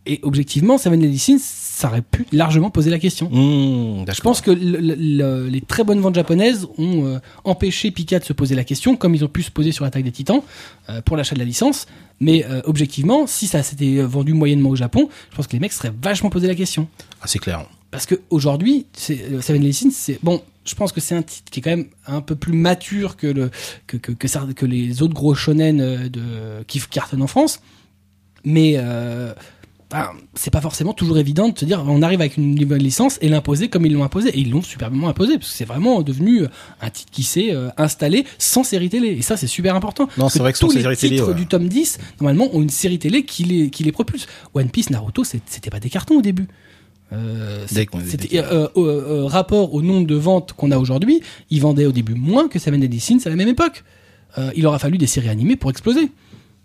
Et objectivement, Seven Deadly Sins, ça aurait pu largement poser la question. hmm, Je pense que le- le- le- les très bonnes ventes japonaises ont euh, empêché Pika de se poser la question, comme ils ont pu se poser sur l'attaque des titans, euh, pour l'achat de la licence. Mais euh, objectivement, si ça s'était vendu moyennement au Japon, je pense que les mecs seraient vachement posé la question. ah, c'est clair. Parce que aujourd'hui, Seven Deadly Sins, c'est bon. Je pense que c'est un titre qui est quand même un peu plus mature que le que que, que, ça- que les autres gros shonen de qui cartonnent en France. Mais ben, c'est pas forcément toujours évident de se dire on arrive avec une nouvelle licence et l'imposer comme ils l'ont imposé. Et ils l'ont superbement imposé parce que c'est vraiment devenu euh, un titre qui s'est euh, installé sans série télé. Et ça c'est super important. Non, c'est vrai que tous les série télé, titres ouais. du tome 10 normalement ont une série télé qui les qui les propulse. One Piece Naruto c'était pas des cartons au début. Euh, c'était euh, rapport au nombre de ventes qu'on a aujourd'hui, ils vendaient au début moins que Seven Deadly Sins à la même époque. Il aura fallu des séries animées pour exploser,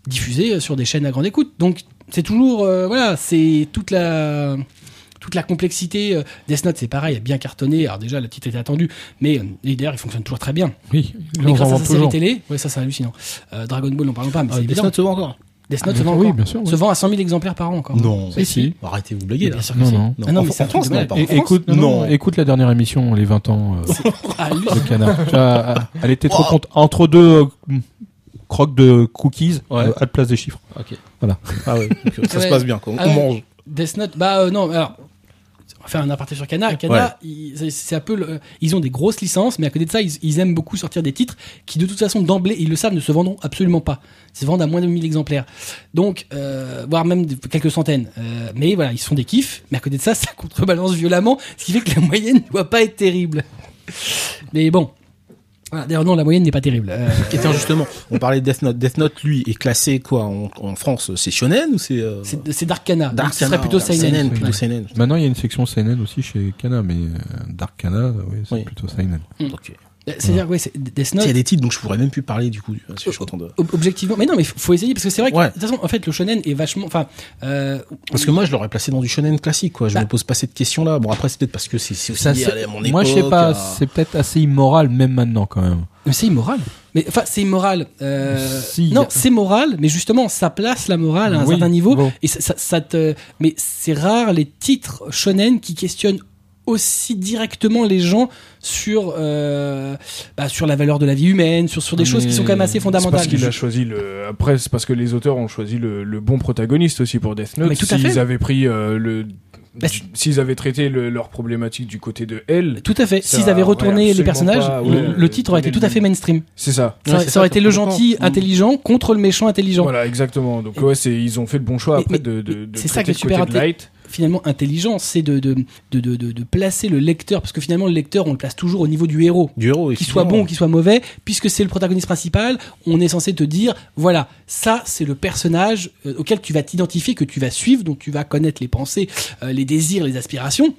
diffusées sur des chaînes à grande écoute. Donc c'est toujours euh, voilà, c'est toute la toute la complexité. euh, Death Note c'est pareil, a bien cartonné. Alors déjà le titre était attendu, mais euh, et d'ailleurs il fonctionne toujours très bien. Oui, Mais grâce à sa série télé, ouais ça c'est hallucinant. Euh, Dragon Ball n'en parlons pas, mais Ah, c'est Death. Note se vend encore Death Note se Bien vend oui, encore. bien sûr, oui. Se vend à 100 000 exemplaires par an encore. Non, Si, si. Arrêtez, vous blaguez là. Bien sûr que Non, non. Ah non, mais c'est France, de non, écoute, non, non, non, écoute la dernière émission, les 20 ans euh, ah, lui- de canard. Euh, elle était trop contente. Entre deux croques de cookies, Ouais. euh, elle place des chiffres. Ok. Voilà. Ah ouais, donc, euh, ça Ouais. se passe bien, quoi. On Ah ouais. mange. Death Note, bah euh, non, alors. On va faire un aparté sur Kana. Kana, ils- c'est- un peu, le- ils ont des grosses licences, mais à côté de ça, ils, ils aiment beaucoup sortir des titres qui, de toute façon, d'emblée, ils le savent, ne se vendront absolument pas. Ils se vendent à moins de 1000 exemplaires. Donc, euh, voire même quelques centaines. Euh, mais voilà, ils sont des kiffs, mais à côté de ça, ça contrebalance violemment, ce qui fait que la moyenne ne doit pas être terrible. Mais bon. Voilà, D'ailleurs, non, la moyenne n'est pas terrible. Euh, Et tiens, justement, on parlait de Death Note. Death Note, lui, est classé quoi en, en France C'est shonen ou c'est euh, c'est c'est Dark Kana. Dark donc ce serait Kana, plutôt Seinen. Seinen, plutôt Ouais. Seinen. Maintenant, il y a une section seinen aussi chez Kana, mais euh, Dark Kana, oui, c'est Oui. plutôt seinen. Ok. C'est-à-dire, ouais, c'est Death Il Note. y a des titres dont je pourrais même plus parler du coup. que je suis content de- Ob- Objectivement, mais non, mais faut faut essayer parce que c'est vrai que Ouais. de toute façon, en fait, le shonen est vachement, enfin, euh, Parce que moi, je l'aurais placé dans du shonen classique, quoi. Je Bah. me pose pas cette question-là. Bon, après, c'est peut-être parce que c'est c'est aussi Ça, lié c'est- à mon époque. Moi, je sais pas, à- c'est peut-être assez immoral, même maintenant, quand même. mais c'est immoral. Mais enfin, c'est immoral. Euh, Si. non, c'est moral, mais justement, ça place la morale à un Oui, certain niveau. bon. Et ça, ça, ça te, mais c'est rare les titres shonen qui questionnent aussi directement les gens sur euh, bah, sur la valeur de la vie humaine, sur sur des Ah, choses qui sont quand même assez C'est fondamentales. parce qu'il a choisi le. Après, c'est parce que les auteurs ont choisi le, le bon protagoniste aussi pour Death Note. Mais tout à S'ils avaient pris euh, le. Bah, S'ils avaient traité le- leur problématique du côté de elle, Tout à fait. S'ils avaient retourné les personnages, pas, le, ouais, le titre aurait été tout à fait mainstream. c'est ça. Ça, Ouais, aurait- c'est ça aurait ça, été le gentil Mm. intelligent contre le méchant intelligent. Voilà, exactement. Donc Et- ouais, c'est ils ont fait le bon choix après mais- de, de, de c'est ça qui est le super côté de light. Finalement intelligent, c'est de, de, de, de, placer le lecteur, parce que finalement le lecteur, on le place toujours au niveau du héros. Du héros, Qu'il soit bon ou qu'il soit mauvais, puisque c'est le protagoniste principal, on est censé te dire, voilà, ça c'est le personnage euh, auquel tu vas t'identifier, que tu vas suivre, dont tu vas connaître les pensées, euh, les désirs, les aspirations.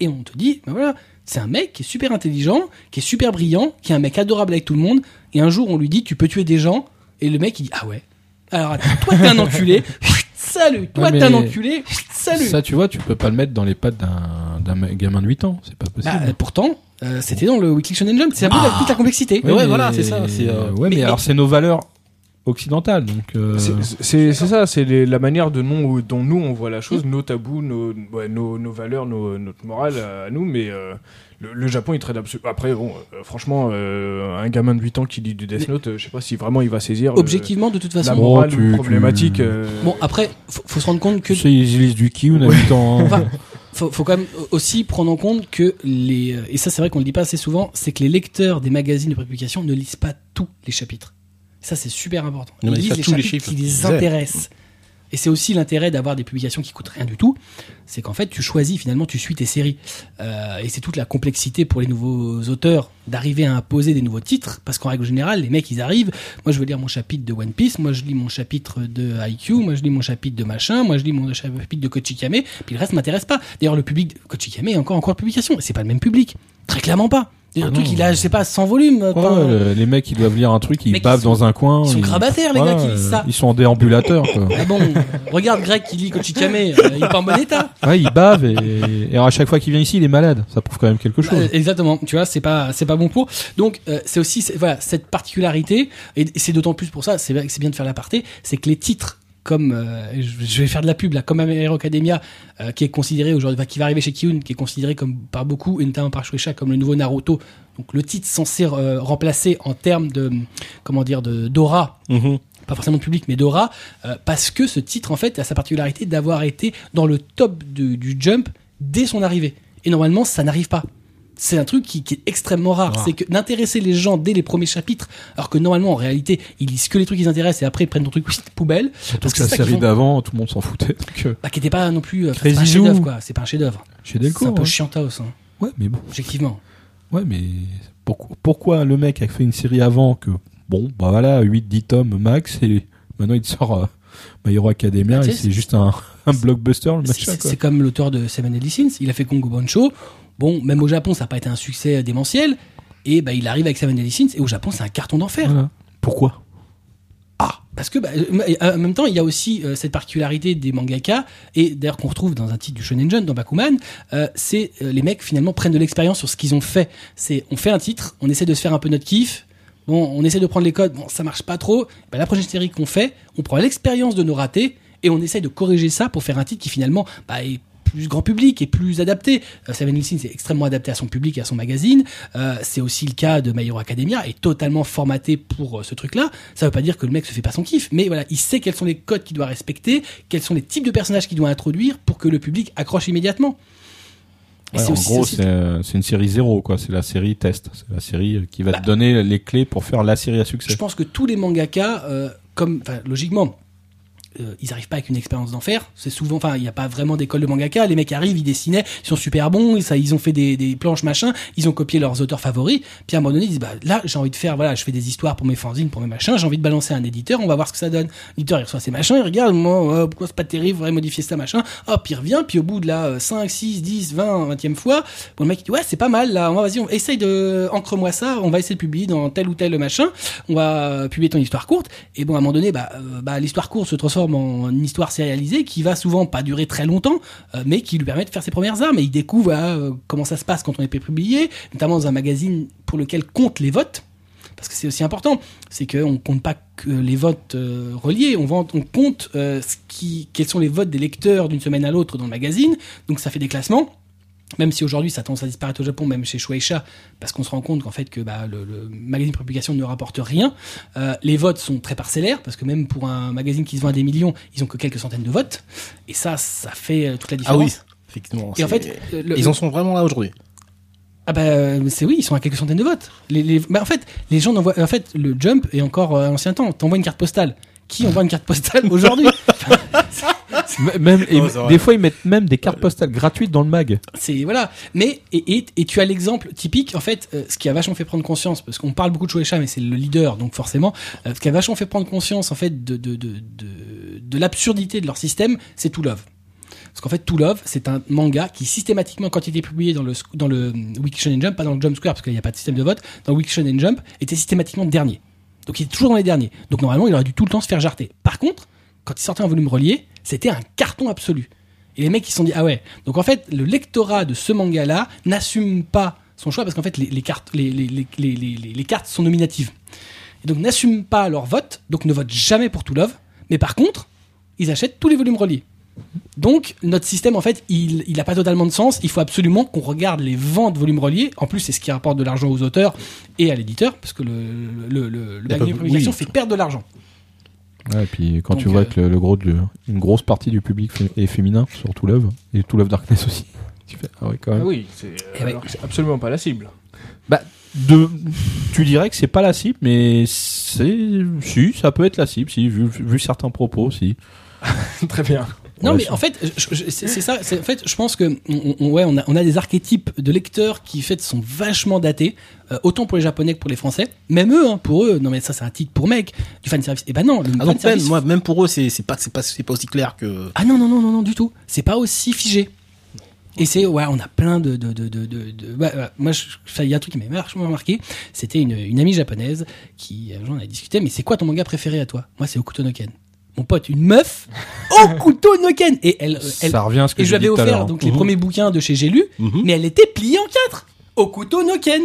Et on te dit, ben voilà, c'est un mec qui est super intelligent, qui est super brillant, qui est un mec adorable avec tout le monde, et un jour on lui dit, tu peux tuer des gens, et le mec il dit, ah ouais. Alors toi t'es un enculé, salut, toi Ouais, t'es un enculé, salut. Ça, tu vois, tu peux pas le mettre dans les pattes d'un gamin de 8 ans. C'est pas possible. Bah, euh, pourtant, euh, c'était dans le Weekly Shonen Jump. C'est un peu la- toute la complexité. Ouais, ouais, voilà, c'est ça, euh, Ouais, mais, mais- alors c'est nos valeurs occidentales, donc. euh, C'est- C'est c'est ça, c'est la manière de non, dont nous on voit la chose, nos tabous, nos, ouais, nos, nos valeurs, nos, notre morale à, à nous, mais euh, le, le Japon il traite absolument. Après, bon, euh, franchement, euh, un gamin de 8 ans qui lit du Death Note, euh, je sais pas si vraiment il va saisir le- Objectivement, de toute la façon. Bon, morale tu- ou tu- problématique. euh, Bon, après, faut, faut se rendre compte que ils lisent du ki, on a 8 ans. hein. Enfin, faut, faut quand même aussi prendre en compte que les et ça c'est vrai qu'on le dit pas assez souvent, c'est que les lecteurs des magazines de prépublication ne lisent pas tous les chapitres. Ça c'est super important. Ne Ils lisent lisent pas les tous les chapitres chiffres. qui les intéressent. Et c'est aussi l'intérêt d'avoir des publications qui coûtent rien du tout, c'est qu'en fait tu choisis finalement tu suis tes séries. Euh, et c'est toute la complexité pour les nouveaux auteurs d'arriver à imposer des nouveaux titres, parce qu'en règle générale les mecs ils arrivent, moi je veux lire mon chapitre de One Piece, moi je lis mon chapitre de IQ, moi je lis mon chapitre de machin, moi je lis mon chapitre de Kochikame, puis le reste m'intéresse pas. D'ailleurs le public de Kochikame est encore encore publication, et c'est pas le même public, très clairement pas. Le Ah truc non. il a je sais pas 100 volumes. Ouais, les mecs, ils doivent lire un truc, ils bavent ils sont- dans un coin. ils sont grabataires, les gars, qui lisent ça. Ils sont en déambulateurs, quoi. Ah bon, regarde Greg qui lit Kochikame, euh, il est pas en bon état. Ouais, il bave et, et à chaque fois qu'il vient ici, il est malade. Ça prouve quand même quelque chose. Euh, exactement. Tu vois, c'est pas c'est pas bon pour. Donc euh, c'est aussi voilà cette particularité et c'est d'autant plus pour ça. C'est bien de faire l'aparté. C'est que les titres comme euh, je vais faire de la pub là, comme Hero Academia, euh, qui est considéré aujourd'hui, qui va arriver chez Kiyun, qui est considéré comme par beaucoup et notamment par Shueisha comme le nouveau Naruto. Donc le titre censé euh, remplacer en termes de comment dire de d'aura Mhm. pas forcément de public, mais d'aura, parce que ce titre, en fait, a sa particularité d'avoir été dans le top du, du jump dès son arrivée. Et normalement, ça n'arrive pas. C'est un truc qui, qui est extrêmement rare. Rare. C'est que d'intéresser les gens dès les premiers chapitres, alors que normalement, en réalité, ils lisent que les trucs qui les intéressent et après ils prennent ton truc poubelle. Surtout Parce que que la c'est série font. d'avant, tout le monde s'en foutait. Donc, euh, Bah, qui était pas non plus, euh, c'est pas un chef Zoo. d'œuvre, quoi. C'est pas un chef d'œuvre. chez C'est Delcourt. un peu hein. chiantos, hein, Ouais, mais bon. objectivement. Ouais, mais pourquoi, pourquoi le mec a fait une série avant que, bon, bah voilà, 8-10 tomes max, et maintenant il sort euh, My Hero Academia, sais, c'est juste un, un blockbuster, le C'est- C'est c'est comme l'auteur de Seven Deadly Sins. Il a fait Kongo Bancho. Bon, même au Japon, ça n'a pas été un succès démentiel. Et bah, il arrive avec Seven Deadly Sins. Et au Japon, c'est un carton d'enfer. Voilà. Pourquoi? Ah, parce que bah, euh, en même temps, il y a aussi euh, cette particularité des mangaka et d'ailleurs qu'on retrouve dans un titre du Shonen Jump dans Bakuman, euh, c'est euh, les mecs finalement prennent de l'expérience sur ce qu'ils ont fait. C'est on fait un titre, on essaie de se faire un peu notre kiff. Bon, on essaie de prendre les codes, bon, ça marche pas trop. Ben, la prochaine série qu'on fait, on prend l'expérience de nos ratés et on essaye de corriger ça pour faire un titre qui finalement bah, est plus grand public et plus adapté. Euh, Seven Deadly Sins est extrêmement adapté à son public et à son magazine. Euh, c'est aussi le cas de My Hero Academia, est totalement formaté pour euh, ce truc-là. Ça veut pas dire que le mec se fait pas son kiff, mais voilà, il sait quels sont les codes qu'il doit respecter, quels sont les types de personnages qu'il doit introduire pour que le public accroche immédiatement. Et Ouais, c'est En aussi- gros, c'est c'est euh, c'est une série zéro, quoi. C'est la série test. C'est la série qui va Bah. te donner les clés pour faire la série à je succès. pense que tous les mangaka, comme, logiquement, euh, ils arrivent pas avec une expérience d'enfer. C'est souvent, enfin, il n'y a pas vraiment d'école de mangaka. Les mecs arrivent, ils dessinaient, ils sont super bons, ça, ils ont fait des, des planches machin, ils ont copié leurs auteurs favoris. Puis à un moment donné, ils disent, bah là, j'ai envie de faire, voilà, je fais des histoires pour mes fanzines, pour mes machins, j'ai envie de balancer un éditeur, on va voir ce que ça donne. L'éditeur, il reçoit ses machins, il regarde, moi, euh, pourquoi c'est pas terrible, faudrait modifier ça, machin. Hop, il revient, puis au bout de la euh, 5, 6, 10, 20, 20e fois, bon, le mec, il dit, ouais, c'est pas mal, là, on va, vas-y, on essaye de, encre-moi ça, on va essayer de publier dans tel ou tel machin, on va euh, publier ton histoire courte, et bon, à un moment donné, bah, euh, bah l'histoire courte se transforme en histoire sérialisée qui va souvent pas durer très longtemps, euh, mais qui lui permet de faire ses premières armes, et il découvre euh, comment ça se passe quand on est publié, notamment dans un magazine pour lequel comptent les votes, parce que c'est aussi important, c'est qu'on compte pas que les votes euh, reliés, on, vend- on compte ce qui, quels sont les votes des lecteurs d'une semaine à l'autre dans le magazine, donc ça fait des classements. Même si aujourd'hui ça tendance à disparaître au Japon, même chez Shueisha, parce qu'on se rend compte qu'en fait que bah, le, le magazine de publication ne rapporte rien. Euh, les votes sont très parcellaires, parce que même pour un magazine qui se vend à des millions, ils ont que quelques centaines de votes. Et ça, ça fait euh, toute la Ah différence. oui, effectivement. Et en fait, le- ils en sont vraiment là aujourd'hui. ah bah euh, c'est oui, ils sont à quelques centaines de votes. Les, les- bah, en fait, les gens n'envoient. En fait, le jump est encore euh, à l'ancien temps. T'envoies une carte postale. Qui envoie une carte postale aujourd'hui? Même, et des fois, ils mettent même des cartes postales gratuites dans le mag. C'est voilà. Mais et, et, et tu as l'exemple typique en fait, euh, ce qui a vachement fait prendre conscience parce qu'on parle beaucoup de Shueisha, mais c'est le leader donc forcément, euh, ce qui a vachement fait prendre conscience en fait de de de de, de l'absurdité de leur système, c'est To Love. Parce qu'en fait, To Love, c'est un manga qui systématiquement, quand il était publié dans le dans le euh, Weekly Shonen Jump, pas dans le Jump Square parce qu'il n'y a pas de système de vote, dans le Weekly Shonen Jump, était systématiquement dernier. Donc il est toujours dans les derniers. Donc normalement, il aurait dû tout le temps se faire jarter. Par contre, quand il sortait un volume relié, c'était un carton absolu. Et les mecs, ils se sont dit, ah ouais. Donc en fait, le lectorat de ce manga-là n'assume pas son choix parce qu'en fait, les, les cartes, les, les, les, les, les- les cartes sont nominatives. Et donc n'assument pas leur vote, donc ne votent jamais pour To Love. Mais par contre, ils achètent tous les volumes reliés. Donc notre système, en fait, il il a pas totalement de sens. Il faut absolument qu'on regarde les ventes volumes reliés. En plus, c'est ce qui rapporte de l'argent aux auteurs et à l'éditeur, parce que le, le, le, le de pub- publication oui. fait perdre de l'argent. Ouais, et puis quand Donc, tu vois euh, que le, le gros de, une grosse partie du public est féminin, surtout Love, et tout Love Darkness aussi, tu fais, ah ouais, quand Ah même. oui, c'est Eh que c'est absolument pas la cible. Bah, de, tu dirais que c'est pas la cible, mais c'est, si, ça peut être la cible, si, vu, vu certains propos, si. Très bien. Non, mais en fait, c'est ça. En fait, je pense que on, on- ouais, on a, on a des archétypes de lecteurs qui, en fait, sont vachement datés, euh, autant pour les Japonais que pour les Français. Même eux, hein, pour eux. Non, mais ça, c'est un titre pour mec du fan service. Eh ben non, le Ah donc même, moi, même pour eux, c'est pas, c'est pas, c'est pas aussi clair que. Ah non, non, non, non, non, du tout. C'est pas aussi figé. Et c'est, ouais, on a plein de. de, de, de, de, de- ouais. moi, il y a un truc qui m'a vachement marqué. C'était une, une amie japonaise qui, un jour, on a discuté, mais c'est quoi ton manga préféré à toi? Moi, c'est Okuto no Ken. Mon pote, une meuf, Okuto no Ken Et elle, euh, elle, ça revient à ce que et je lui avais offert donc les Mhm. premiers bouquins de chez J'ai lu, Mhm. mais elle était pliée en quatre. Okuto no Ken.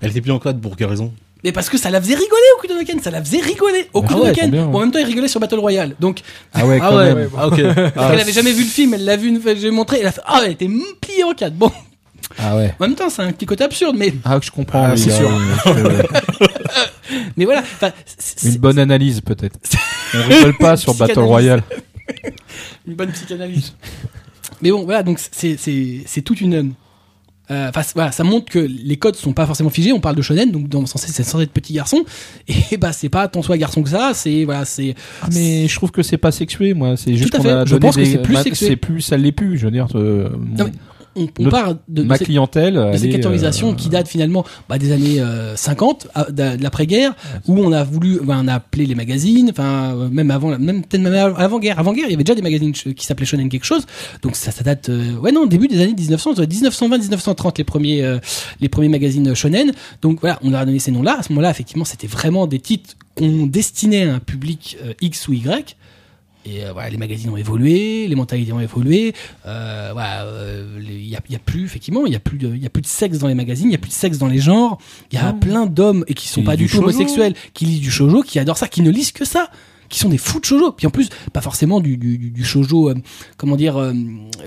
Elle était plus en code pour quelle raison? Mais parce que ça la faisait rigoler, Okuto no Ken. Ça la faisait rigoler. Okuto Ah ouais, no c'est Ken. bien. Bon, en même temps, il rigolait sur Battle Royale. Donc, Ah ouais, quand même. Ah ok. parce Ah, qu'elle avait jamais vu le film, elle l'a vu une fois, j'ai montré, elle a fait, ah, elle était pliée en quatre. Bon. Ah ouais. En même temps, c'est un petit côté absurde, mais, Ah, que je comprends. Ah, c'est là, sûr. euh, mais voilà. Une bonne analyse, peut-être. On rigole pas sur Battle. Royale. une bonne psychanalyse. mais bon, voilà, donc c'est, c'est, c'est toute une, Euh, Enfin, voilà, ça montre que les codes sont pas forcément figés. On parle de shonen, donc dans sens c'est censé être petit garçon. Et bah c'est pas tant soit garçon que ça. C'est voilà, c'est Ah, mais je trouve que c'est pas sexué, moi. C'est juste Tout à qu'on a Je pense que c'est plus sexué. C'est plus, ça l'est plus. Je veux dire, euh, mon- mais on, on parle de, de ma cette- clientèle, de cette euh, qui date finalement bah, des années euh, 50, à- de, de l'après-guerre, où on a voulu, bah, on a appelé les magazines, enfin euh, même avant, la- même peut-être même avant-guerre, avant-guerre, il y avait déjà des magazines qui s'appelaient Shonen quelque chose, donc ça, ça date, euh, ouais non, début des années 1900, 1920-1930 les premiers, euh, les premiers magazines Shonen, donc voilà, on leur a donné ces noms-là. À ce moment-là, effectivement, c'était vraiment des titres qu'on destinait à un public X ou Y. Et euh, voilà, les magazines ont évolué, les mentalités ont évolué. Euh, voilà, euh, il y, a, il y a plus effectivement, il y a plus de, il y a plus de sexe dans les magazines, il y a plus de sexe dans les genres. Il y a Non. plein d'hommes et qui sont Qui pas du tout shoujo. homosexuels, qui lisent du shojo, qui adorent ça, qui ne lisent que ça, qui sont des fous de shojo. Puis en plus, pas forcément du du, du, shojo, euh, comment dire, euh,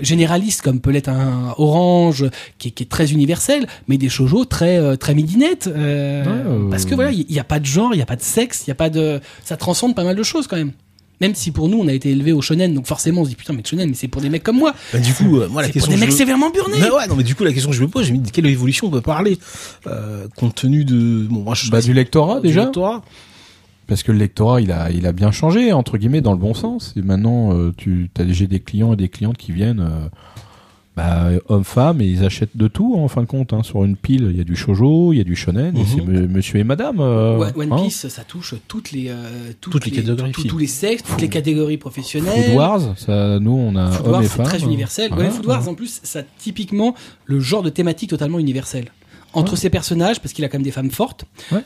généraliste comme peut l'être un Orange, qui est, qui est très universel, mais des shojo très euh, très midinette. euh, Ouais, euh, Parce que voilà, il y, a pas de genre, il y a pas de sexe, il y a pas de, ça transcende pas mal de choses quand même. Même si pour nous on a été élevé au shonen, donc forcément on se dit putain mais le shonen mais c'est pour des mecs comme moi. Bah, du coup, euh, moi, la C'est question pour des que mecs je- sévèrement burnés. Mais ouais, non, mais du coup, la question que je me pose, j'ai mis de quelle évolution on peut parler, euh, compte tenu de, bon, moi, je bah, du lectorat du déjà. lectorat. Parce que le lectorat, il a, il a bien changé, entre guillemets, dans le bon sens. Et maintenant, euh, tu as j'ai des clients et des clientes qui viennent, euh, bah, hommes-femmes, et ils achètent de tout, en fin de compte. Hein. Sur une pile, il y a du shoujo, il y a du shonen, et Mhm. c'est me- monsieur et madame. euh, One One hein. Piece ça touche toutes les euh, Toutes les catégories tous- les sexes, toutes les catégories professionnelles. Food Wars, ça, nous, on a Food hommes Wars, et femmes. très universel. Ouais, Food Wars, en plus, ça a typiquement le genre de thématique totalement universel. Entre Ouais. ses personnages, parce qu'il a quand même des femmes fortes. Ouais.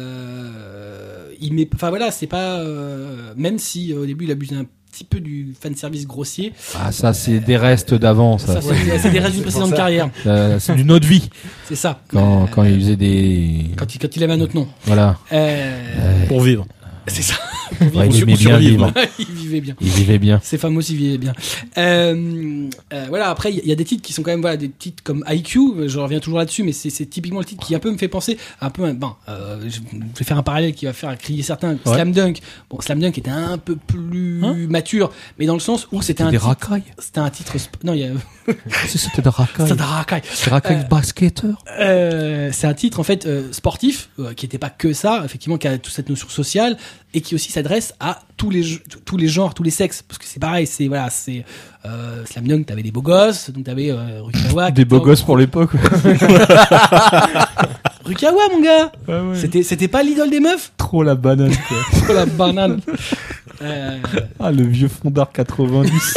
Euh, il met, enfin voilà, c'est pas, euh, même si euh, au début il abuse un petit peu du fan service grossier. Ah, ça, c'est des restes d'avant, ça. Ça, c'est des restes d'une précédente carrière. Euh, c'est d'une autre vie. C'est ça. Quand, Euh, quand il faisait des. quand il, quand il avait un autre nom. Voilà. Euh, Pour vivre. C'est ça. Ouais, il aimait bien vivre. il vivait bien. Il vivait bien. Ces femmes aussi vivaient bien. Euh, euh, voilà, après, il y, a- des titres qui sont quand même, voilà, des titres comme IQ, je reviens toujours là-dessus, mais c'est typiquement le titre qui un peu me fait penser, un peu, euh, je vais faire un parallèle qui va faire crier certains. Slam Dunk. Bon, Slam Dunk était un peu plus Hein mature, mais dans le sens où c'était un des racailles. c'était un titre, non, il y a, C'était des racailles. c'était un racaille. Des racailles basketteurs. Euh, c'est un titre en fait sportif qui n'était pas que ça, effectivement, qui a toute cette notion sociale et qui aussi s'adresse à tous les tous les genres, tous les sexes, parce que c'est pareil, c'est voilà, c'est euh, Slam Dunk, t'avais des beaux gosses, donc t'avais euh, Rukawa, Des beaux gosses pour l'époque. Rukawa mon gars, c'était c'était pas l'idole des meufs, Trop la banane, quoi. Oh, la banane. Euh, Ah, le vieux fondard 90.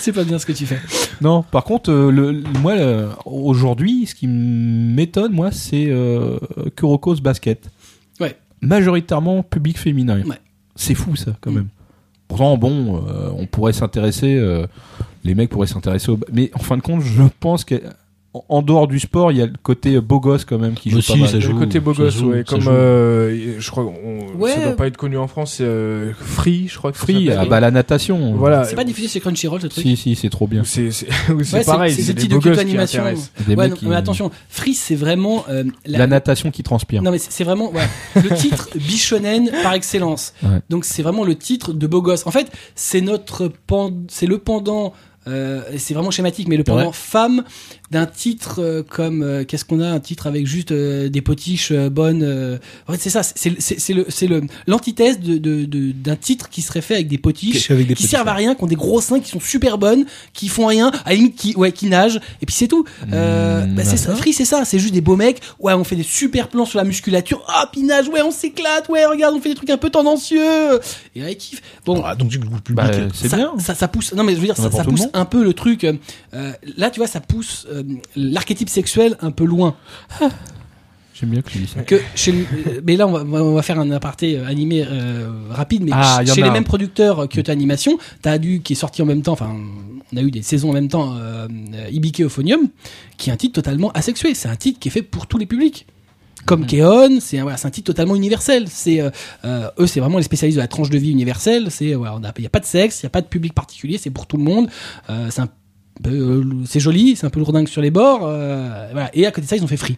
c'est pas bien ce que tu fais. non, par contre, euh, le, le- moi, aujourd'hui, ce qui m'étonne, moi, c'est euh, Kuroko's basket. Majoritairement public féminin. Ouais. C'est fou, ça, quand Mm. même. Pourtant, bon, euh, on pourrait s'intéresser, euh, les mecs pourraient s'intéresser au. Mais en fin de compte, je pense que en- dehors du sport, il y a le côté beau gosse quand même qui joue Aussi, pas mal. ça Le côté beau gosse, joue, ouais, comme euh, je crois, on, Ouais. ça doit pas être connu en France, c'est euh, Free, je crois que Free, ah bah la natation. Voilà. C'est pas diffusé chez Crunchyroll ce truc. Si, si, c'est trop bien. C'est Ouais, pareil, c'est des qui d'animation. intéressent. Des Ouais, mecs non, qui- mais attention, Free c'est vraiment euh, La natation qui transpire. Non mais c'est vraiment ouais, le titre bichonen par excellence. Ouais. Donc c'est vraiment le titre de beau gosse. En fait, c'est notre c'est le pendant euh, c'est vraiment schématique mais le pendant Ouais. femme d'un titre euh, comme euh, qu'est-ce qu'on a un titre avec juste euh, des potiches euh, bonnes euh, en fait c'est ça c'est le c'est le l'antithèse de d'un titre qui serait fait avec des potiches Avec des qui servent à rien, qui ont des gros seins, qui sont super bonnes, qui font rien, à la limite qui, ouais, qui nagent, et puis c'est tout. Euh, Mmh, bah, c'est ça. Free, c'est ça, c'est juste des beaux mecs, ouais, on fait des super plans sur la musculature, ah, puis ils nagent, ouais, on s'éclate, ouais, regarde, on fait des trucs un peu tendancieux, et là, ils kiffent. Bon, Ah, donc du coup, le public. Bah, c'est ça, bien. Ça, ça pousse. Non, mais je veux dire, ça, pousse un peu le truc. euh, là, tu vois, ça pousse euh, l'archétype sexuel un peu loin. J'aime bien que tu dis ça. Que chez, le- euh, mais là, on va, on va faire un aparté euh, animé euh, rapide. Mais Ah, chez les mêmes producteurs euh, Kyoto Animation, t'as Adu qui est sorti en même temps. Enfin, on a eu des saisons en même temps. Euh, euh, Ibiki Euphonium, qui est un titre totalement asexué. C'est un titre qui est fait pour tous les publics. Comme Keon, c'est un, voilà, un titre totalement universel. C'est euh, euh, eux, c'est vraiment les spécialistes de la tranche de vie universelle. C'est voilà, on a- il a pas de sexe, il y a pas de public particulier, c'est pour tout le monde. Euh, c'est un euh, c'est joli, c'est un peu lourdingue sur les bords. euh, voilà. Et à côté de ça, ils ont fait Free.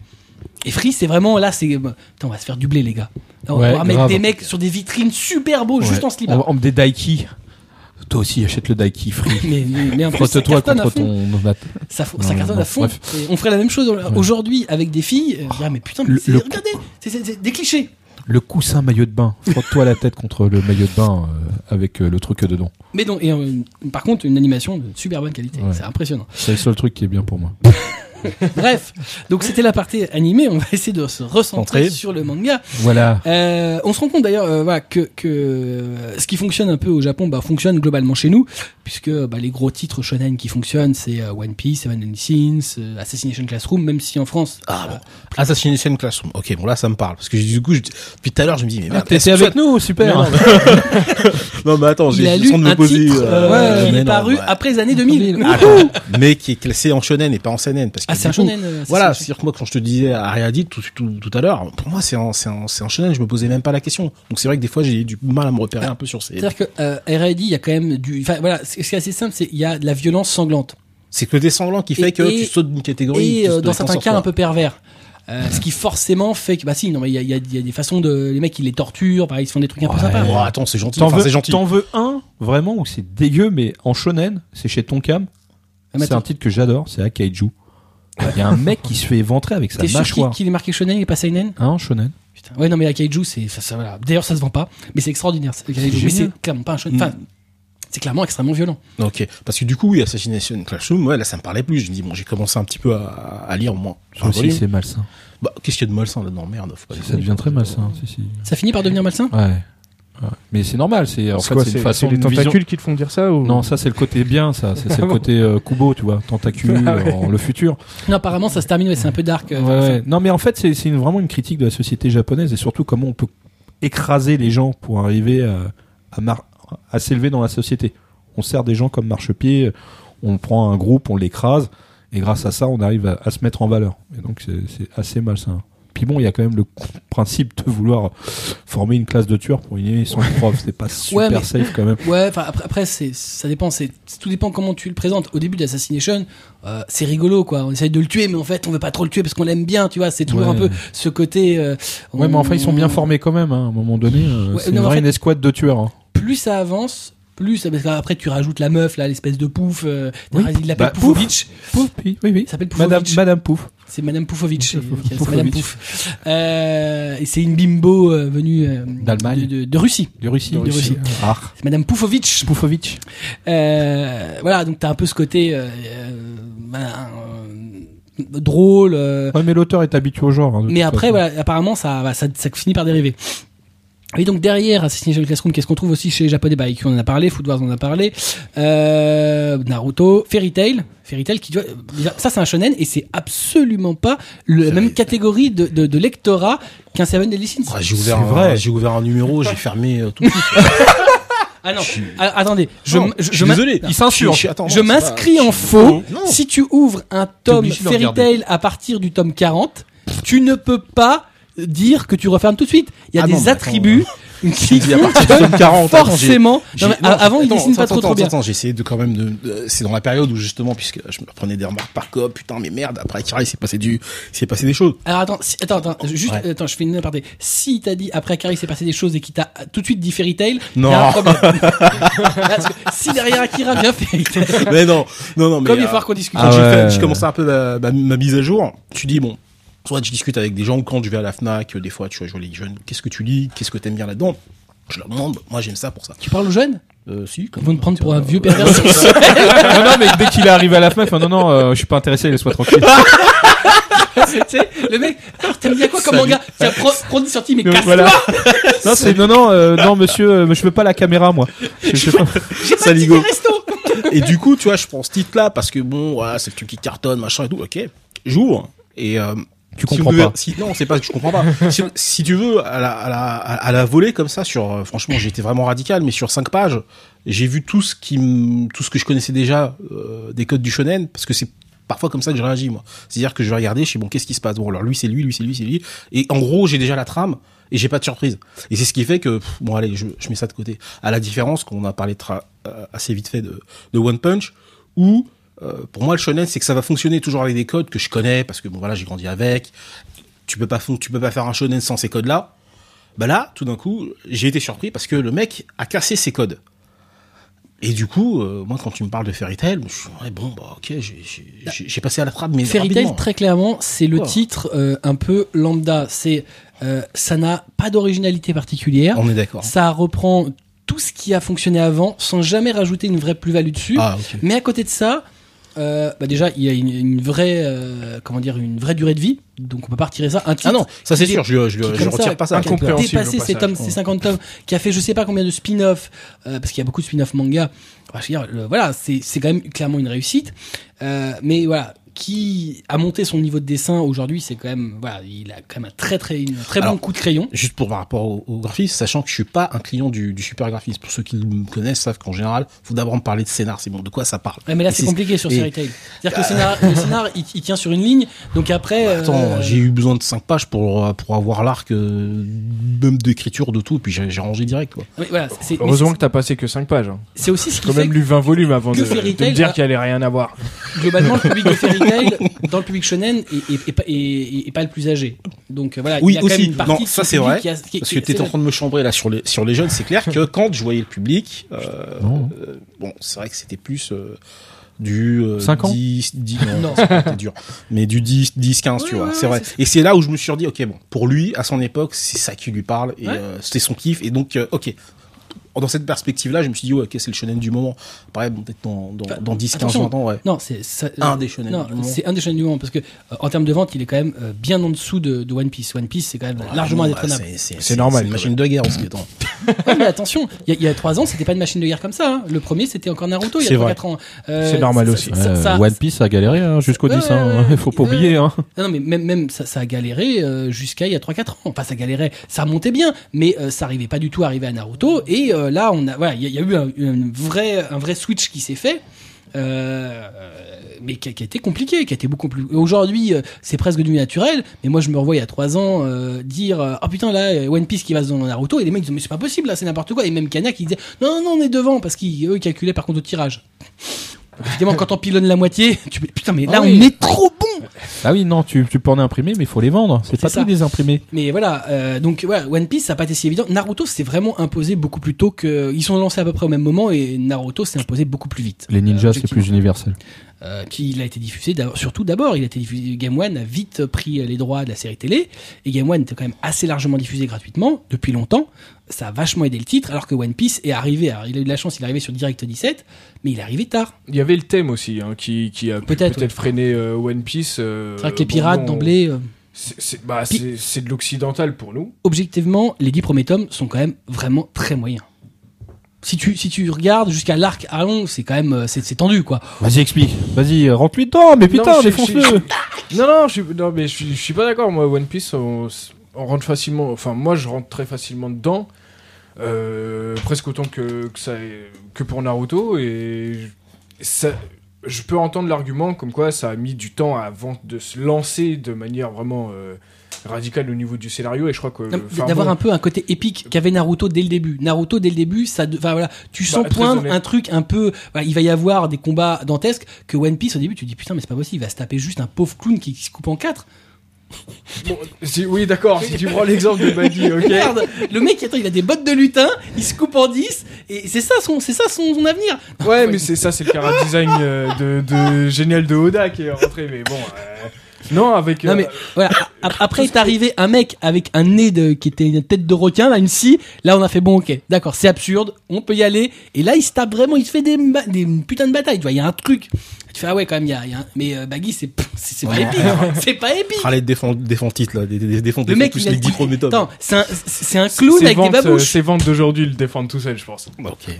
Et Free, c'est vraiment là, c'est putain, on va se faire dubler les gars. On Ouais, va mettre des mecs sur des vitrines super beaux juste en slip. En, en- des daiki. Toi aussi, achète le Daiki Free. Mais, mais, mais en plus, ça Frotte-toi cartonne à contre ton. Ça, Non, ça cartonne non, à fond. on ferait la même chose aujourd'hui avec des filles. euh, dire, mais putain, mais Le- c'est- le- regardez, c'est des clichés. Le coussin maillot de bain. Frotte-toi la tête contre le maillot de bain euh, avec euh, le truc dedans. Mais donc, et, euh, par contre, une animation de super bonne qualité. Ouais. C'est impressionnant. C'est le seul truc qui est bien pour moi. Bref, donc c'était la partie animée. On va essayer de se recentrer sur le manga. Voilà. Euh, on se rend compte d'ailleurs euh, voilà, que, que euh, ce qui fonctionne un peu au Japon bah, fonctionne globalement chez nous, puisque bah, les gros titres shonen qui fonctionnent, c'est euh, One Piece, Seven Deadly Sins, euh, Assassination Classroom, même si en France... Ah euh, bon. Assassination Classroom. Ok, bon là ça me parle parce que du coup je- depuis tout à l'heure je me dis mais merde. T'étais que avec nous, super. Non, non mais attends, il j'ai temps de me un poser. titre euh, ouais, il est non, paru ouais. après les années 2000. Attends, mais qui est classé en shonen et pas en seinen parce que Ah, c'est un coup, shonen. euh, Voilà, c'est-à-dire que moi quand je te disais Ariadne tout, tout, tout à l'heure, pour moi c'est un, c'est un, c'est un shonen, je me posais même pas la question. Donc c'est vrai que des fois j'ai du mal à me repérer un peu sur ces. C'est-à-dire que euh, R.I.D. il y a quand même du... Enfin voilà, ce qui est assez simple, c'est il y a de la violence sanglante. C'est que le descendant qui fait Et- que et- tu sautes d'une catégorie. et euh, dans certains cas un peu pervers. Euh, ce qui forcément fait que bah si non mais il y a, il y, a, y a des façons de les mecs ils les torturent ils se font des trucs un peu Ouais. sympas Oh, attends, c'est gentil. T'en Enfin, veux, c'est gentil. t'en veux un vraiment où c'est dégueu, mais en shonen, c'est chez Tonkam. Ah, C'est un titre que j'adore, c'est Akaiju. Il y a un mec qui se fait éventrer avec sa t'es sûr mâchoire. qu'il qu'il est marqué shonen et pas seinen? Hein, shonen Putain. ouais non mais la kaiju c'est ça, ça, voilà. d'ailleurs ça se vend pas mais c'est extraordinaire c'est- mais c'est génial. clairement pas un shonen enfin c'est clairement extrêmement violent Ok, parce que du coup, oui, Assassination Classroom, ouais, là, ça me parlait plus. Je me dis, bon, j'ai commencé un petit peu à, à lire au moins. Ça un aussi, volume. c'est malsain. Bah, qu'est-ce qu'il y a de malsain là-dedans? Merde, faut pas Ça déconner, devient très malsain. Si, si. ça finit par devenir malsain? Ouais. Mais c'est normal, c'est en C'est fait c'est une façon c'est les vision. tentacules qui te font dire ça ou? Non, ça c'est le côté bien, ça. C'est Ah le bon côté euh, Kubo, tu vois, tentacule, Ah ouais. le futur. non apparemment ça se termine ouais, c'est un peu dark euh, Ouais, enfin, ouais. Non, mais en fait, c'est vraiment une critique de la société japonaise et surtout comment on peut écraser les gens pour arriver à, à, mar- à s'élever dans la société. On sert des gens comme marchepied, on prend un groupe, on l'écrase et grâce à ça, on arrive à, à se mettre en valeur. Et donc, c'est c'est assez malsain. Puis bon, il y a quand même le principe de vouloir former une classe de tueurs pour éliminer son prof. C'est pas super Ouais, mais- safe quand même. Ouais, après, après c'est ça dépend, c'est tout dépend comment tu le présentes. Au début d'Assassination, euh, c'est rigolo quoi. On essaye de le tuer, mais en fait on veut pas trop le tuer parce qu'on l'aime bien, tu vois. C'est toujours Ouais. un peu ce côté. euh, Ouais, mais enfin, ils sont bien formés quand même. hein. À un moment donné, euh, Ouais, c'est non, une en vraie fait- une escouade de tueurs. hein. Plus ça avance, plus parce qu'après tu rajoutes la meuf là, l'espèce de pouf. Euh, Oui. il l'appelle Bah, Poufovitch. Pouf, oui, oui, s'appelle. Madame Pouf. C'est Madame Poufovitch. Pouf- C'est. Madame Pouf. Euh, et c'est une bimbo euh, venue euh, D'Allemagne. de, de, de Russie. De Russie. De Russie. Ah, C'est Madame Poufovitch. Poufovitch. Euh, voilà, donc t'as un peu ce côté euh, drôle. Ouais, mais l'auteur est habitué au genre. hein, mais après, voilà, apparemment, ça, ça, ça finit par dériver. Et donc derrière Assassination Classroom, qu'est-ce qu'on trouve aussi chez Japonais? Bah, on en a parlé, Food Wars on en a parlé, euh, Naruto, Fairy Tail, Fairy Tail qui doit, déjà, ça c'est un shonen et c'est absolument pas le, la même catégorie de, de, de lectorat qu'un Seven Deadly Sins. Ouais, j'ai ouvert, C'est un- vrai. j'ai ouvert un numéro, j'ai fermé euh, tout. de suite. Ah non, ah, attendez, je, Non, je, je je désolé. Il s'insurge. Je- m'inscris pas- en faux. Non. Si tu ouvres un tome Fairy. Tail à partir du tome 40, tu ne peux pas dire que tu refermes tout de suite. Il y a Ah des attributs qui dis à font partir du que tome 40, attends, j'ai- forcément. Non, mais non, avant, il attends, dessine pas trop trop bien. Attends, j'ai essayé de quand même de. de- c'est dans la période où justement, puisque je me prenais des remarques par cop, putain, mais merde, après Akira, il s'est passé du, il s'est passé des choses. Alors attends, si- attends, attends, juste, Ouais. attends, je fais une aparté. Si t'as dit après Akari s'est passé des choses et qu'il t'a tout de suite dit Fairy Tail, Non. il y a un problème. Parce que si derrière Akira vient Fairy Tail, mais non, non, non, mais. comme il va euh, falloir qu'on discute. quand Ah j'ai ouais. j'ai commencé un peu ma, ma- ma mise à jour, tu dis bon, soit je discute avec des gens ou quand je vais à la Fnac, euh, des fois, tu vois, je vois les jeunes, qu'est-ce que tu lis, qu'est-ce que t'aimes bien là-dedans? Je leur demande, moi j'aime ça pour ça. Tu parles aux jeunes? Euh, si, Ils vont te prendre pour un vieux pervers. non, non, mais dès qu'il est arrivé à la fait, non, non, euh, je suis pas intéressé, laisse-moi tranquille. tu sais, le mec, alors t'aimes bien quoi comme Salut. manga? Tiens, prends, 10 sorties, mais Donc, casse-toi voilà. Non, c'est, non, non, euh, non, monsieur, euh, je veux pas la caméra, moi. Je, pas- resto Et du coup, tu vois, je prends ce titre-là parce que bon, voilà, c'est le truc qui cartonne, machin et tout. Ok, j'ouvre et euh, Tu comprends pas. Si, non, c'est pas que je comprends pas. si, si tu veux, à la, à la, à la volée comme ça, sur, euh, franchement, été vraiment radical, mais sur cinq pages, j'ai vu tout ce qui, tout ce que je connaissais déjà euh, des codes du shonen, parce que c'est parfois comme ça que je réagis moi. C'est-à-dire que je vais regarder, je sais bon, qu'est-ce qui se passe? Bon, alors lui c'est lui, lui c'est lui, c'est lui, et en gros j'ai déjà la trame et j'ai pas de surprise. Et c'est ce qui fait que pff, bon allez, je, je mets ça de côté. À la différence qu'on a parlé tra- euh, assez vite fait de, de One Punch, où euh, pour moi le shonen c'est que ça va fonctionner toujours avec des codes que je connais parce que bon voilà j'ai grandi avec. Tu peux pas tu peux pas faire un shonen sans ces codes là. Bah là, tout d'un coup, j'ai été surpris parce que le mec a cassé ses codes. Et du coup, euh, moi, quand tu me parles de Fairy Tail, je suis ouais, bon, bah ok, j'ai- j'ai passé à la trappe, mais Fairy Tail, très clairement, c'est le Oh. titre euh, un peu lambda. C'est euh, ça n'a pas d'originalité particulière. On est d'accord. Ça reprend tout ce qui a fonctionné avant sans jamais rajouter une vraie plus-value dessus. Ah. Mais à côté de ça, euh, bah déjà, il y a une, une vraie, euh, comment dire, une vraie durée de vie. Donc on peut pas retirer ça. Un titre Ah non, ça c'est sûr, je, je, qui, je retire ça, pas ça. qui a dépassé ces, tomes, ces 50 tomes, qui a fait je sais pas combien de spin-off, euh, parce qu'il y a beaucoup de spin-off manga. Enfin, je veux dire, le- voilà, c'est c'est quand même clairement une réussite. Euh, mais voilà, qui a monté son niveau de dessin aujourd'hui, c'est quand même, voilà, il a quand même un très très, un très bon coup de crayon. Juste pour par rapport au, au graphisme, sachant que je suis pas un client du, du super graphisme. Pour ceux qui me connaissent savent qu'en général, faut d'abord me parler de scénar. C'est bon, de quoi ça parle. Ouais, mais là, Et c'est compliqué sur et- Fairy Tail. C'est-à-dire que le scénar, le scénar il, il tient sur une ligne, donc après. euh, Attends, j'ai eu besoin de 5 pages pour pour avoir l'arc euh, même d'écriture de tout, puis j'ai rangé direct quoi. voilà, Heureusement que t'as passé que 5 pages. hein. c'est aussi ce qui J'ai quand fait même lu 20 volumes avant de, Fairy de me dire qu'il allait rien avoir. globalement, le public de Fairy Tail, dans le public shonen, est, est, est pas- est- est pas le plus âgé. Donc euh, voilà, Oui, il y a quand aussi. même une partie Non, ça, ce c'est vrai, qui a- qui- Parce que tu en train de me chambrer là sur les sur les jeunes, c'est clair que quand je voyais le public, euh, euh, bon, c'est vrai que c'était plus euh, du euh, Cinq ans 10, 10 non, Non. c'était dur. Mais du 10 10 15, tu vois, ouais, c'est vrai. Et c'est là où je me suis dit OK, bon, pour lui à son époque, c'est ça qui lui parle et Ouais. euh, c'était son kiff et donc euh, OK. Dans cette perspective-là, je me suis dit, ouais, ok, c'est le shonen du moment. Bon, peut-être dans, dans, Enfin, dans 10, 15, attention. 20 ans, ouais. Non, c'est ça- Un des shonen Non, du moment. c'est un des shonen du moment parce que euh, en termes de vente, il est quand même euh, bien en dessous de, de One Piece. One Piece, c'est quand même largement Ouais, indétrônable. c'est- normal, une machine de guerre aussi. Attends. Ouais, mais attention, il y, a- il y a trois ans, c'était pas une machine de guerre comme ça. hein. Le premier, c'était encore Naruto il y a vrai. 3-4 ans. Euh, C'est normal aussi. ça- Euh, ça- One Piece a galéré hein, jusqu'au Ouais, 10, hein. ouais, ouais. il faut pas oublier. Hein. Non, mais même, même ça, ça a galéré euh, jusqu'à il y a 3-4 ans. Enfin, ça galérait, ça montait bien, mais euh, ça arrivait pas du tout à arriver à Naruto. Et euh, là, on a, voilà, il y, a- eu un, un vrai switch qui s'est fait. Euh, mais qui a, été compliqué, qui a été beaucoup plus. Aujourd'hui, euh, c'est presque devenu naturel. Mais moi, je me revois il y a trois ans dire euh, oh putain là One Piece qui va dans Naruto et les mecs disent mais c'est pas possible là, c'est n'importe quoi. Et même Kana qui disait non non on est devant parce qu'eux ils calculaient par contre au tirage. Évidemment, quand on pilonne la moitié, tu putain mais là Ah oui. on est trop bon. Ah oui, non, tu, tu peux en imprimer, mais il faut les vendre. C'est pas ça. tout des imprimés. Mais voilà, euh, donc voilà, One Piece ça n'a pas été si évident. Naruto s'est vraiment imposé beaucoup plus tôt que ils sont lancés à peu près au même moment et Naruto s'est imposé beaucoup plus vite. Les ninjas, Euh, c'est plus universel. Euh, puis il a été diffusé, surtout d'abord, il a été diffusé. Game One a vite pris les droits de la série télé et Game One était quand même assez largement diffusé gratuitement depuis longtemps. Ça a vachement aidé le titre, alors que One Piece est arrivé. Alors il a eu de la chance, il est arrivé sur Direct 17, mais il est arrivé tard. Il y avait le thème aussi hein, qui, qui a Peut-être, freiné euh, One Piece. euh, C'est vrai que les pirates d'emblée. euh, c'est- bah, c'est de l'occidental pour nous. objectivement, les dix premiers tomes sont quand même vraiment très moyens. Si tu, si tu regardes jusqu'à l'arc Alon, c'est quand même, euh, c'est tendu, quoi. Vas-y, explique. Vas-y, euh, rentre-lui dedans, mais putain, défonce-le. Non, non, je, suis- non, mais je, suis- je suis pas d'accord. Moi, One Piece, on, on rentre facilement. Enfin, moi, je rentre très facilement dedans. euh, presque autant que, que, ça, que pour Naruto. Et ça, je peux entendre l'argument comme quoi ça a mis du temps avant de se lancer de manière vraiment euh, radicale au niveau du scénario. Et je crois que. D'avoir bon, un peu un côté épique qu'avait Naruto dès le début. Naruto dès le début, ça, enfin voilà, tu sens Bah, poindre un truc un peu, voilà, il va y avoir des combats dantesques que One Piece au début, tu dis putain mais c'est pas possible, il va se taper juste un pauvre clown qui, qui se coupe en quatre. bon, si- oui, d'accord. si tu prends l'exemple de Baggy, ok. Merde, le mec attends, il a des bottes de lutin, il se coupe en 10 et c'est ça son, c'est ça son, son avenir. Ouais, mais c'est ça, c'est le cara design euh, de, de génial de Oda qui est rentré. Mais bon, euh, non, avec. Non euh, mais voilà, après est arrivé un mec avec un nez de qui était une tête de requin, là une scie, là on a fait bon OK, d'accord, c'est absurde, on peut y aller et là il se tape vraiment, il se fait des des putains de batailles, tu vois, il y a un truc. Tu fais ah ouais quand même il y a, y a un- mais euh, Baggy c'est c'est c'est pas épique, c'est pas épique. Les défends, défends titres, là, des, des, défends, Le mec plus il a les 10 premiers tomes. Attends, c'est un c'est un clown avec des ventes, euh, babouches. Ses ventes d'aujourd'hui le défendent tout seul, je pense. Bah, ok.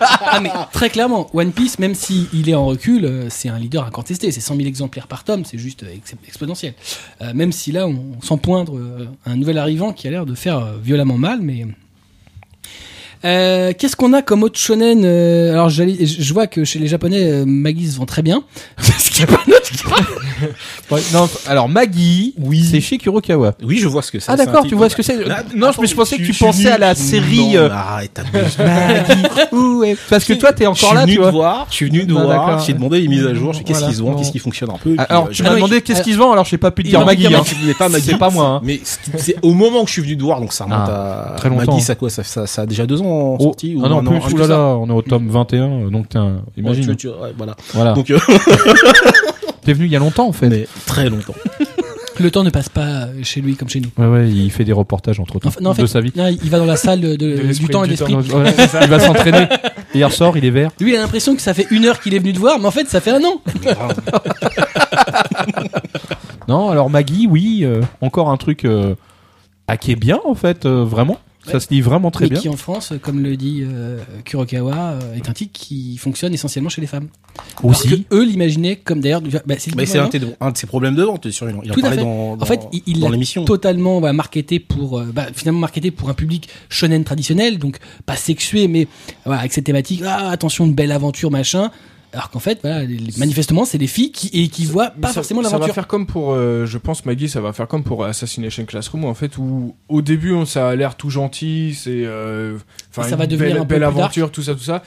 Ah mais très clairement, One Piece, même si il est en recul, euh, c'est un leader incontesté. C'est 100 000 exemplaires par tome, c'est juste euh, ex- exponentiel. Euh, même si là, on, on sent poindre euh, un nouvel arrivant qui a l'air de faire euh, violemment mal, mais. Euh, Qu'est-ce qu'on a comme autre shonen euh, Alors j'allais- je vois que chez les japonais, euh, Maggie se vend très bien. Parce qu'il y a pas d'autre non, alors Maggie, Oui. c'est chez Kurokawa. Oui, je vois ce que c'est. Ah d'accord, tu vois ce que c'est Non, attends, mais je pensais que tu pensais à la série. Euh, arrête. Maggie. ouais. Parce que toi, t'es Je suis encore là, venu tu te vois. voir, je suis venu te Ah, voir, j'ai demandé les mises à jour, je sais qu'est-ce Voilà. qui se vend, qu'est-ce qui fonctionne un peu. puis, Alors, tu m'as Ah, demandé qu'est-ce qui se vend, alors je sais pas pu te dire m'a Maggie. Hein. Tu voulais pas Maggie. C'est pas moi. hein. Mais c'est- au moment que je suis venu te voir, donc ça remonte Ah, à très longtemps. Maggie, ça quoi ça a déjà deux ans en Oh, sortie ou ah non, un an, plus, oulala, ça on est au tome 21, euh, donc t'es un- imagine. Ouais, tu- tu- ouais, voilà. Voilà. Donc, euh, T'es venu il y a longtemps en fait. mais très longtemps. Le temps ne passe pas chez lui comme chez nous. Ouais, ouais, il fait des reportages entre temps Enfin, non, en de sa vie. non, il va dans la salle de- de- De du temps et temps. Ouais, il va s'entraîner. Et il ressort, il est vert. Lui, il a l'impression que ça fait une heure qu'il est venu te voir, mais en fait, ça fait un an. Non, alors Maggie, oui, euh, encore un truc euh, ah, qui est bien en fait, euh, vraiment. Ça Ouais. se lit vraiment très mais bien. qui en France, comme le dit euh, Kurokawa, euh, est un titre qui fonctionne essentiellement chez les femmes. Alors Aussi. que eux l'imaginaient comme d'ailleurs. Bah, c'est Mais c'est un, de- un de ses problèmes de vente, sur Il en Tout à parlait fait. dans, dans, En fait, il- l'a l'émission. totalement bah, marketé pour euh, bah, finalement marketé pour un public shonen traditionnel donc pas sexué mais voilà, avec cette thématique ah attention une belle aventure machin alors qu'en fait voilà, les- les- manifestement c'est les filles qui et qui voient Mais pas ça- forcément Ça va l'aventure faire comme pour, euh, je pense Maggie, ça va faire comme pour Assassination Classroom en fait, où au début on, ça a l'air tout gentil, c'est, euh, enfin Et ça une va devenir belle, un peu belle plus aventure, tout ça, tout ça.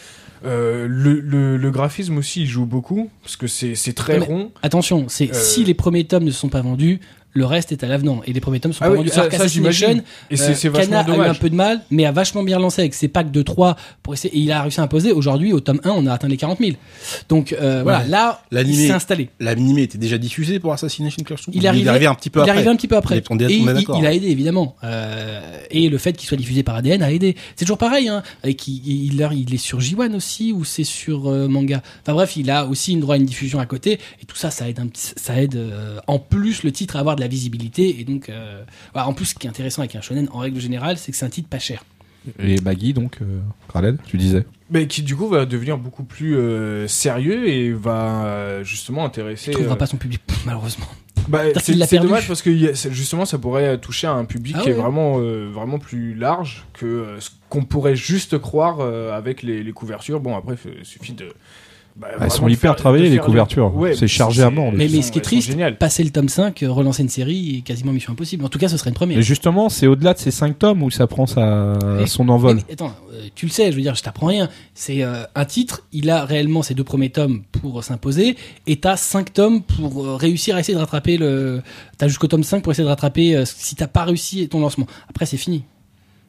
Euh, le, le, le graphisme aussi, il joue beaucoup parce que c'est c'est très mais- rond. attention c'est Euh. si les premiers tomes ne sont pas vendus le reste est à l'avenant et les premiers tomes sont Ah pas oui, vendus ça- alors qu'Assassination euh, Kana vachement a eu un peu de mal mais a vachement bien lancé avec ses packs de 3 pour essayer et il a réussi à imposer aujourd'hui au tome 1 on a atteint les 40 000 donc euh, voilà là il L'animé- s'est installé L'animé était déjà diffusé pour Assassination Classroom. Il est arrivé- un petit peu il est après. arrivé un petit peu après. Il et il, il a aidé évidemment. Euh, et le fait qu'il soit diffusé par ADN a aidé. C'est toujours pareil. Hein, et il, il- il est sur J1 aussi ou c'est sur euh, manga. Enfin bref, il a aussi une droit à une diffusion à côté. Et tout ça, ça aide un petit, ça aide euh, en plus le titre à avoir de la visibilité. Et donc, euh, voilà, en plus, ce qui est intéressant avec un shonen en règle générale, c'est que c'est un titre pas cher. Et Maggie, donc, euh, Khaled, tu disais. Mais qui du coup va devenir beaucoup plus euh, sérieux et va euh, justement intéresser. Il trouvera euh, pas son public malheureusement. Bah, c'est l'a c'est perdu. dommage parce que justement ça pourrait toucher à un public Ah qui est vraiment euh, vraiment plus large que euh, ce qu'on pourrait juste croire euh, avec les, les couvertures. Bon après il suffit de. Bah, Elles vraiment sont de hyper faire- travaillées, les couvertures. Ouais, C'est chargé à mort, Mais, mais sont- ce qui est sont triste, passer le tome 5, euh, relancer une série est quasiment mission impossible. En tout cas, ce serait une première. Et justement, c'est au-delà de ces cinq tomes où ça prend sa, Et- son envol. mais attends, euh, tu le sais, je veux dire, je t'apprends rien. C'est euh, un titre, il a réellement ses deux premiers tomes pour s'imposer, et t'as cinq tomes pour euh, réussir à essayer de rattraper le. T'as jusqu'au tome 5 pour essayer de rattraper euh, si t'as pas réussi ton lancement. Après, c'est fini.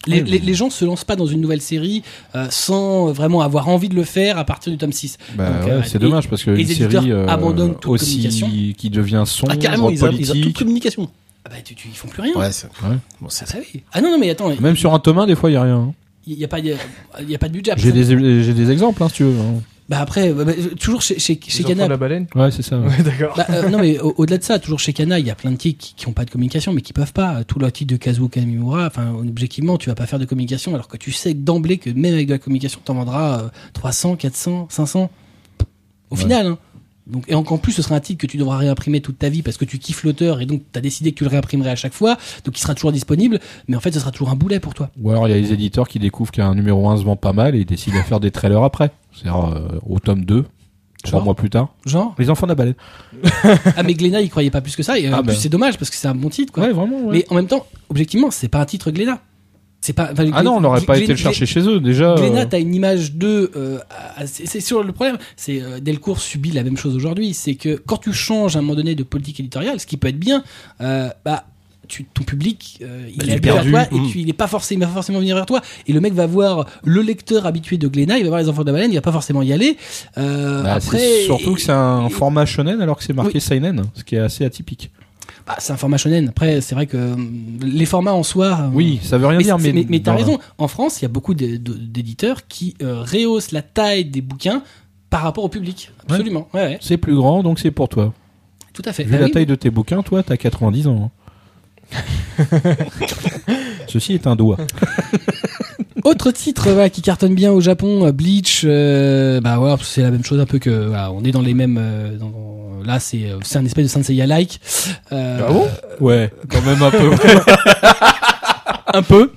Les, Oui, les, les gens se lancent pas dans une nouvelle série euh, sans vraiment avoir envie de le faire à partir du tome 6. Bah ouais, euh, c'est dommage parce que les une éditeurs série euh, abandonnent toute aussi communication. qui devient sombre, Ah, carrément, ils ont ils ont toute politique. communication. Ah bah, tu, tu- ils font plus rien. Ouais, c'est, Ouais. bon, c'est Ah, ça oui. Ah non, non, mais attends, Même sur un tome 1, des fois, il y a rien. hein. il y, a pas, il y a, a pas de budget. Après, J'ai ça- des, j'ai des exemples, hein, si tu veux. hein. Bah après, bah, bah, toujours chez, chez, chez de la baleine. Ouais, c'est ça. Ouais d'accord. Bah, euh, non mais au- au-delà de ça, toujours chez Kana, il y a plein de titres qui, qui ont pas de communication, mais qui peuvent pas. Tout le titre de Kazuo Kamimura, enfin objectivement, tu vas pas faire de communication, alors que tu sais d'emblée que même avec de la communication, t'en vendras euh, 300, 400, 500. Au Ouais. final. Hein. Donc, et encore plus, ce sera un titre que tu devras réimprimer toute ta vie parce que tu kiffes l'auteur et donc tu as décidé que tu le réimprimerais à chaque fois, donc il sera toujours disponible, mais en fait, ce sera toujours un boulet pour toi. Ou alors il y a les éditeurs qui découvrent qu'un numéro 1 se vend pas mal et ils décident de faire des trailers après. C'est-à-dire euh, au tome 2, trois mois plus tard. Genre Les enfants de la baleine. Ah, mais Glénat, il croyait pas plus que ça, et euh, Ah en bah. plus, c'est dommage parce que c'est un bon titre, quoi. Ouais, vraiment. ouais. Mais en même temps, objectivement, c'est pas un titre Glénat. C'est pas. enfin, Ah non, on n'aurait pas été le chercher chez eux déjà. Glénat, euh, t'as une image de. euh, c'est sur le problème. C'est euh, Delcourt subit la même chose aujourd'hui. C'est que quand tu changes à un moment donné de politique éditoriale, ce qui peut être bien, euh, bah. Tu, ton public, euh, il Bah, est il est perdu. toi et Mm. tu, il est pas forcément, il va pas forcément venir vers toi. Et le mec va voir le lecteur habitué de Glénat, il va voir les enfants de la baleine, il va pas forcément y aller. Euh, bah, après, surtout que c'est un et- format shonen alors que c'est marqué Oui. seinen, ce qui est assez atypique. Bah, c'est un format shonen. Après, c'est vrai que euh, les formats en soi. euh, Oui, ça veut rien mais dire, mais mais, mais t'as raison. En France, il y a beaucoup d'éditeurs qui euh, rehaussent la taille des bouquins par rapport au public. Absolument. Ouais, ouais. C'est plus grand, donc c'est pour toi. Tout à fait. Vu Bah la oui. taille de tes bouquins, toi, t'as 90 ans. hein. Ceci est un doigt. Autre titre voilà, qui cartonne bien au Japon, Bleach. euh, bah ouais, c'est la même chose un peu que. voilà, on est dans les mêmes. euh, dans- là, c'est euh, c'est un espèce de Senseiya like. Euh, Ah bon? Ouais, quand même un peu. Un peu.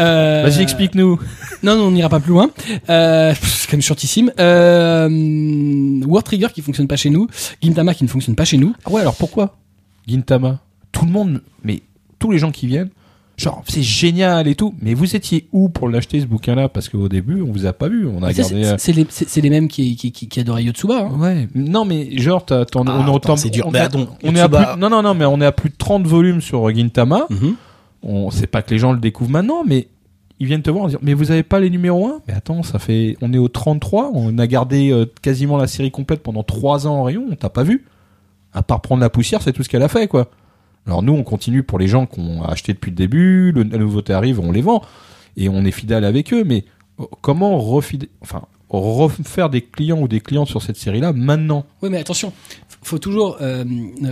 Euh, Vas-y, explique-nous. Non, non, on n'ira pas plus loin. Euh, c'est quand même shortissime. Euh, War Trigger qui fonctionne pas chez nous. Gintama qui ne fonctionne pas chez nous. Ah ouais, alors pourquoi? Gintama Tout le monde, mais tous les gens qui viennent, genre c'est génial et tout, mais vous étiez où pour l'acheter ce bouquin-là? Parce qu'au début, on vous a pas vu, on a C'est- gardé. C'est c'est les, c'est- c'est les mêmes qui, qui, qui, qui adoraient Yotsuba. Hein. Ouais, non mais genre t'as, t'en- Ah, on est au attends, tome- c'est dur. On, Mais a- attends, on est à plus, non non non mais on est à plus de 30 volumes sur Gintama. Mhm. On sait pas que les gens le découvrent maintenant, mais ils viennent te voir en disant mais vous avez pas les numéros 1 Mais attends, ça fait on est au 33, on a gardé euh, quasiment la série complète pendant 3 ans en rayon, on t'a pas vu À part prendre la poussière, c'est tout ce qu'elle a fait quoi. Alors nous on continue pour les gens qu'on a acheté depuis le début, le, la nouveauté arrive, on les vend et on est fidèle avec eux mais euh, comment enfin refaire des clients ou des clientes sur cette série là maintenant? Oui, mais attention, faut toujours euh,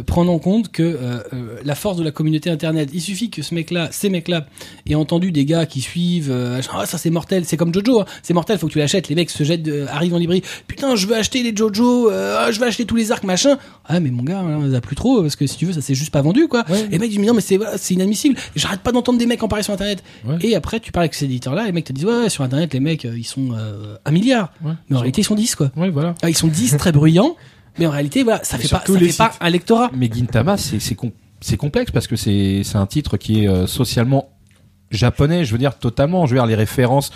prendre en compte que euh, euh, la force de la communauté internet. Il suffit que ce mec-là, ces mecs-là, aient entendu des gars qui suivent. euh, ah, ça c'est mortel, c'est comme Jojo, hein. c'est mortel, faut que tu l'achètes. Les mecs se jettent, de- arrivent en librairie. Putain, je veux acheter les Jojo, ah, je veux acheter tous les arcs machin. Ah mais mon gars, on les a plus trop parce que si tu veux, ça s'est juste pas vendu quoi. Ouais. Et les mecs disent mais non mais c'est voilà, c'est inadmissible. J'arrête pas d'entendre des mecs en parler sur internet. Ouais. Et après tu parles avec ces éditeurs-là, les mecs te disent ouais sur internet les mecs ils sont un milliard. Mais en réalité ils sont 10 quoi. Voilà. Ah, ils sont 10 très bruyants, mais en réalité, voilà, ça Mais fait pas, tous ça les fait pas un lectorat. Mais Gintama, c'est c'est com- c'est complexe parce que c'est c'est un titre qui est euh, socialement japonais, je veux dire totalement. Je veux dire les références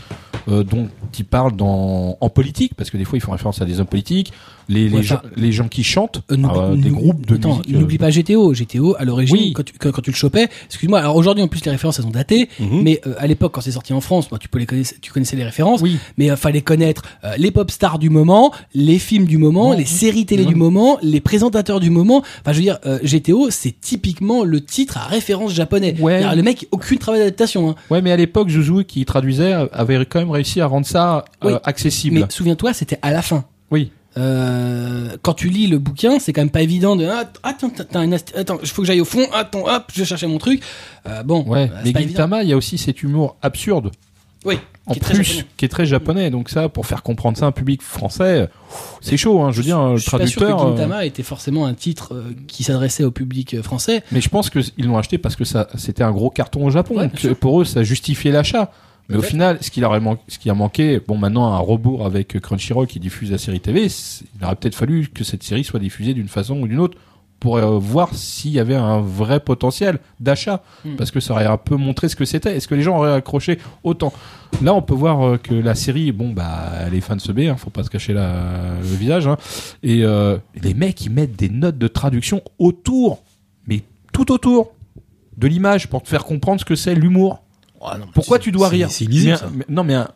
euh, dont ils parlent dans en politique, parce que des fois ils font référence à des hommes politiques, les les, Ouais, gens, enfin, les gens qui chantent, Euh, euh, des groupes de Attends, musique. euh, N'oublie pas GTO. GTO, à l'origine, Oui. quand, tu, quand, quand tu le chopais, excuse-moi, alors aujourd'hui, en plus, les références, elles sont datées, Mhm. mais euh, à l'époque, quand c'est sorti en France, tu peux les tu connaissais les références, Oui. mais euh, fallait connaître les pop stars du moment, les films du moment, Ouais. les séries télé Ouais. du moment, les présentateurs du moment. Enfin, je veux dire, GTO, c'est typiquement le titre à référence japonais. Le mec, aucune travail d'adaptation. Hein. Ouais, mais à l'époque, Juzu qui traduisait avait quand même réussi à rendre ça accessible. Mais souviens-toi, c'était à la fin. Oui. Euh, quand tu lis le bouquin, c'est quand même pas évident de ah, attends, un ast- attends, il faut que j'aille au fond, attends, hop, je vais chercher mon truc. Euh, bon, Ouais. euh, mais. Gintama, il y a aussi cet humour absurde Oui, en qui plus, qui est très japonais. Donc ça, pour faire comprendre ça à un public français, c'est chaud. Hein. Je veux dire, le suis pas sûr traducteur. que euh, Gintama était forcément un titre qui s'adressait au public français. Mais je pense qu'ils l'ont acheté parce que ça, c'était un gros carton au Japon. Ouais, donc pour eux, ça justifiait l'achat. Mais au final, ce, qu'il man- ce qui a manqué, bon, maintenant, un rebours avec Crunchyroll qui diffuse la série TV, il aurait peut-être fallu que cette série soit diffusée d'une façon ou d'une autre pour euh, voir s'il y avait un vrai potentiel d'achat. Hmm. Parce que ça aurait un peu montré ce que c'était. Est-ce que les gens auraient accroché autant? Là, on peut voir euh, que la série, bon, bah, elle est fan de B, hein, faut pas se cacher la, le visage. Hein. Et euh, les mecs, ils mettent des notes de traduction autour, mais tout autour de l'image pour te faire comprendre ce que c'est l'humour. Ah non, Pourquoi tu dois rire C'est illisible, Mais- ça. mais- Non, mais un-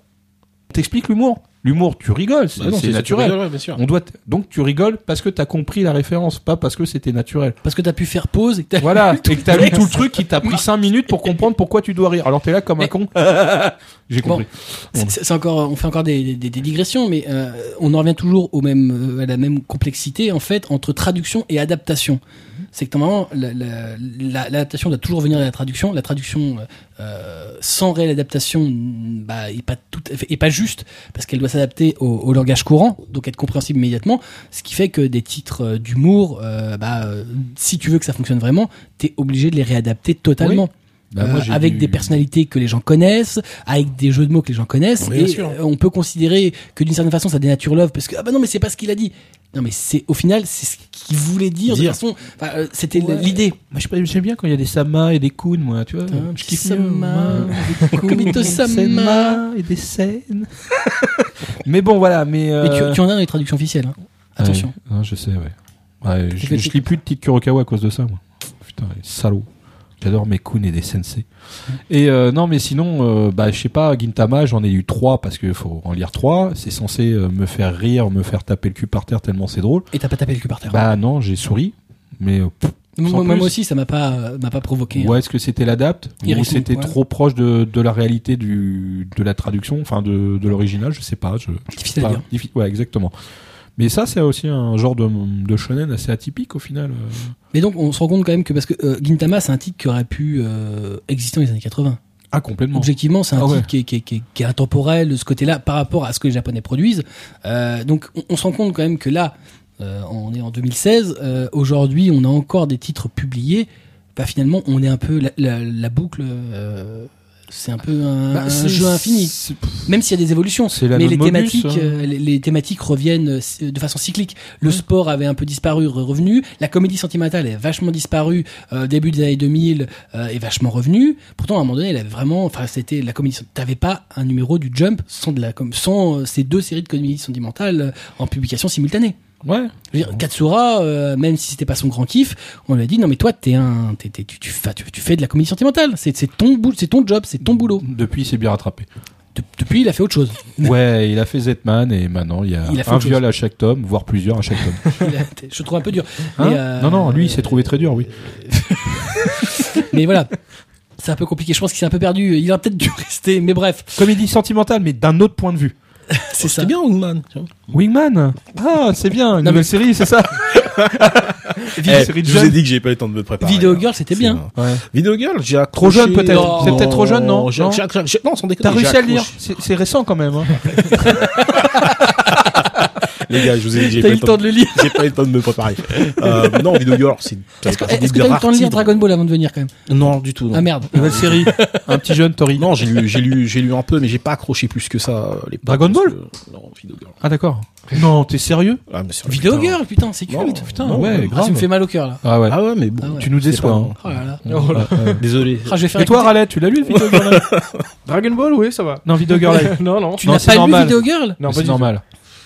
t'expliques l'humour. L'humour, tu rigoles, c'est Bah non, c'est naturel. ouais, bien sûr. On doit t- donc tu rigoles parce que t'as compris la référence, pas parce que c'était naturel. Parce que t'as pu faire pause et que t'as Voilà, et que t'as lu tout le truc qui t'a pris 5 minutes pour comprendre pourquoi tu dois rire. Alors t'es là comme un Mais- con. J'ai compris. C'est- C'est encore, on fait encore des, des, des digressions, mais euh, on en revient toujours au même, euh, à la même complexité en fait entre traduction et adaptation. C'est que normalement la- la- la- l'adaptation doit toujours venir de la traduction. La traduction euh, sans réelle adaptation, mm, bah, est pas est pas juste parce qu'elle doit s'adapter au, langage courant, donc être compréhensible immédiatement. Ce qui fait que des titres euh, d'humour, euh, bah, si tu veux que ça fonctionne vraiment, t'es obligé de les réadapter totalement. Bah, moi, Euh, avec du- des personnalités que les gens connaissent, avec des jeux de mots que les gens connaissent, et sûr. euh, on peut considérer que d'une certaine façon ça dénature l'œuvre parce que ah bah non mais c'est pas ce qu'il a dit. Non mais c'est au final c'est ce qu'il voulait dire, de Dire. façon, enfin, euh, c'était Ouais. l'idée. Moi, je sais pas, j'aime bien quand il y a des Sama et des Kun, moi, tu vois. Un je kiffe mieux, Sama, Kumito Sama. Et des scènes. mais bon, voilà, mais. Mais tu, tu en as dans les traductions officielles. Hein. Attention. Ouais, non, je sais, ouais. Ouais, je, lis plus de titres Kurokawa à cause de ça, moi. Putain, les salauds. J'adore mes Kun et des sensei. Et euh, non, mais sinon, euh, bah, je sais pas, Gintama, j'en ai eu trois parce qu'il faut en lire trois. C'est censé euh, me faire rire, me faire taper le cul par terre tellement c'est drôle. Et t'as pas tapé le cul par terre. Bah non, j'ai souri. Mais pff, moi, aussi ça m'a pas m'a pas provoqué. hein. ouais, est-ce que c'était l'adapte Il ou c'était ouais. trop proche de, de la réalité du de la traduction, enfin de, de l'original, je sais pas. Je, Difficile à pas, dire. diffi- ouais, exactement. Mais ça, c'est aussi un genre de, de shonen assez atypique au final. euh. Mais donc on se rend compte quand même que parce que euh, Gintama c'est un titre qui aurait pu euh, exister dans les années 80. Ah, complètement. Objectivement, c'est un Ah ouais. titre qui est, qui, est, qui, est, qui est intemporel de ce côté-là par rapport à ce que les Japonais produisent. Euh, donc, on, on se rend compte quand même que là, euh, on est en 2016. euh, Aujourd'hui, on a encore des titres publiés. Bah, finalement, on est un peu la, la, la boucle. C'est un peu un, Bah, un jeu infini. Même s'il y a des évolutions, C'est la mais les thématiques, hein. euh, les, les thématiques reviennent euh, de façon cyclique. Le sport avait un peu disparu, re- revenu. La comédie sentimentale est vachement disparue. Euh, début des années 2000 euh, est vachement revenu. Pourtant, à un moment donné, elle avait vraiment, enfin, c'était la comédie. T'avais pas un numéro du Jump sans de la, sans euh, ces deux séries de comédies sentimentales euh, en publication simultanée. Ouais. Je veux dire, Katsura, euh, même si c'était pas son grand kiff, on lui a dit non mais toi t'es un, t'es, t'es- tu, tu, fais, tu, tu fais de la comédie sentimentale, c'est, c'est ton boulot, c'est ton job, c'est ton boulot. Depuis, il s'est bien rattrapé. De- depuis il a fait autre chose. Ouais, il a fait Z-Man et maintenant il y a, Il a fait un viol à chaque tome, voire plusieurs à chaque tome. A- je trouve un peu dur. Hein euh, Non, non, lui, il s'est trouvé très dur, oui. Mais voilà. C'est un peu compliqué. Je pense qu'il s'est un peu perdu. Il a peut-être dû rester. Mais bref, Comédie sentimentale, mais d'un autre point de vue. c'est ça. Bien, Wingman. tu vois. Wingman Ah, c'est bien, une nouvelle série, c'est ça Eh, série je vous ai dit que j'ai pas eu le temps de me préparer. Video hein. Girl, c'était bien. Ouais. Video Girl, j'ai accroché. Trop jeune, peut-être. C'est peut-être trop jeune, non sans déconner. T'as réussi à le lire c'est récent quand même. Hein. Les gars, je vous ai dit j'ai T'as pas eu le temps de le lire. J'ai pas eu le temps de me préparer. Euh, non, Video Girl, c'est parce Est-ce que t'as eu le temps de lire Dragon Ball avant de venir quand même? Non, du tout. non. Ah merde. Nouvelle série. Un petit jeune Tori. Non, j'ai lu, j'ai lu, j'ai lu un peu, mais j'ai pas accroché plus que ça. euh, l'époque, Dragon Ball que- Non, Video Girl. Ah d'accord. Non, t'es sérieux? Ah, mais Video putain. Girl, putain, c'est Non, culte. Putain, Non, ouais. Ah, grave. ça me fait mal au cœur là. Ah ouais. Ah ouais, mais bon. Ah ouais. Tu nous déçois. pas- hein. Oh là là. Oh là. Ouais, ouais. Désolé. Ah, je vais faire Et toi, Ralette, tu l'as lu le Video Girl Dragon Ball, oui, ça va. Non, Video Girl. Non, non. Tu n'as pas normal. lu Video Girl Non, pas c'est du normal.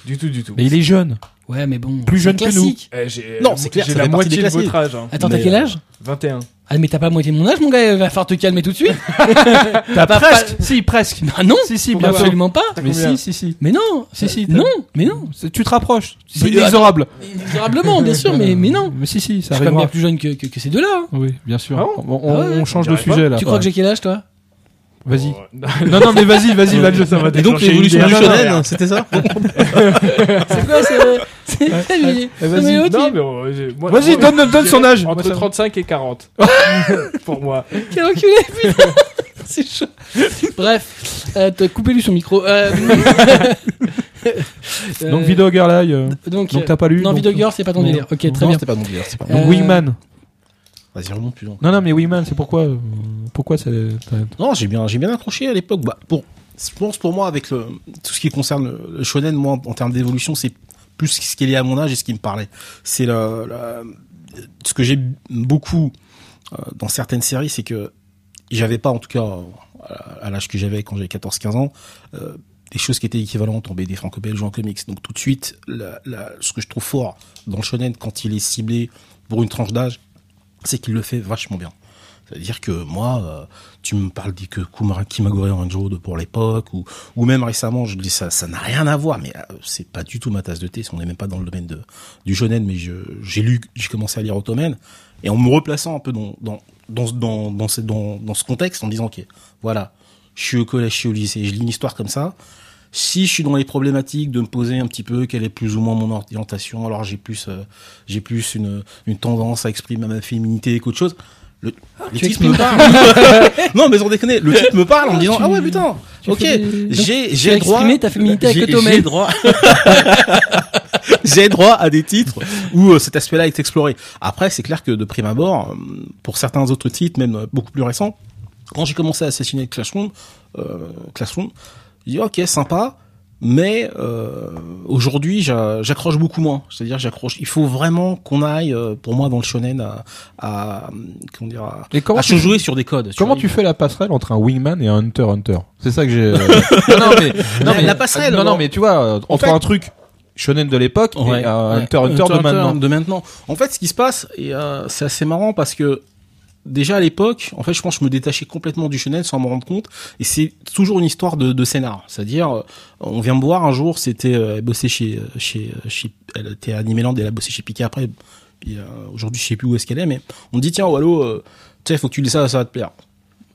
Du tout, du tout. Mais il est jeune. Ouais, mais bon. Plus jeune que nous. classique. Eh, j'ai- Non, c'est clair, J'ai ça la fait partie moitié de classiques. votre âge. Hein. Attends, t'as Mais, quel euh, âge 21. Ah, mais t'as pas moitié de mon âge, mon gars. Va falloir te calmer tout de suite. T'as Pas- presque. Si, presque. Ah non. Si, si. Absolument pas. Mais combien si, si, si. Mais non. Si, si, t'as- Non, mais non. C'est- Tu te rapproches. C'est Mais, inexorable. Inexorablement, bien sûr, mais, mais non. Mais si, si, Je ça suis quand même arrivera. bien plus jeune que, que, que ces deux-là. hein. Oui, bien sûr. Ah on, on- Ah ouais, on change de sujet là. Tu crois que j'ai quel âge, toi? Vas-y. Oh, Non, non, mais vas-y, vas-y, vas-y. ça va Et donc, l'évolution du shonen, c'était ça C'est quoi, c'est. mais euh, Vas-y, donne, donne son âge. Entre Moi, ça- 35 et 40. Pour moi. Quel enculé, putain C'est chaud. Bref, euh, t'as coupé lui son micro. Euh, Donc, Live. euh, Donc, Donc, t'as pas lu Non, Girl, c'est pas ton délire. Ok, très Non, bien. c'était pas mon délire, c'est pas Euh, Donc, Wingman. Vas-y, remonte plus loin. Non, non, mais Wingman, c'est pourquoi euh, Pourquoi c'est. t'as- Non, j'ai bien, j'ai bien accroché à l'époque. Bah, pour, je pense pour moi avec le, tout ce qui concerne le, le shonen, moi en, en termes d'évolution, c'est plus ce qui est lié à mon âge et ce qui me parlait. C'est la- ce que j'ai beaucoup euh, dans certaines séries, c'est que j'avais pas, en tout cas à, à l'âge que j'avais quand j'avais 14-15 ans, euh, des choses qui étaient équivalentes en BD franco-belge ou en comics. Donc tout de suite, la, la- ce que je trouve fort dans le shonen quand il est ciblé pour une tranche d'âge, c'est qu'il le fait vachement bien. C'est-à-dire que moi, euh, tu me parles dit que Kimagure Anjo de pour l'époque, ou, ou même récemment, je dis ça, ça n'a rien à voir, mais euh, c'est pas du tout ma tasse de thé. On n'est même pas dans le domaine de, du shonen, mais j'ai lu, j'ai commencé à lire Ottoman, et en me replaçant un peu dans, dans, dans, dans, dans, dans, ce contexte, en disant, ok, voilà, je suis au collège, je suis au lycée, je lis une histoire comme ça. Si je suis dans les problématiques de me poser un petit peu quelle est plus ou moins mon orientation, alors j'ai plus, euh, j'ai plus une, une tendance à exprimer ma féminité qu'autre chose. Le, le tu titre exprimes me parle. non, mais sans déconner, le titre me parle en me disant tu- ah ouais putain, ok, j'ai j'ai droit. ta féminité avec. J'ai droit. j'ai droit à des titres où euh, cet aspect-là est exploré. Après, c'est clair que de prime abord, euh, pour certains autres titres, même euh, beaucoup plus récents, quand j'ai commencé à assassiner Classroom, euh, Classroom, j'ai dit ok sympa, mais euh, aujourd'hui j'a- j'accroche beaucoup moins. C'est-à-dire j'accroche. Il faut vraiment qu'on aille, euh, pour moi, dans le shonen, à, à comment dire, à, Et comment à se jouer sur des codes. Comment tu fais la passerelle entre un Wingman et un Hunter Hunter? C'est ça que j'ai. euh, non, non, mais, non, La- mais la passerelle, Non, non, mais tu vois, euh, entre fait- un truc shonen de l'époque Ouais, et un ouais. Hunter Hunter de maintenant. de maintenant. En fait, ce qui se passe, et euh, c'est assez marrant parce que déjà à l'époque, en fait, je pense que je me détachais complètement du shonen sans m'en rendre compte. Et c'est toujours une histoire de, scénar. C'est-à-dire, euh, on vient me voir un jour, c'était, euh, chez, euh, chez, euh, chez, elle était à Animeland et elle a bossé chez Pika après. Puis, aujourd'hui, je sais plus où est-ce qu'elle est, mais on me dit, tiens, Wallo, tu sais, faut que tu lis ça, ça va te plaire.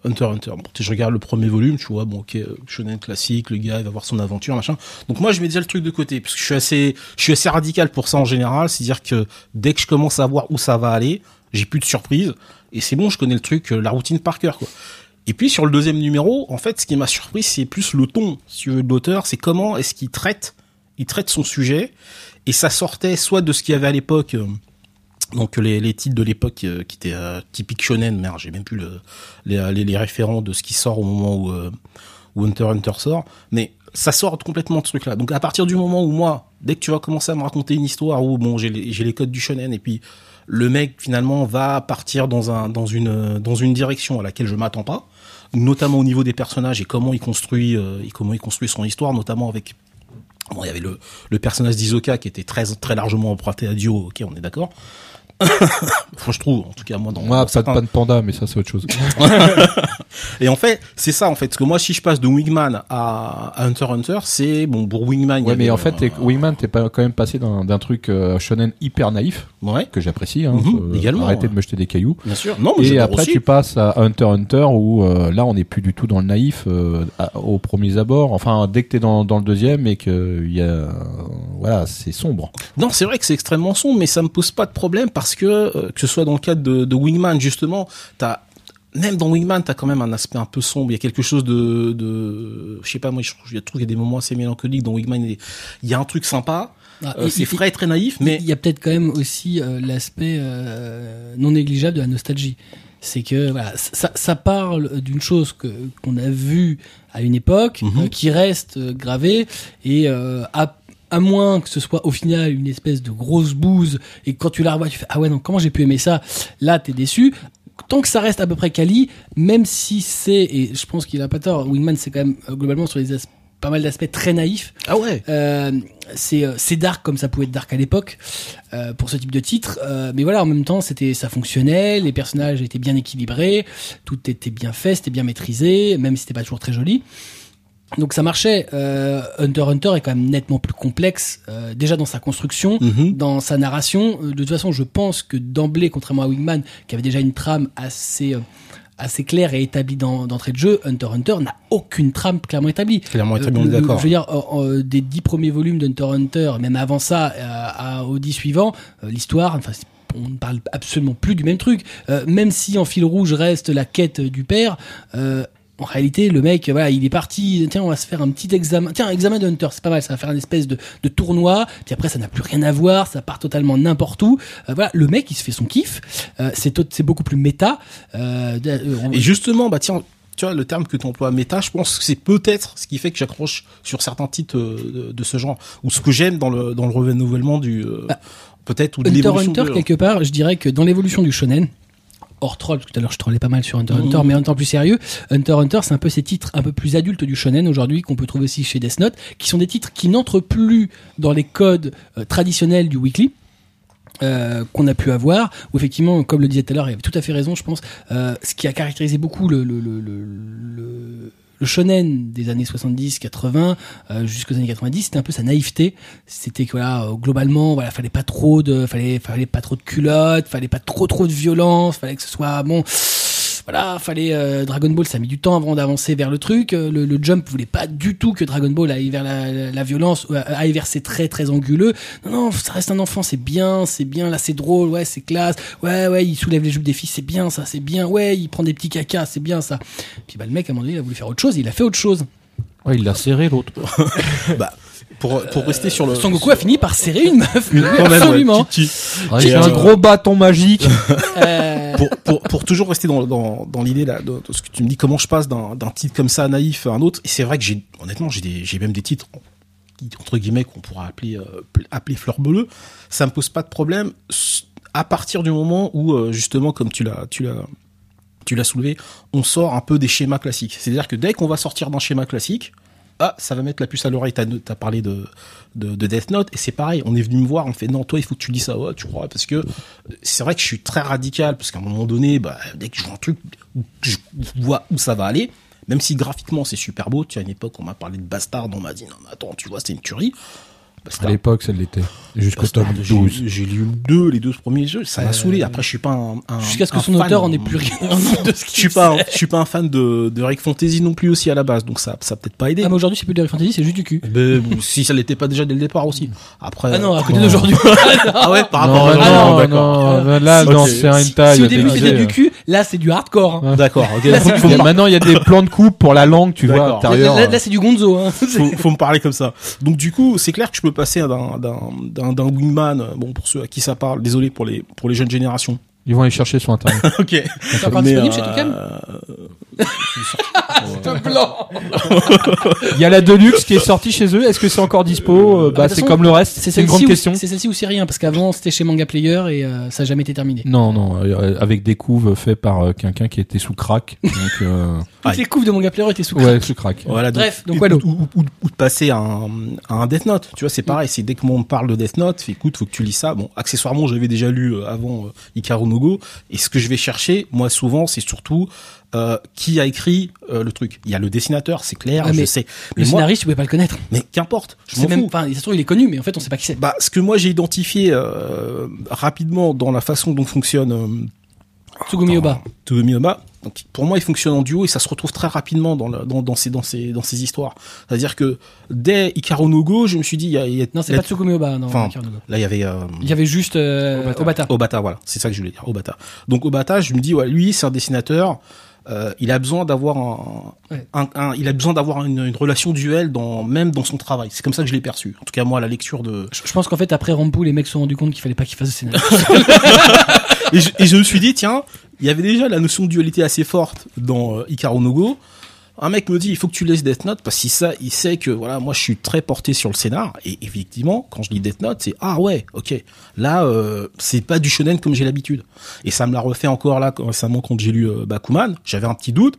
Hunter Hunter. Bon, je regarde le premier volume, tu vois, bon, ok, shonen classique, le gars, il va voir son aventure, machin. Donc moi, je mets déjà le truc de côté, parce que je suis assez, je suis assez radical pour ça en général, c'est-à-dire que dès que je commence à voir où ça va aller, j'ai plus de surprise, et c'est bon, je connais le truc, euh, la routine par cœur. Et puis sur le deuxième numéro, en fait, ce qui m'a surpris, c'est plus le ton, si tu veux, de l'auteur, c'est comment est-ce qu'il traite, il traite son sujet, et ça sortait soit de ce qu'il y avait à l'époque, euh, donc les, les titres de l'époque euh, qui étaient typiques shonen, merde, j'ai même plus le, les, les, référents de ce qui sort au moment où, où Hunter Hunter sort, mais ça sort complètement de ce truc-là. Donc à partir du moment où moi, dès que tu vas commencer à me raconter une histoire où bon, j'ai les codes du shonen et puis le mec finalement va partir dans un dans une dans une direction à laquelle je m'attends pas, notamment au niveau des personnages et comment il construit euh, et comment il construit son histoire, notamment avec Bon, il y avait le, le personnage d'Isoka qui était très très largement emprunté à Dio, ok, on est d'accord. Enfin, je trouve, en tout cas moi dans, Moi, pas de certains- pas de panda, mais ça c'est autre chose. Et en fait, c'est ça en fait, parce que moi si je passe de Wingman à, Hunter Hunter, c'est bon pour Wingman. Ouais, mais en fait, euh, Wingman, t'es pas quand même passé d'un truc euh, shonen hyper naïf ouais, que j'apprécie. Hein, euh, également, Arrêtez ouais. de me jeter des cailloux. bien sûr. Non, mais Et après, aussi. tu passes à Hunter Hunter où euh, là, on n'est plus du tout dans le naïf euh, aux premiers abords. Enfin, dès que t'es dans, dans le deuxième et que il y a, voilà, c'est sombre. Non, c'est vrai que c'est extrêmement sombre, mais ça me pose pas de problème parce que euh, que ce soit dans le cadre de, de Wingman justement, t'as même dans Wingman, t'as quand même un aspect un peu sombre. Il y a quelque chose de, de je sais pas moi, je trouve, qu'il y a des moments assez mélancoliques dans Wingman. Il y a- il un truc sympa. Ah, Euh, c'est frais et très naïf, Il mais y a peut-être quand même aussi euh, l'aspect euh, non négligeable de la nostalgie. C'est que voilà, ça, ça parle d'une chose que qu'on a vue à une époque, Mhm. qui reste gravée et à à moins que ce soit au final une espèce de grosse bouse et quand tu la revois tu fais ah ouais non comment j'ai pu aimer ça? Là t'es déçu. Tant que ça reste à peu près quali même si c'est et je pense qu'il a pas tort Wingman c'est quand même euh, globalement sur les as- pas mal d'aspects très naïfs. Ah ouais. euh, c'est euh, c'est dark comme ça pouvait être dark à l'époque euh, pour ce type de titre. Euh, mais voilà en même temps c'était ça fonctionnait les personnages étaient bien équilibrés tout était bien fait c'était bien maîtrisé même si c'était pas toujours très joli donc ça marchait euh, Hunter Hunter est quand même nettement plus complexe euh, déjà dans sa construction Mhm. dans sa narration Euh, de toute façon je pense que d'emblée contrairement à Wingman qui avait déjà une trame assez euh, assez claire et établie dans- d'entrée de jeu Hunter Hunter n'a aucune trame clairement établie Clairement, euh, est le- d'accord. Je veux dire, euh, euh, des dix premiers volumes d'Hunter Hunter, même avant ça, euh, à, aux dix suivants, euh, l'histoire, enfin, on ne parle absolument plus du même truc. Euh, même si en fil rouge reste la quête du père, euh, en réalité, le mec, voilà, il est parti. Tiens, on va se faire un petit examen. Tiens, un examen de Hunter, c'est pas mal. Ça va faire une espèce de, de tournoi. Puis après, ça n'a plus rien à voir. Ça part totalement n'importe où. Euh, voilà, le mec, il se fait son kiff. Euh, c'est beaucoup plus méta. Euh, Et justement, bah tiens, tu vois, le terme que tu emploies, méta, je pense que c'est peut-être ce qui fait que j'accroche sur certains titres de, de ce genre, ou ce que j'aime dans le, dans le renouvellement du, Bah, peut-être, ou de Hunter Hunter, de- quelque part, je dirais que dans l'évolution du shonen, hors troll, tout à l'heure je trollais pas mal sur Hunter Hunter, mais en temps plus sérieux, Hunter Hunter, c'est un peu ces titres un peu plus adultes du shonen aujourd'hui, qu'on peut trouver aussi chez Death Note, qui sont des titres qui n'entrent plus dans les codes euh, traditionnels du weekly. euh, qu'on a pu avoir où effectivement comme le disait tout à l'heure il avait tout à fait raison je pense euh, ce qui a caractérisé beaucoup le, le- shonen des années 70 80 euh, jusqu'aux années 90 c'était un peu sa naïveté. C'était que voilà euh, globalement voilà fallait pas trop de fallait fallait pas trop de culottes fallait pas trop trop de violence fallait que ce soit bon voilà fallait euh, Dragon Ball ça a mis du temps avant d'avancer vers le truc Euh, le, le Jump voulait pas du tout que Dragon Ball aille vers la, la, la violence euh, aille vers ses traits très anguleux non non ça reste un enfant c'est bien c'est bien là c'est drôle ouais c'est classe ouais ouais il soulève les jupes des filles c'est bien ça c'est bien ouais il prend des petits cacas c'est bien ça puis bah le mec à un moment donné il a voulu faire autre chose il a fait autre chose Ouais, il l'a serré l'autre. bah, pour, pour rester sur le. Son Goku a fini par serrer une meuf Une- absolument. Avec Et, un euh, gros bâton magique. Euh, pour, toujours rester dans, dans, dans l'idée là de, ce que tu me dis comment je passe d'un titre comme ça naïf à un autre. Et c'est vrai que j'ai honnêtement j'ai des j'ai même des titres entre guillemets qu'on pourra appeler euh, appeler fleur bleue. Ça me pose pas de problème à partir du moment où euh, justement comme tu l'as tu l'as tu l'as soulevé on sort un peu des schémas classiques. C'est à dire que dès qu'on va sortir d'un schéma classique ah, ça va mettre la puce à l'oreille. T'as, parlé de, de, de Death Note et c'est pareil. On est venu me voir, on me fait non, toi, il faut que tu lis ça, tu crois, parce que c'est vrai que je suis très radical, parce qu'à un moment donné, bah, dès que je vois un truc je vois où ça va aller, même si graphiquement c'est super beau, tu as une époque, on m'a parlé de Bastard, on m'a dit non, mais attends, tu vois, c'est une tuerie. À l'époque, ça l'était. Jusqu'au tome j'ai- 12. J'ai lu le les deux premiers jeux, ça m'a Euh, saoulé. Après, je suis pas un, un- jusqu'à ce que son fan. auteur en ait plus rien de ce Je suis pas, un- je suis pas un fan de, de Rick Fantasy non plus aussi à la base, donc ça, ça a peut-être pas aidé. ah mais aujourd'hui c'est plus de Harry Fantasy c'est juste du cul Mais si ça l'était pas déjà dès le départ aussi. Après. ah non à côté non. d'aujourd'hui Ah ouais, par Non, rapport à non, d'accord. non, là, c'est un si, au début c'était du cul là c'est du hardcore hein. D'accord, ok. Là, Maintenant, il y a des plans de coupe pour la langue, tu vois, là, intérieur. là, là, c'est du gonzo hein. faut, faut me parler comme ça. Donc du coup, c'est clair que je peux passer d'un d'un wingman. euh, Bon, pour ceux à qui ça parle, désolé pour les pour les jeunes générations. Ils vont aller chercher sur internet. ok. c'est encore disponible chez euh, Token blanc. Il y a la Deluxe qui est sortie chez eux. Est-ce que c'est encore dispo Euh, Bah, de toute c'est comme le reste. C'est une celle-ci grande ou- question. C'est celle-ci ou c'est rien parce qu'avant c'était chez Manga Player et euh, ça a jamais été terminé. Non, non, euh, avec des couves faites par euh, quelqu'un qui était sous crack. Donc, euh, Toutes les couves de Manga Player étaient sous ouais, sous crack. Voilà, Bref, donc ou, ou, ou- ou de passer à un, à un Death Note. Tu vois, c'est pareil. C'est dès que on parle de Death Note, fait, écoute, faut que tu lis ça. Bon, accessoirement, j'avais déjà lu avant euh, Ikaru no Go. Et ce que je vais chercher, moi, souvent, c'est surtout euh, qui a écrit euh, le truc. Il y a le dessinateur, c'est clair, Ah, je mais sais. Le moi, scénariste, tu pouvais pas le connaître. mais qu'importe, je même, enfin, ça il est connu, mais en fait, on sait pas qui c'est. Bah, ce que moi j'ai identifié euh, rapidement dans la façon dont fonctionne Tsugumi Oba. Tsutomu Oba, donc pour moi il fonctionne en duo et ça se retrouve très rapidement dans, le, dans, dans, ces, dans, ces, dans ces histoires. C'est-à-dire que dès Ikaru no Go, je me suis dit, il y a, il y a- Non, c'est pas Tsugumi Oba. Non, Enfin, là il y avait euh, Il y avait juste euh, Obata. Obata. Obata, voilà, c'est ça que je voulais dire, Obata. Donc Obata, je me dis, ouais, lui c'est un dessinateur. Euh, il a besoin d'avoir un, Ouais. un, un- il a besoin d'avoir une, une relation duel dans même dans son travail. C'est comme ça que je l'ai perçu. En tout cas moi à la lecture de Je je pense qu'en fait, après Rampo, les mecs se sont rendus compte qu'il fallait pas qu'ils fassent scénario. et, je, et je me suis dit, tiens, il y avait déjà la notion de dualité assez forte dans euh, Ikaru no Go. Un mec me dit, il faut que tu laisses Death Note parce qu'il ça, il sait que voilà, moi je suis très porté sur le scénar. Et effectivement, quand je lis Death Note, c'est ah ouais, ok, là euh, c'est pas du shonen comme j'ai l'habitude. Et ça me l'a refait encore là récemment quand j'ai lu euh, Bakuman. J'avais un petit doute.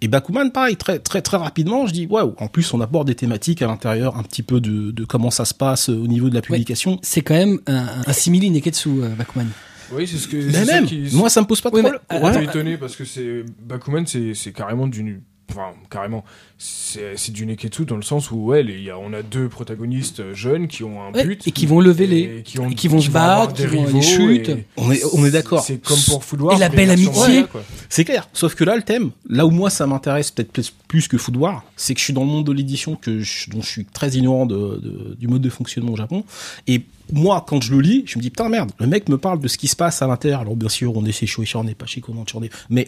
Et Bakuman, pareil, très très très rapidement, je dis waouh. En plus, on aborde des thématiques à l'intérieur, un petit peu de, de comment ça se passe euh, au niveau de la publication. c'est quand même un, un simili Neketsu, euh, Bakuman. Oui, c'est ce que. Mais même, qui- moi ça me pose pas de Oui, mais- problème. Ouais, étonné parce que c'est Bakuman, c'est c'est carrément d'une. Enfin, carrément. C'est du Neketsu dans le sens où, ouais, les- y a, on a deux protagonistes euh, jeunes qui ont un Ouais, but. et qui vont lever les- et qui, ont, et qui vont se battre, des qui vont aller rivaux chute. et On est- on est d'accord. C'est comme pour Food Wars, Et la belle amitié. C'est clair. Sauf que là, le thème, là où moi ça m'intéresse peut-être plus, que Food War, c'est que je suis dans le monde de l'édition que je- dont je suis très ignorant de, de- du mode de fonctionnement au Japon. Et moi, quand je le lis, je me dis putain merde, le mec me parle de ce qui se passe à l'intérieur. Alors bien sûr, on est chez on n'est pas chez est- mais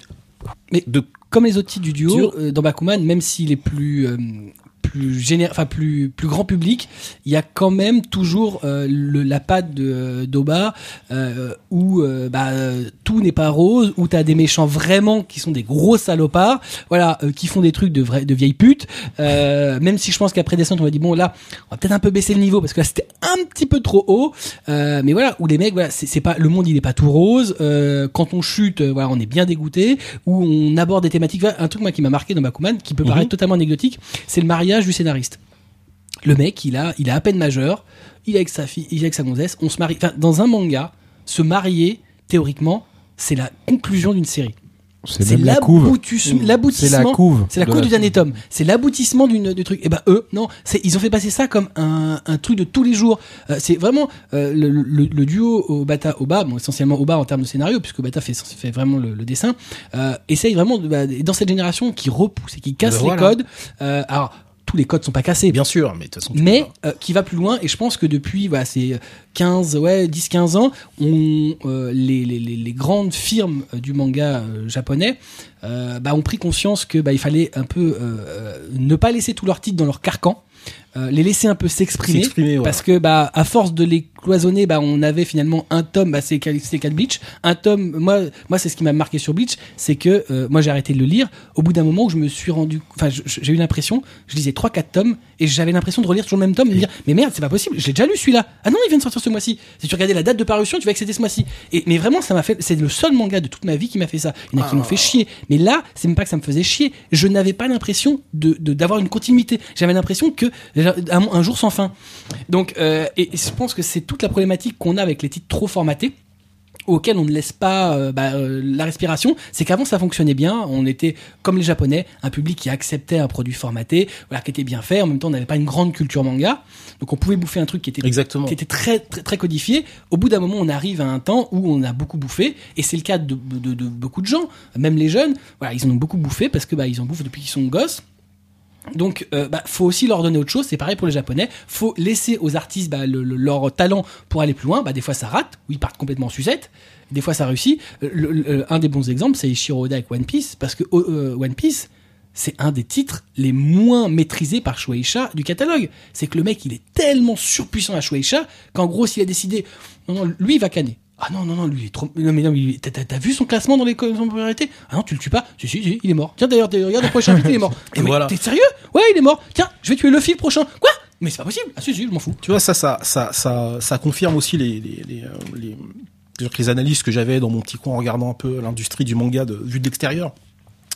Mais de comme les autres titres du duo, euh, dans Bakuman, même s'il est plus euh, plus géné- enfin plus plus grand public, il y a quand même toujours euh, le, la patte de d'Oba euh, où euh, bah, tout n'est pas rose, où t'as des méchants vraiment qui sont des gros salopards, voilà, euh, qui font des trucs de vrais de vieilles putes. Euh, même si je pense qu'après Descente, on va dire bon là, on va peut-être un peu baisser le niveau parce que là c'était un petit peu trop haut. Euh, mais voilà, où les mecs, voilà, c'est pas le monde, il est pas tout rose. Euh, quand on chute, voilà, on est bien dégoûté. Où on aborde des thématiques. Un truc moi qui m'a marqué dans Bakuman, qui peut Mhm. paraître totalement anecdotique, c'est le mariage du scénariste. Le mec, il a, il est à peine majeur, il est avec sa fille, il est avec sa gonzesse, on se marie. Enfin, dans un manga, se marier, théoriquement, c'est la conclusion d'une série. C'est même la couve. C'est la l'aboutissement. couve. C'est la de cour du dernier tome. C'est l'aboutissement d'une du truc. Et ben eux, non, ils ont fait passer ça comme un, un truc de tous les jours. Euh, c'est vraiment euh, le, le, le duo Obata Oba, bon essentiellement Oba en termes de scénario puisque Obata fait fait vraiment le, le dessin. Euh, essaye vraiment de, bah, dans cette génération qui repousse et qui casse Ben les codes. Alors tous les codes sont pas cassés. bien sûr, mais de toute façon. tu Mais peux pas. euh, qui va plus loin et je pense que depuis voilà, ces 15 ouais 10 15 ans on euh, les, les, les, les grandes firmes euh, du manga euh, japonais euh, bah, ont pris conscience que bah, il fallait un peu euh, euh, ne pas laisser tous leurs titres dans leur carcan euh, les laisser un peu s'exprimer. Voilà. parce que bah à force de les cloisonner bah on avait finalement un tome bah c'est de Bleach. Un tome moi moi c'est ce qui m'a marqué sur Bleach c'est que euh, moi j'ai arrêté de le lire. Au bout d'un moment où je me suis rendu enfin j'ai eu l'impression je lisais trois quatre tomes et j'avais l'impression de relire toujours le même tome et me dire mais merde c'est pas possible je l'ai déjà lu celui-là. Ah non il vient de sortir ce mois-ci. Si tu regardais la date de parution tu vas que c'était ce mois-ci. Et mais vraiment ça m'a fait c'est le seul manga de toute ma vie qui m'a fait ça. Il y en a qui m'ont fait chier. Mais là c'est même pas que ça me faisait chier. Je n'avais pas l'impression de- d'avoir une continuité. J'avais l'impression que un, un jour sans fin donc euh, et, et je pense que c'est toute la problématique qu'on a avec les titres trop formatés auquel on ne laisse pas euh, bah, euh, la respiration, c'est qu'avant ça fonctionnait bien, on était comme les japonais, un public qui acceptait un produit formaté, voilà, qui était bien fait, en même temps on n'avait pas une grande culture manga, donc on pouvait bouffer un truc qui était Exactement. qui était très, très très codifié. Au bout d'un moment, on arrive à un temps où on a beaucoup bouffé, et c'est le cas de, de, de beaucoup de gens, même les jeunes. Voilà, ils en ont beaucoup bouffé parce que bah ils en bouffent depuis qu'ils sont gosses. Donc, euh, bah, faut aussi leur donner autre chose. C'est pareil pour les Japonais. Faut laisser aux artistes bah, le- le- leur talent pour aller plus loin. Bah, des fois, ça rate, ou ils partent complètement en sucette. Des fois, ça réussit. Euh, un des bons exemples, c'est Ishiro Oda avec One Piece, parce que euh, One Piece, c'est un des titres les moins maîtrisés par Shueisha du catalogue. C'est que le mec, il est tellement surpuissant à Shueisha qu'en gros, s'il a décidé, non, lui, il va canner. Ah non, non, non, lui, il est trop. Non, mais non, mais t'as- vu son classement dans les popularité? Ah non, tu le tues pas? Si, si, si, il est mort. Tiens, d'ailleurs, regarde le prochain invité, il est mort. Et Mais voilà. T'es sérieux? Ouais, il est mort. Tiens, je vais tuer Luffy le prochain. Quoi? Mais c'est pas possible. Ah si, si, je m'en fous. Tu vois, ça, ça, ça, ça, ça confirme aussi les, les, les, euh, les, les analyses que j'avais dans mon petit coin en regardant un peu l'industrie du manga de, vue de l'extérieur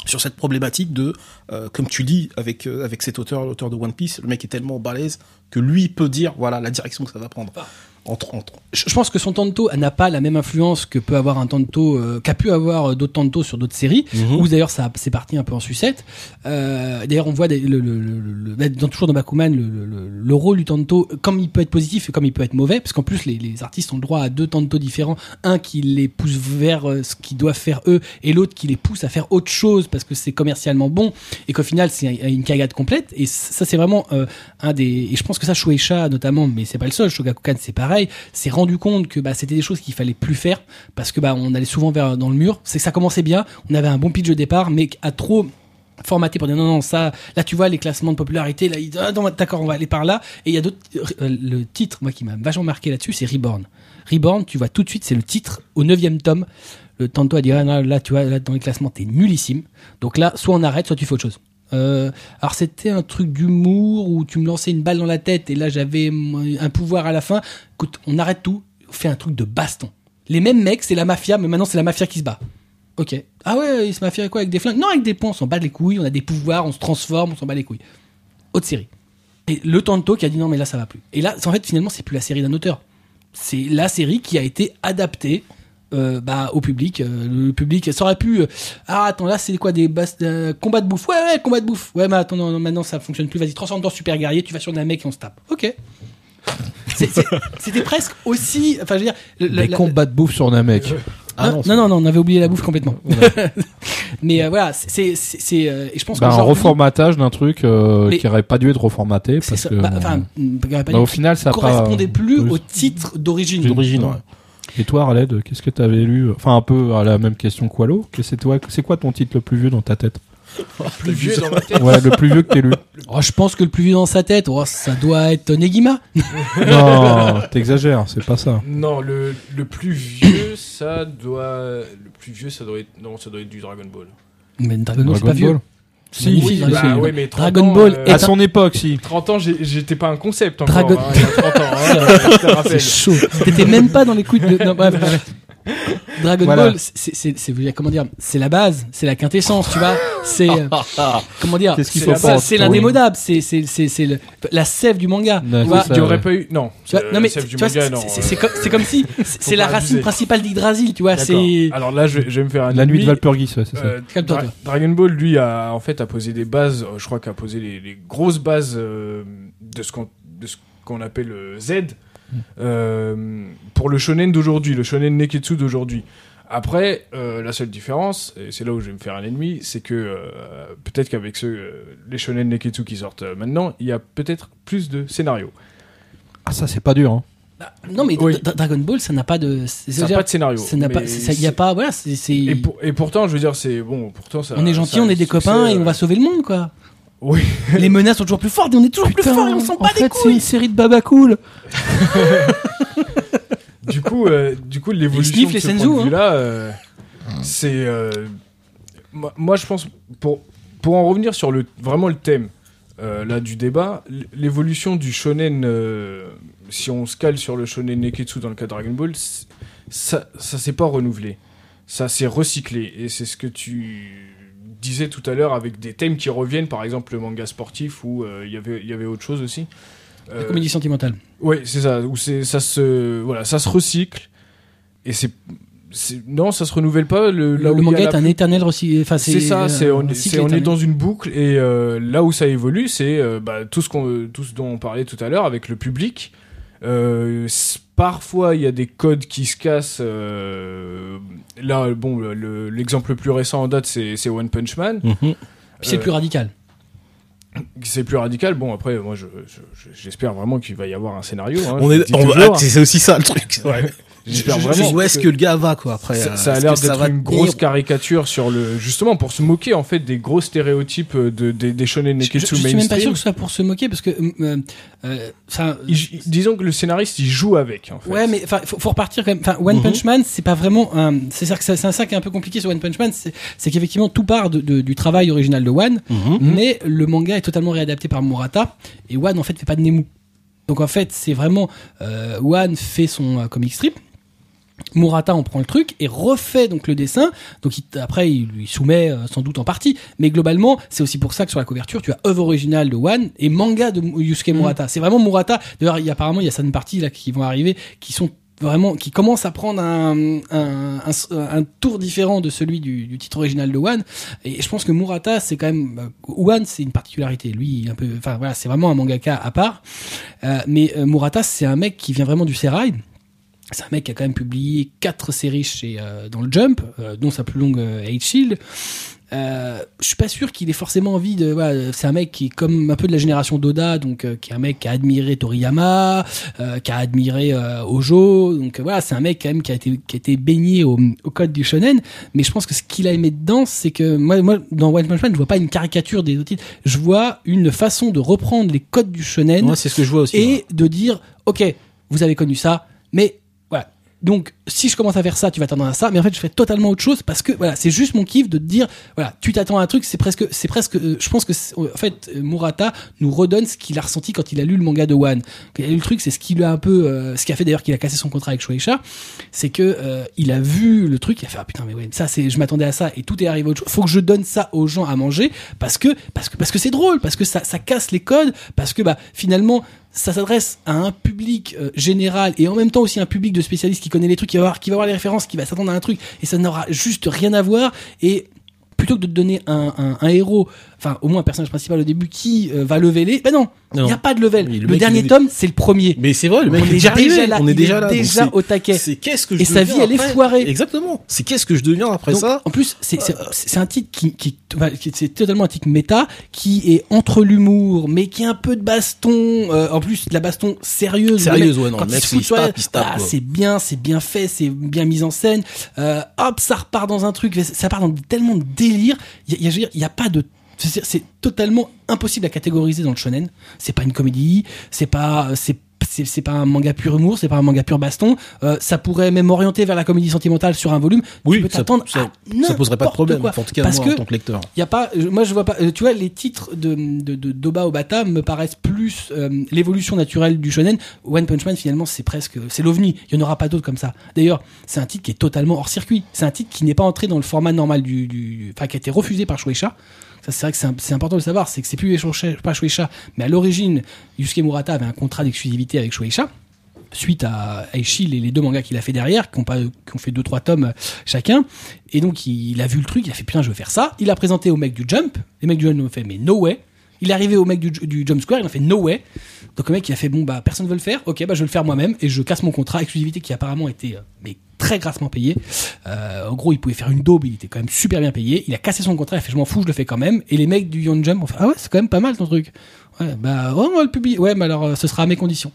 sur cette problématique de, euh, comme tu dis avec euh, avec cet auteur, l'auteur de One Piece, le mec est tellement balèze que lui peut dire voilà la direction que ça va prendre. Entre, entre. Je pense que son Tanto n'a pas la même influence que peut avoir un Tanto, euh, qu'a pu avoir euh, d'autres Tanto sur d'autres séries. Mhm. Ou d'ailleurs, ça c'est parti un peu en sucette. Euh, d'ailleurs, on voit des- le, le, le, le- dans, toujours dans Bakuman le, le, le- le rôle du Tanto, comme il peut être positif et comme il peut être mauvais, parce qu'en plus les, les artistes ont le droit à deux Tanto différents, un qui les pousse vers ce qu'ils doivent faire eux, et l'autre qui les pousse à faire autre chose parce que c'est commercialement bon, et qu'au final c'est un- une cagade complète. Et ça, c'est vraiment euh, un des. Et je pense que ça, Shueisha notamment, mais c'est pas le seul. Shogakukan, c'est pareil. S'est rendu compte que bah, c'était des choses qu'il fallait plus faire parce que bah on allait souvent vers dans le mur. C'est que ça commençait bien, on avait un bon pitch de départ, mais à trop formaté pour dire non non ça là tu vois les classements de popularité là ah, d'accord on va aller par là. Et il y a d'autres euh, le titre moi qui m'a vachement marqué là-dessus c'est Reborn. Reborn tu vois tout de suite c'est le titre au neuvième tome. Le tantôt a dit ah, non, là tu vois là dans les classements t'es nullissime. Donc là soit on arrête soit tu fais autre chose euh, alors c'était un truc d'humour où tu me lançais une balle dans la tête et là j'avais un pouvoir à la fin écoute on arrête tout on fait un truc de baston les mêmes mecs c'est la mafia mais maintenant c'est la mafia qui se bat Ok. Ah ouais, il se mafia quoi avec des flingues? Non, avec des ponts, on s'en bat les couilles, on a des pouvoirs, on se transforme, on s'en bat les couilles. Autre série. Et le Tanto qui a dit non mais là ça va plus. Et là, en fait finalement c'est plus la série d'un auteur. C'est la série qui a été adaptée euh, bah, au public. Euh, le public, ça aurait pu. euh, ah attends là c'est quoi des basses, euh, combats de bouffe? Ouais ouais combat de bouffe. Ouais mais attends non, non, maintenant ça fonctionne plus. Vas-y transforme toi en super guerrier. Tu vas sur un mec et on se tape. Ok. C'était presque aussi. Enfin je veux dire. le- Les la- combats de bouffe sur Namek. Ah non, non, non, non, on avait oublié la bouffe complètement. Mais euh, voilà, c'est, c'est, c'est, euh, et je pense Bah, un reformatage d'un truc euh, Mais- qui aurait pas dû être reformaté parce ça. que Bah, enfin, bah, au final ça pas correspondait plus au titre d'origine. d'origine. ouais. Et toi Arled, qu'est-ce que t'avais lu Enfin un peu à la même question que Wallo. Que C'est toi, c'est quoi ton titre le plus vieux dans ta tête? Plus vieux dans ma tête. Ouais, le plus vieux que t'aies lu. Oh, je pense que le plus vieux dans sa tête, oh, ça doit être Negima. Non, t'exagères, c'est pas ça. Non, le, le plus vieux, ça doit. Le plus vieux, ça doit être. Non, ça doit être du Dragon Ball. Mais Dragon Ball, c'est pas vieux. Magnifique, bah, Dragon Ball. ouais, mais 30 Dragon ans, Ball euh, est À son époque, si. 30 ans, j'étais pas un concept encore. Dragon- hein, il y a 30 ans, hein. C'est chaud. T'étais même pas dans les couilles de. Non, bref, bref. Dragon Voilà. Ball, c'est, comment dire, c'est la base, c'est la quintessence, tu vois. C'est, euh, comment dire, c'est l'indémodable, c'est, c'est, c'est, c'est le- la sève du manga. Tu aurait pas eu. Non. Tu vois, euh, non mais c'est- euh, c'est comme, si c'est la racine principale d'Yggdrasil, tu vois. C'est Alors là, je vais, je vais me faire un La nuit de. Valpurgis, ouais, c'est ça. Euh. Dragon Ball, lui, a en fait a posé des bases. Je crois qu'a posé les, les grosses bases euh, de ce qu'on de ce qu'on appelle le Z euh, pour le shonen d'aujourd'hui, le shonen neketsu d'aujourd'hui. Après, euh, la seule différence, et c'est là où je vais me faire un ennemi, c'est que euh, peut-être qu'avec ceux, euh, les shonen neketsu qui sortent euh, maintenant, il y a peut-être plus de scénarios. Ah, ça, c'est pas dur, hein. non mais Oui. Dra- Dragon Ball, ça n'a pas de. Ça n'a pas de scénario. ça n'a pas. ça- Il y a pas. Voilà, c'est. Et, pour- et pourtant, je veux dire, c'est bon. Pourtant, ça. On est gentil, on est des succès, copains et on va sauver le monde, quoi. Oui. Les menaces sont toujours plus fortes et on est toujours plus forts et on s'en bat les c'est couilles. une série de baba cool. du coup, euh, du coup, l'évolution de les ce senzu, point de hein. vue-là, euh, c'est euh, moi, moi, je pense pour pour en revenir sur le vraiment le thème euh, là du débat, l'évolution du shonen, euh, si on se cale sur le shonen neketsu dans le cas de Dragon Ball, ça ça s'est pas renouvelé, ça s'est recyclé et c'est ce que tu disais tout à l'heure avec des thèmes qui reviennent, par exemple le manga sportif où euh, il y avait il y avait autre chose aussi. La Euh, comédie sentimentale. oui, c'est ça. Où c'est ça se voilà, ça se recycle et c'est non, ça se renouvelle pas. Le, là Le, où manga est un plus- éternel recy- Enfin, C'est ça. euh, C'est on, est- on dans une boucle et euh, là où ça évolue, c'est euh, bah, tout ce qu'on tout ce dont on parlait tout à l'heure avec le public. Euh, parfois, il y a des codes qui se cassent. euh, là, bon, le- l'exemple le plus récent en date, c'est c'est One Punch Man. Puis c'est Euh, plus radical. c'est plus radical. Bon, après, moi, je, je- j'espère vraiment qu'il va y avoir un scénario. hein, On est, c'est c'est aussi ça le truc. Ouais. J'espère Je- je- vraiment Où est-ce que le gars va quoi après ça, euh, ça a l'air d'être une grosse caricature sur le justement pour se moquer en fait des gros stéréotypes de, des, des shonen Je, je, neketsu je suis même pas sûr mainstream. que ce soit pour se moquer parce que euh, euh, ça. Il- il- disons que le scénariste il joue avec en fait. Ouais, mais enfin, faut, faut repartir quand même. Enfin, One Mhm. Punch Man, c'est pas vraiment un. C'est ça que c'est c'est ça qui est un peu compliqué sur One Punch Man, c'est qu'effectivement tout part de, de- du travail original de One, Mhm. mais le manga est totalement réadapté par Murata et One en fait fait pas de Nemu. Donc en fait, c'est vraiment euh, One fait son euh, comic strip. Murata en prend le truc et refait donc le dessin. Donc il- après il lui soumet euh, sans doute en partie, mais globalement c'est aussi pour ça que sur la couverture tu as œuvre originale de One et manga de Yusuke Murata. C'est vraiment Murata. D'ailleurs il y a apparemment il y a certaines parties là qui vont arriver qui sont vraiment qui commencent à prendre un, un, un, un tour différent de celui du, du titre original de One et je pense que Murata c'est quand même euh, One c'est une particularité lui il est un peu enfin voilà c'est vraiment un mangaka à part Euh, mais euh, Murata c'est un mec qui vient vraiment du Serai c'est un mec qui a quand même publié quatre séries chez euh, dans le Jump, euh, dont sa plus longue euh, Age Shield. Euh, je suis pas sûr qu'il ait forcément envie de. Voilà, c'est un mec qui est comme un peu de la génération d'Oda, donc qui est un mec qui a admiré Toriyama, qui a admiré Ojo. Donc voilà, c'est un mec quand même qui a été qui a été baigné au, au code du shonen. Mais je pense que ce qu'il a aimé dedans, c'est que moi, moi dans One Punch Man, je vois pas une caricature des autres titres. Je vois une façon de reprendre les codes du shonen Ouais, c'est ce que je vois aussi. ouais. et de dire ok vous avez connu ça mais donc si je commence à faire ça tu vas t'attendre à ça mais en fait je fais totalement autre chose parce que voilà c'est juste mon kiff de te dire voilà tu t'attends à un truc c'est presque c'est presque euh, je pense que en fait euh, Murata nous redonne ce qu'il a ressenti quand il a lu le manga de One il a lu le truc c'est ce qui lui a un peu euh, ce qui a fait d'ailleurs qu'il a cassé son contrat avec Shueisha c'est que euh, il a vu le truc il a fait ah putain mais ouais ça c'est je m'attendais à ça et tout est arrivé autre chose faut que je donne ça aux gens à manger parce que parce que parce que c'est drôle parce que ça ça casse les codes parce que bah finalement ça s'adresse à un public euh, général et en même temps aussi un public de spécialistes qui connaît les trucs qui va voir qui va voir les références qui va s'attendre à un truc. Et ça n'aura juste rien à voir. Et plutôt que de te donner un, un, un héros enfin au moins un personnage principal au début qui euh, va lever les ben non il n'y a pas de level Oui, le dernier est- tome c'est le premier Mais c'est vrai, le mec on est déjà arrivé. là on est déjà là. déjà au taquet C'est qu'est-ce que je Et sa vie, elle est foirée. Exactement. C'est qu'est-ce que je deviens après Donc, ça En plus, c'est c'est- c'est un titre qui, qui, enfin, qui- c'est totalement un titre méta qui est entre l'humour, mais qui a un peu de baston. euh, en plus, de la baston sérieuse. Sérieuse, ouais, non, Quand le mec, ah, c'est bien, c'est bien fait, c'est bien mis en scène. Euh, hop, ça repart dans un truc. Ça part dans tellement de délire. Il y a, il y a- je veux dire, il y a pas de c'est totalement impossible à catégoriser dans le shonen. C'est pas une comédie, c'est pas c'est c'est pas un manga pur humour, c'est pas un manga pur baston. Euh, ça pourrait même orienter vers la comédie sentimentale sur un volume. Oui, tu peux ça- t'attendre ça- poserait pas de problème. quoi. En tout cas, Parce moi, que en tant que lecteur. y a pas, moi je vois pas. euh, Tu vois, les titres de de de d'Oba Obata me paraissent plus euh, l'évolution naturelle du shonen. One Punch Man finalement c'est presque c'est l'ovni. Il y en aura pas d'autres comme ça. D'ailleurs, c'est un titre qui est totalement hors circuit. C'est un titre qui n'est pas entré dans le format normal du, du enfin qui a été refusé par Shueisha. Ça c'est vrai que c'est important de le savoir, c'est que c'est plus pas Shueisha, mais à l'origine Yusuke Murata avait un contrat d'exclusivité avec Shueisha suite à Aishil et les deux mangas qu'il a fait derrière, qui ont, fait deux trois tomes chacun. Et donc il, a vu le truc, il a fait putain je veux faire ça. Il a présenté au mec du Jump, les mecs du Jump ont fait mais no way. Il est arrivé au mec du, du Jump Square, il a fait no way. Donc le mec il a fait bon bah personne veut le faire, ok bah je vais le faire moi-même et je casse mon contrat exclusivité qui apparemment était euh, mais très grassement payé. Euh, en gros il pouvait faire une daube, il était quand même super bien payé. Il a cassé son contrat, il fait je m'en fous, je le fais quand même. Et les mecs du Young Jump ont fait ah ouais c'est quand même pas mal ton truc. Ouais bah oh, on va le publier. Ouais mais alors euh, ce sera à mes conditions.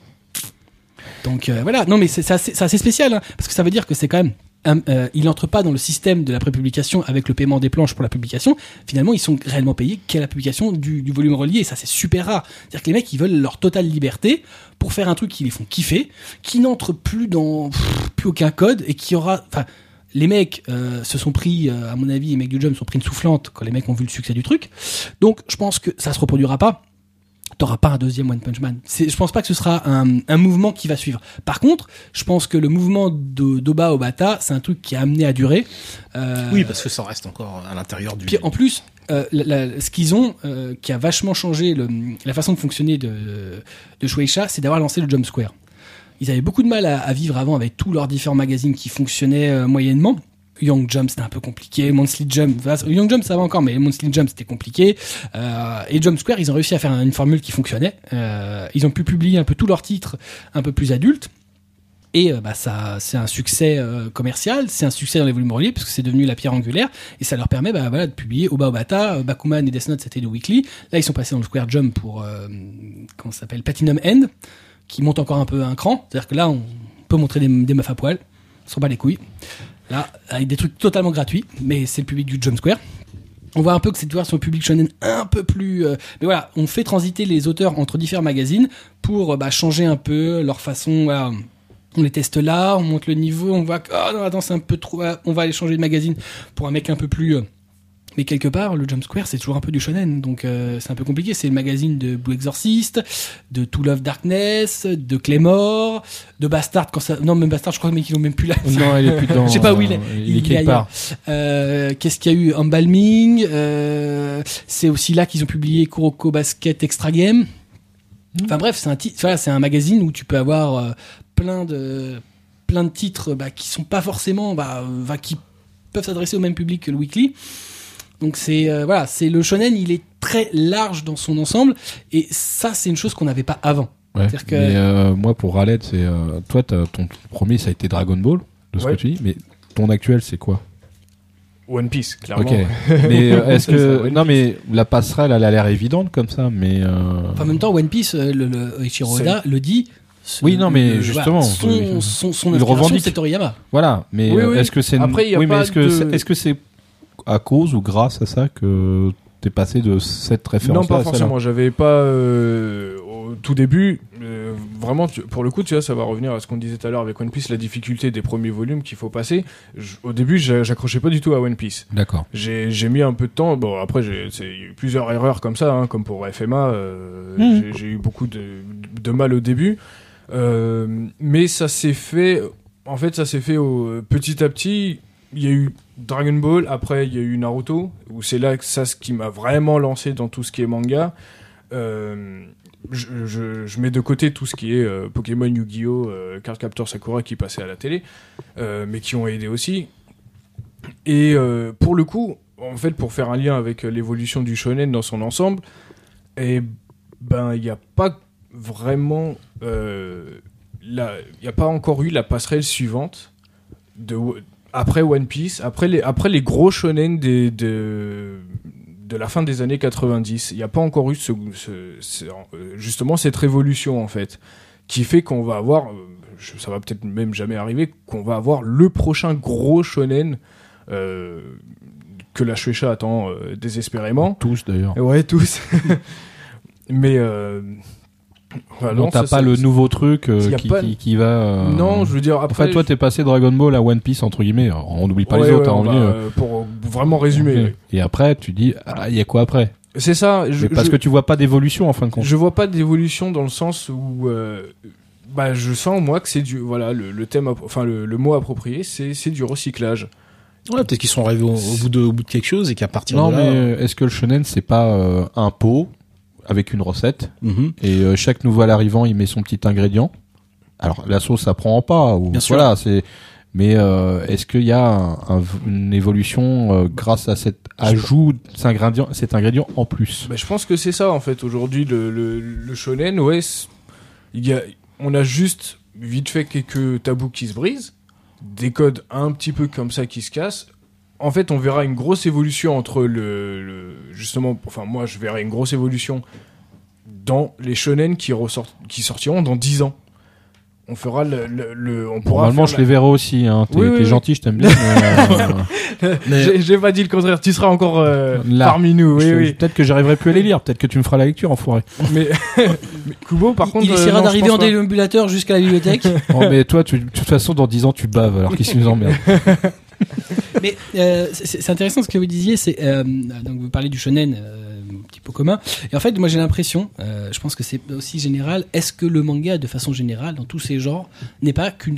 Donc euh, voilà, non mais c'est assez, assez spécial, hein, parce que ça veut dire que c'est quand même... un- euh, il n'entre pas dans le système de la prépublication avec le paiement des planches pour la publication. Finalement, ils sont réellement payés qu'à la publication du, volume relié, et ça c'est super rare. C'est-à-dire que les mecs, ils veulent leur totale liberté pour faire un truc qui les font kiffer, qui n'entre plus dans plus aucun code, et qui aura... Enfin, les mecs euh, se sont pris, euh, à mon avis, les mecs du Jump se sont pris une soufflante quand les mecs ont vu le succès du truc. Donc, je pense que ça se reproduira pas t'auras pas un deuxième One Punch Man. Je pense pas que ce sera un, un mouvement qui va suivre. Par contre, je pense que le mouvement de, d'Oba Obata, c'est un truc qui est amené à durer. Euh, Oui, parce que ça reste encore à l'intérieur du. puis en plus, euh, la- la- ce qu'ils ont, euh, qui a vachement changé le, la façon de fonctionner de, de Shueisha, c'est d'avoir lancé le Jump Square. Ils avaient beaucoup de mal à, à vivre avant avec tous leurs différents magazines qui fonctionnaient euh, moyennement. Young Jump c'était un peu compliqué, Monthly Jump, Young Jump ça va encore, mais Monthly Jump c'était compliqué. Euh, et Jump Square ils ont réussi à faire une formule qui fonctionnait. Euh, ils ont pu publier un peu tous leurs titres un peu plus adultes. Et euh, bah, ça, c'est un succès commercial, c'est un succès dans les volumes reliés, puisque c'est devenu la pierre angulaire, et ça leur permet bah, voilà, de publier Oba Obata, Bakuman et Death Note, c'était le weekly. Là, ils sont passés dans le Square Jump pour, comment ça s'appelle, Platinum End, qui monte encore un peu un cran. C'est-à-dire que là, on peut montrer des, des meufs à poil, on s'en bat les couilles. Là, avec des trucs totalement gratuits, mais c'est le public du Jump Square. On voit un peu que cette version public shonen un peu plus. euh, mais voilà, on fait transiter les auteurs entre différents magazines pour euh, bah, changer un peu leur façon. on les teste là, on monte le niveau, on voit que oh non attends c'est un peu trop. ah, On va aller changer de magazine pour un mec un peu plus. euh, mais quelque part, le Jump Square, c'est toujours un peu du shonen, donc euh, c'est un peu compliqué. C'est le magazine de Blue Exorcist, de To Love Darkness, de Claymore, de Bastard. Quand ça... Non, même Bastard, je crois qu'ils l'ont même plus là. Non, il est plus dedans. Je sais pas où il est. Il, Il est quelque part. Euh, Qu'est-ce qu'il y a eu? Embalming. Euh, c'est aussi là qu'ils ont publié Kuroko Basket Extra Game. Enfin bref, c'est un titre. Voilà, c'est un magazine où tu peux avoir euh, plein de plein de titres bah, qui sont pas forcément bah, qui peuvent s'adresser au même public que le weekly. Donc c'est euh, voilà, c'est le shonen, il est très large dans son ensemble et ça c'est une chose qu'on n'avait pas avant. Ouais. Que- Mais euh, moi, pour Raled, c'est euh, toi, t'as- ton premier, ça a été Dragon Ball, de ce Ouais. que tu dis. Mais ton actuel, c'est quoi? One Piece, clairement. Ok. mais euh, est-ce ça, que non, mais la passerelle, elle a l'air évidente comme ça, mais. euh, Enfin, en même temps, One Piece, le, le Oda le dit. ce- Oui, non, mais le- justement, son, son, son il revendique. c'est Toriyama. Voilà. Mais Oui, oui. est-ce que c'est une- Après, il y a oui, mais pas est-ce que de- c'est est-ce que c'est à cause ou grâce à ça que t'es passé de cette référence Non, pas forcément. J'avais pas euh, au tout début. euh, vraiment, tu- pour le coup, tu vois, ça va revenir à ce qu'on disait tout à l'heure avec One Piece, la difficulté des premiers volumes qu'il faut passer. Je- au début, j'a- j'accrochais pas du tout à One Piece. D'accord. J'ai mis un peu de temps. Bon, après, j'ai c'est- il y a eu plusieurs erreurs comme ça, hein, comme pour FMA. euh, Mhm. j'ai- J'ai eu beaucoup de, de mal au début. Euh, mais ça s'est fait. En fait, ça s'est fait au, petit à petit. Il y a eu Dragon Ball, après il y a eu Naruto, où c'est là que ça ce qui m'a vraiment lancé dans tout ce qui est manga. Euh, je, mets de côté tout ce qui est euh, Pokémon, Yu-Gi-Oh, euh, Cardcaptor Sakura qui passait à la télé, mais qui ont aidé aussi. Et pour le coup, en fait, pour faire un lien avec l'évolution du shonen dans son ensemble, et ben il n'y a pas vraiment, il n'y a pas encore eu la passerelle suivante de après One Piece, après les après les gros shonen des, de de la fin des années 90. Il n'y a pas encore eu ce, ce- ce- justement cette révolution en fait, qui fait qu'on va avoir, ça va peut-être même jamais arriver, qu'on va avoir le prochain gros shonen euh, que la Shueisha attend euh, désespérément. Tous d'ailleurs. Ouais, tous. Mais euh, voilà, non, non, t'as pas le nouveau truc euh, qui, pas- qui, qui va. euh, Non, je veux dire En après. fait, toi, t'es passé Dragon Ball à One Piece entre guillemets. Alors, on n'oublie pas Ouais, les autres. ouais, hein, euh, euh, pour vraiment résumer. ouais. Et après, tu dis, ah, il y a quoi après? C'est ça. Je, Mais Parce je- que tu vois pas d'évolution en fin de compte. Je vois pas d'évolution dans le sens où euh, bah je sens moi que c'est du voilà le, le thème enfin le, le mot approprié c'est c'est du recyclage. Ouais, peut-être qu'ils sont arrivés au, au bout de, au bout de quelque chose et qu'à partir Non, de mais là. euh, est-ce que le shonen c'est pas euh, un pot? Avec une recette Mhm. et euh, chaque nouvel arrivant il met son petit ingrédient Alors la sauce ça prend pas ou Bien voilà c'est. Mais euh, est-ce qu'il y a un- un- une évolution euh, grâce à cet ajout, cet ingrédient, cet ingrédient en plus? Bah, je pense que c'est ça en fait aujourd'hui le, le, le shonen ouais il y a on a juste vite fait quelques tabous qui se brisent, des codes un petit peu comme ça qui se cassent. En fait, on verra une grosse évolution entre le, justement enfin moi je verrai une grosse évolution dans les shonen qui ressortent qui sortiront dans 10 ans. On fera le, le, le- on pourra Normalement, je les verrai aussi. Hein. T'es Oui, oui, t'es oui. gentil, je t'aime bien. mais, euh, Mais- J'ai pas dit le contraire, tu seras encore euh, Là. parmi nous, oui, je- oui. Peut-être que j'arriverai plus à les lire. Peut-être que tu me feras la lecture, enfoiré. Mais, mais Kubo, par contre. il euh, essaiera d'arriver en déambulateur jusqu'à la bibliothèque. Oh, mais toi, tu, de toute façon, dans 10 ans, tu baves. Alors qu'est-ce qui nous emmerde Mais euh, c'est intéressant ce que vous disiez, c'est euh, donc vous parlez du shonen, euh, petit peu commun. Et en fait, moi j'ai l'impression, euh, je pense que c'est aussi général. Est-ce que le manga, de façon générale, dans tous ces genres, n'est pas qu'une,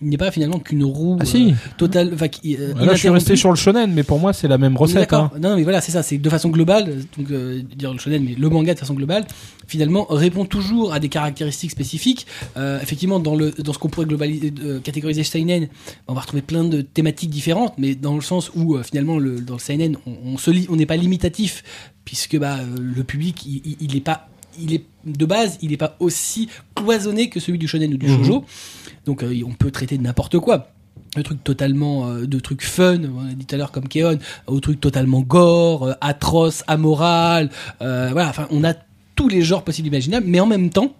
n'est pas finalement qu'une roue Ah si. euh, totale, qui, euh, Là, je suis resté sur le shonen, mais pour moi, c'est la même recette. Hein. Non, mais voilà, c'est ça. C'est de façon globale, donc euh, dire le shonen, mais le manga de façon globale, finalement répond toujours à des caractéristiques spécifiques. Effectivement, dans le dans ce qu'on pourrait globaliser, catégoriser seinen, on va retrouver plein de thématiques différentes, mais dans le sens où finalement le, dans le seinen, on, on se lit, on n'est pas limitatif puisque bah euh, le public il, il- il est pas il est de base, il n'est pas aussi cloisonné que celui du shonen ou du Mhm. shoujo. Donc euh, on peut traiter de n'importe quoi. De trucs totalement, euh, de trucs fun, on a dit tout à l'heure comme Keon, au truc totalement gore, euh, atroce, amoral. voilà, enfin, on a tous les genres possibles imaginables, mais en même temps,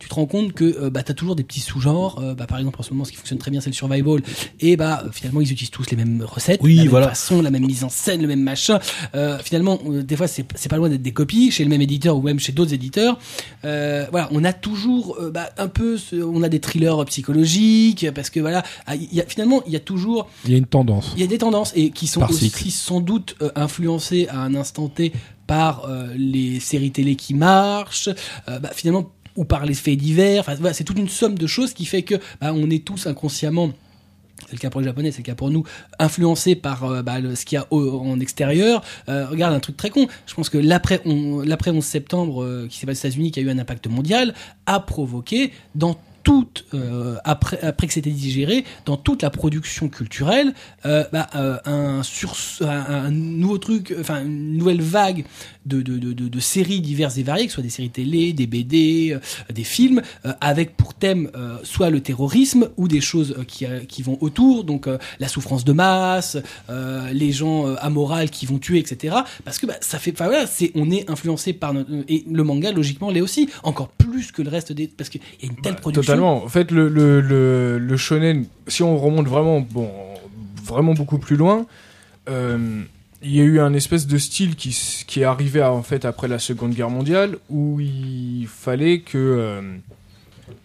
tu te rends compte que euh, bah, tu as toujours des petits sous-genres. Euh, bah, par exemple, en ce moment, ce qui fonctionne très bien, c'est le survival. Et bah, euh, finalement, ils utilisent tous les mêmes recettes, Oui, la même voilà. façon, la même mise en scène, le même machin. Euh, finalement, euh, des fois, c'est pas loin d'être des copies chez le même éditeur ou même chez d'autres éditeurs. Euh, voilà, on a toujours bah, un peu, ce- on a des thrillers psychologiques parce que voilà, ah, y a, finalement, il y a toujours Il y a une tendance. il y a des tendances et qui sont aussi cycle. sans doute euh, influencées à un instant T par euh, les séries télé qui marchent, euh, bah, finalement ou par les faits divers. C'est toute une somme de choses qui fait que bah, on est tous inconsciemment. C'est le cas pour les Japonais, c'est le cas pour nous, influencés par euh, bah, ce qu'il y a en extérieur. Euh, regarde un truc très con. Je pense que l'après l'après 11 septembre, euh, qui s'est passé aux États-Unis, qui a eu un impact mondial, a provoqué dans toute euh, après après que c'était digéré dans toute la production culturelle euh, bah, euh, un sur un, nouveau truc enfin une nouvelle vague de, de, de, de, séries diverses et variées que ce soit des séries télé des BD euh, des films euh, avec pour thème euh, soit le terrorisme ou des choses qui, euh, qui vont autour donc euh, la souffrance de masse euh, les gens euh, amoraux qui vont tuer etc parce que bah, ça fait enfin voilà c'est on est influencé par notre, et le manga logiquement l'est aussi encore plus que le reste des parce qu'il y a une telle Bah, production Totalement. En fait, le, le, le, le shonen, si on remonte vraiment, bon, vraiment beaucoup plus loin, euh, il y a eu un espèce de style qui, qui est arrivé à- en fait après la Seconde Guerre mondiale où il fallait que euh,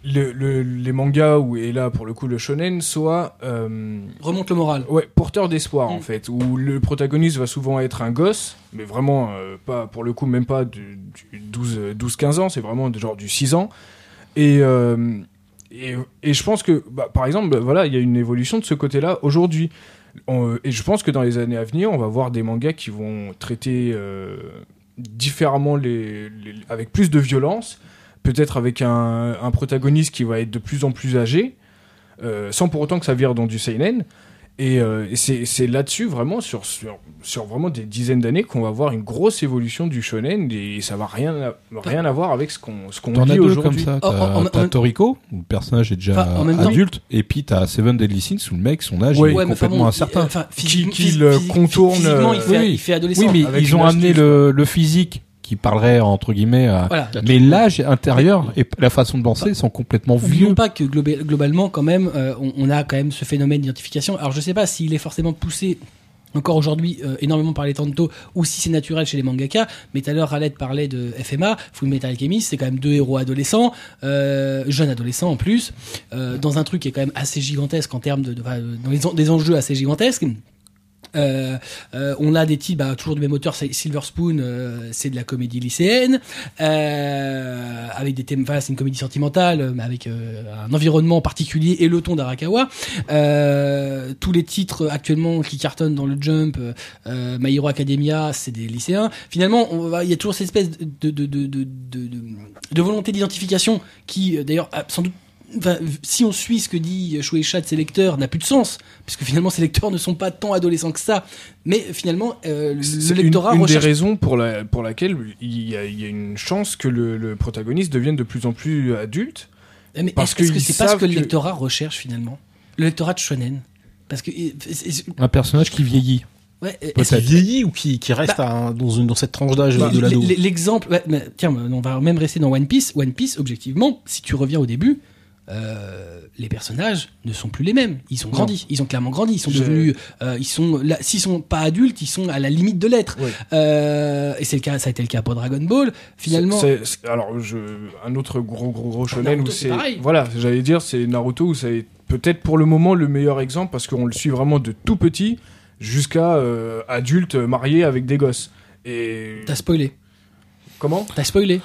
le, le- les mangas ou et là pour le coup le shonen soient euh, remonte le moral Ouais, porteur d'espoir en Mm. fait, où le protagoniste va souvent être un gosse, mais vraiment euh, pas pour le coup même pas du, du 12 euh, 12 15 ans, c'est vraiment de genre du 6 ans. Et et, je pense que bah, par exemple, bah, voilà, il y a une évolution de ce côté-là aujourd'hui. On- et je pense que dans les années à venir, on va voir des mangas qui vont traiter euh, différemment les, avec plus de violence, peut-être avec un, un protagoniste qui va être de plus en plus âgé, euh, sans pour autant que ça vire dans du seinen. Et, euh, et c'est c'est là-dessus, vraiment, sur, sur, sur vraiment des dizaines d'années, qu'on va voir une grosse évolution du shonen et ça va rien, à- rien à voir avec ce qu'on ce qu'on comme aujourd'hui. ça. Oh, T'as oh, Toriko, où le personnage est déjà Enfin, temps- adulte, et puis t'as Seven Deadly Sins, où le mec, son âge Ouais, est Ouais, complètement bon, incertain. physiquement- qui le contourne, Physiquement, il fait, oui. il fait adolescent. Oui, mais avec ils ont amené le, le physique qui parlerait entre guillemets à... Voilà. Mais l'âge intérieur et la façon de penser sont complètement vieux. pas que globa- globalement, quand même, euh, on, on a quand même ce phénomène d'identification. Alors, je sais pas s'il est forcément poussé encore aujourd'hui euh, énormément par les tanto ou si c'est naturel chez les mangaka mais tout à l'heure Raled parlait de FMA Full Metal Alchemist c'est quand même deux héros adolescents euh, jeunes adolescents en plus euh, dans un truc qui est quand même assez gigantesque en termes de, de- dans les des enjeux assez gigantesques on a des types, bah, toujours du même auteur, Silver Spoon, euh, c'est de la comédie lycéenne, euh, avec des thèmes, enfin, c'est une comédie sentimentale, mais avec euh, un environnement particulier et le ton d'Arakawa. Euh, tous les titres actuellement qui cartonnent dans le Jump, euh, My Hero Academia, c'est des lycéens. Finalement, il y a toujours cette espèce de, de, de, volonté d'identification qui, euh, d'ailleurs, sans doute Enfin, si on suit ce que dit Shueisha de ses lecteurs, n'a plus de sens, puisque finalement ces lecteurs ne sont pas tant adolescents que ça. Mais finalement, euh, le C'est le une, lectorat une des raisons pour, la, pour laquelle il y, a, il y a une chance que le, le protagoniste devienne de plus en plus adulte. Eh, Mais parce est-ce que c'est pas ce que le lectorat recherche finalement? Le lectorat de shonen Parce que Un personnage qui vieillit. ouais, Est-ce qu'il vieillit ou qui, qui reste à un- dans, une, dans cette tranche d'âge Bah, de l'ado L'exemple, tiens, on va même rester dans One Piece. One Piece, objectivement, si tu reviens au début, euh, les personnages ne sont plus les mêmes. Ils ont grandi, ils ont clairement grandi. Ils sont devenus, euh, ils sont, s'ils sont pas adultes, ils sont à la limite de l'être. Euh, et c'est le cas, ça a été le cas pour Dragon Ball. Finalement, alors, je, un autre gros gros gros shonen où c'est voilà, j'allais dire c'est Naruto où c'est peut-être pour le moment le meilleur exemple parce qu'on le suit vraiment de tout petit jusqu'à euh, adulte marié avec des gosses. Et t'as spoilé. comment? T'as spoilé.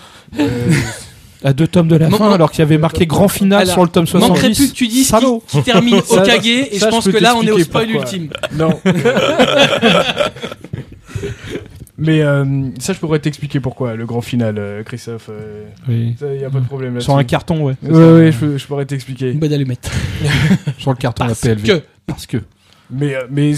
À deux tomes de la fin, alors qu'il y avait marqué grand final Alors, sur le tome 70. Manquerait plus que tu dises qui, qui termine Ça, au Kage, et ça, je pense que là on est au spoil pourquoi. ultime. Non. Mais euh, ça, je pourrais t'expliquer pourquoi, le grand final, euh, Christophe. euh, Oui. ça, y a pas de problème là Sur un carton, ouais. Ouais, ouais, je, je pourrais t'expliquer. Une bonne allumette. Sur le carton la Parce PLV. que Parce que. Mais, euh, mais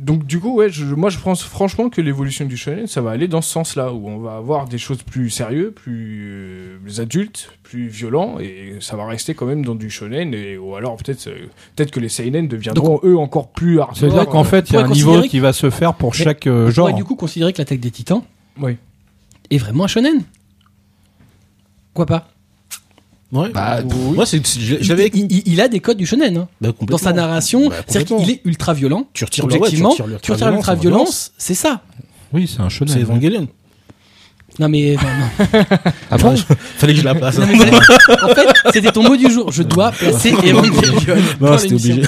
donc du coup, ouais, je- moi je pense franchement que l'évolution du shonen, ça va aller dans ce sens-là, où on va avoir des choses plus sérieux, plus euh, adultes, plus violents, et ça va rester quand même dans du shonen, et, ou alors peut-être euh, peut-être que les seinen deviendront eux encore plus hardcore. C'est-à-dire qu'en fait, il y a un niveau qui va se faire pour Mais chaque euh, On genre. pourrait du coup considérer que l'attaque des titans Oui. est vraiment un shonen? Quoi pas? Ouais. Bah, Moi, c'est, c'est- il, j'avais, il- il- il a des codes du shonen. hein. bah, Dans sa narration, Bah, c'est-à-dire qu'il est ultra violent. Tu retires ouais, Objectivement, tu retires tu retires l'ultra-violence, c'est ça. Oui, c'est un shonen. C'est Evangelion. Non mais non, non. Ah bon Fallait que je la place. Non, c'est- en fait, c'était ton mot du jour. Je dois placer Non, c'était obligé.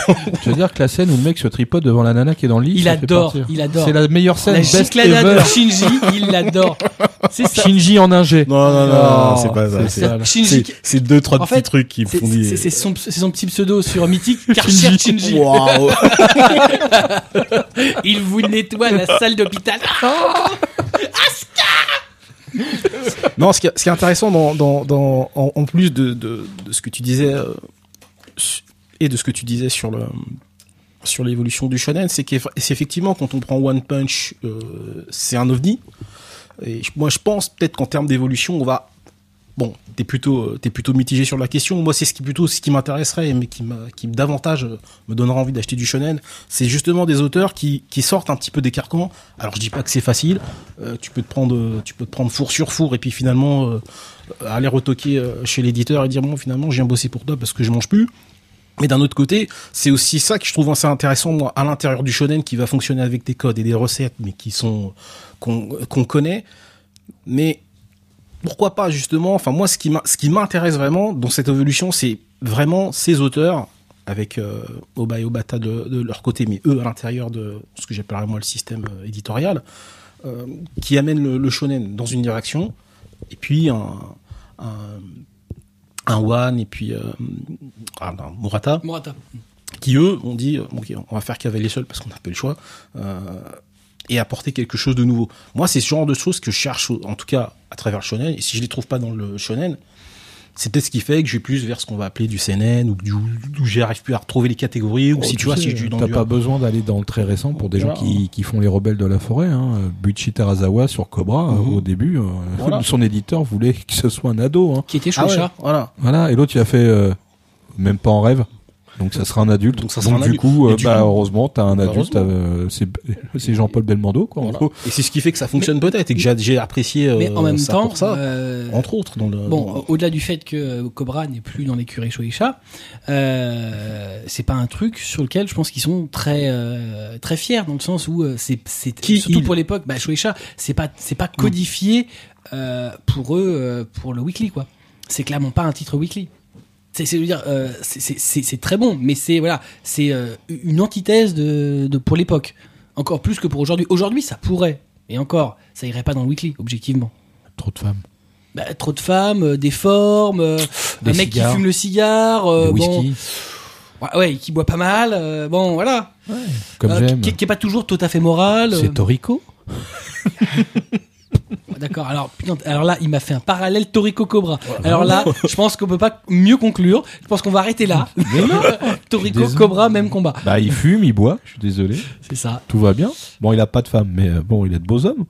Je veux dire que la scène où le mec se tripote devant la nana qui est dans le lit. Il adore, il adore. C'est la meilleure scène La ever. de Shinji, il l'adore. C'est ça. Shinji en ingé. Non, non, non, Oh, c'est pas ça. c'est C'est, ça. Shinji, c'est, c'est deux, trois En petits fait, trucs qui me c'est font dire. c'est- c'est son, c'est son petit pseudo sur Mythique, Karcher Shinji. Waouh. Il vous nettoie la salle d'hôpital. Non, ce qui est, intéressant en, plus de, ce que tu disais euh, et de ce que tu disais sur l'évolution du shonen, c'est qu'effectivement quand on prend One Punch, euh, c'est un ovni. Et moi, je pense peut-être qu'en termes d'évolution, on va bon, t'es plutôt euh, plutôt mitigé sur la question. Moi, c'est ce qui plutôt ce qui m'intéresserait, mais qui qui davantage euh, me donnera envie d'acheter du shonen, c'est justement des auteurs qui qui sortent un petit peu des. Alors, je dis pas que c'est facile. Euh, tu peux te prendre tu peux te prendre four sur four et puis finalement aller retoquer chez l'éditeur et dire bon finalement je viens bosser pour toi parce que je mange plus. Mais d'un autre côté, c'est aussi ça que je trouve assez intéressant à l'intérieur du shonen qui va fonctionner avec des codes et des recettes mais qui sont qu'on connaît. Mais pourquoi pas justement Enfin moi, ce qui m'a- ce qui m'intéresse vraiment dans cette évolution, c'est vraiment ces auteurs avec euh, Oba et Obata de, de leur côté, mais eux à l'intérieur de ce que j'appellerais moi le système euh, éditorial, euh, qui amènent le, le shonen dans une direction, et puis un un, un One et puis euh, ah, non, Murata Murata. qui eux ont dit euh, ok on va faire cavaler seul parce qu'on n'a pas le choix et apporter quelque chose de nouveau. Moi c'est ce genre de choses que je cherche en tout cas à travers le shonen et si je les trouve pas dans le shonen c'est peut-être ce qui fait que je vais plus vers ce qu'on va appeler du seinen ou du où j'arrive plus à retrouver les catégories ou Oh, si tu vois sais, si je T'as du pas besoin d'aller dans le très récent pour des gens qui, qui font les rebelles de la forêt. Hein. Buichi Terazawa sur Cobra, euh, Mhm. au début, euh, Voilà. son éditeur voulait que ce soit un ado. Hein. Qui était ah ouais, Shueisha. voilà Voilà, et l'autre il a fait euh, même pas en rêve. Donc ça sera un adulte. Donc ça sera un du adulte. coup, euh, du bah, coup- heureusement, t'as un Bah, adulte. euh, c'est c'est Jean-Paul Belmondo, quoi. Voilà. et c'est ce qui fait que ça fonctionne peut-être et que j'ai j'ai apprécié euh, Mais en même ça temps, pour ça euh, entre autres dans le Bon, dans- au-delà du fait que euh, Cobra n'est plus dans l'écurie Shueisha, euh, c'est pas un truc sur lequel je pense qu'ils sont très euh, très fiers dans le sens où euh, c'est c'est Qui, surtout il pour l'époque, bah Shueisha, c'est pas c'est pas codifié euh, pour eux euh, pour le weekly quoi. C'est clairement pas un titre weekly. C'est dire euh, c'est- très bon, mais c'est voilà, c'est euh, une antithèse de, de pour l'époque. Encore plus que pour aujourd'hui. Aujourd'hui, ça pourrait. Et encore, ça irait pas dans le weekly, objectivement. Trop de femmes. Bah, trop de femmes, euh, des formes, Des un mec qui fume le cigare, Le bon, ouais, ouais, qui boit pas mal, bon, voilà, comme qui, qui est pas toujours tout à fait moral. C'est Toriko D'accord. Alors, putain, alors là, il m'a fait un parallèle Toriko Cobra. Alors là, je pense qu'on peut pas mieux conclure. Je pense qu'on va arrêter là. Toriko Désolé. Cobra, même combat. Bah, il fume, il boit, je suis désolé. C'est ça. Tout va bien. Bon, il a pas de femme, mais euh, bon, il a de beaux hommes.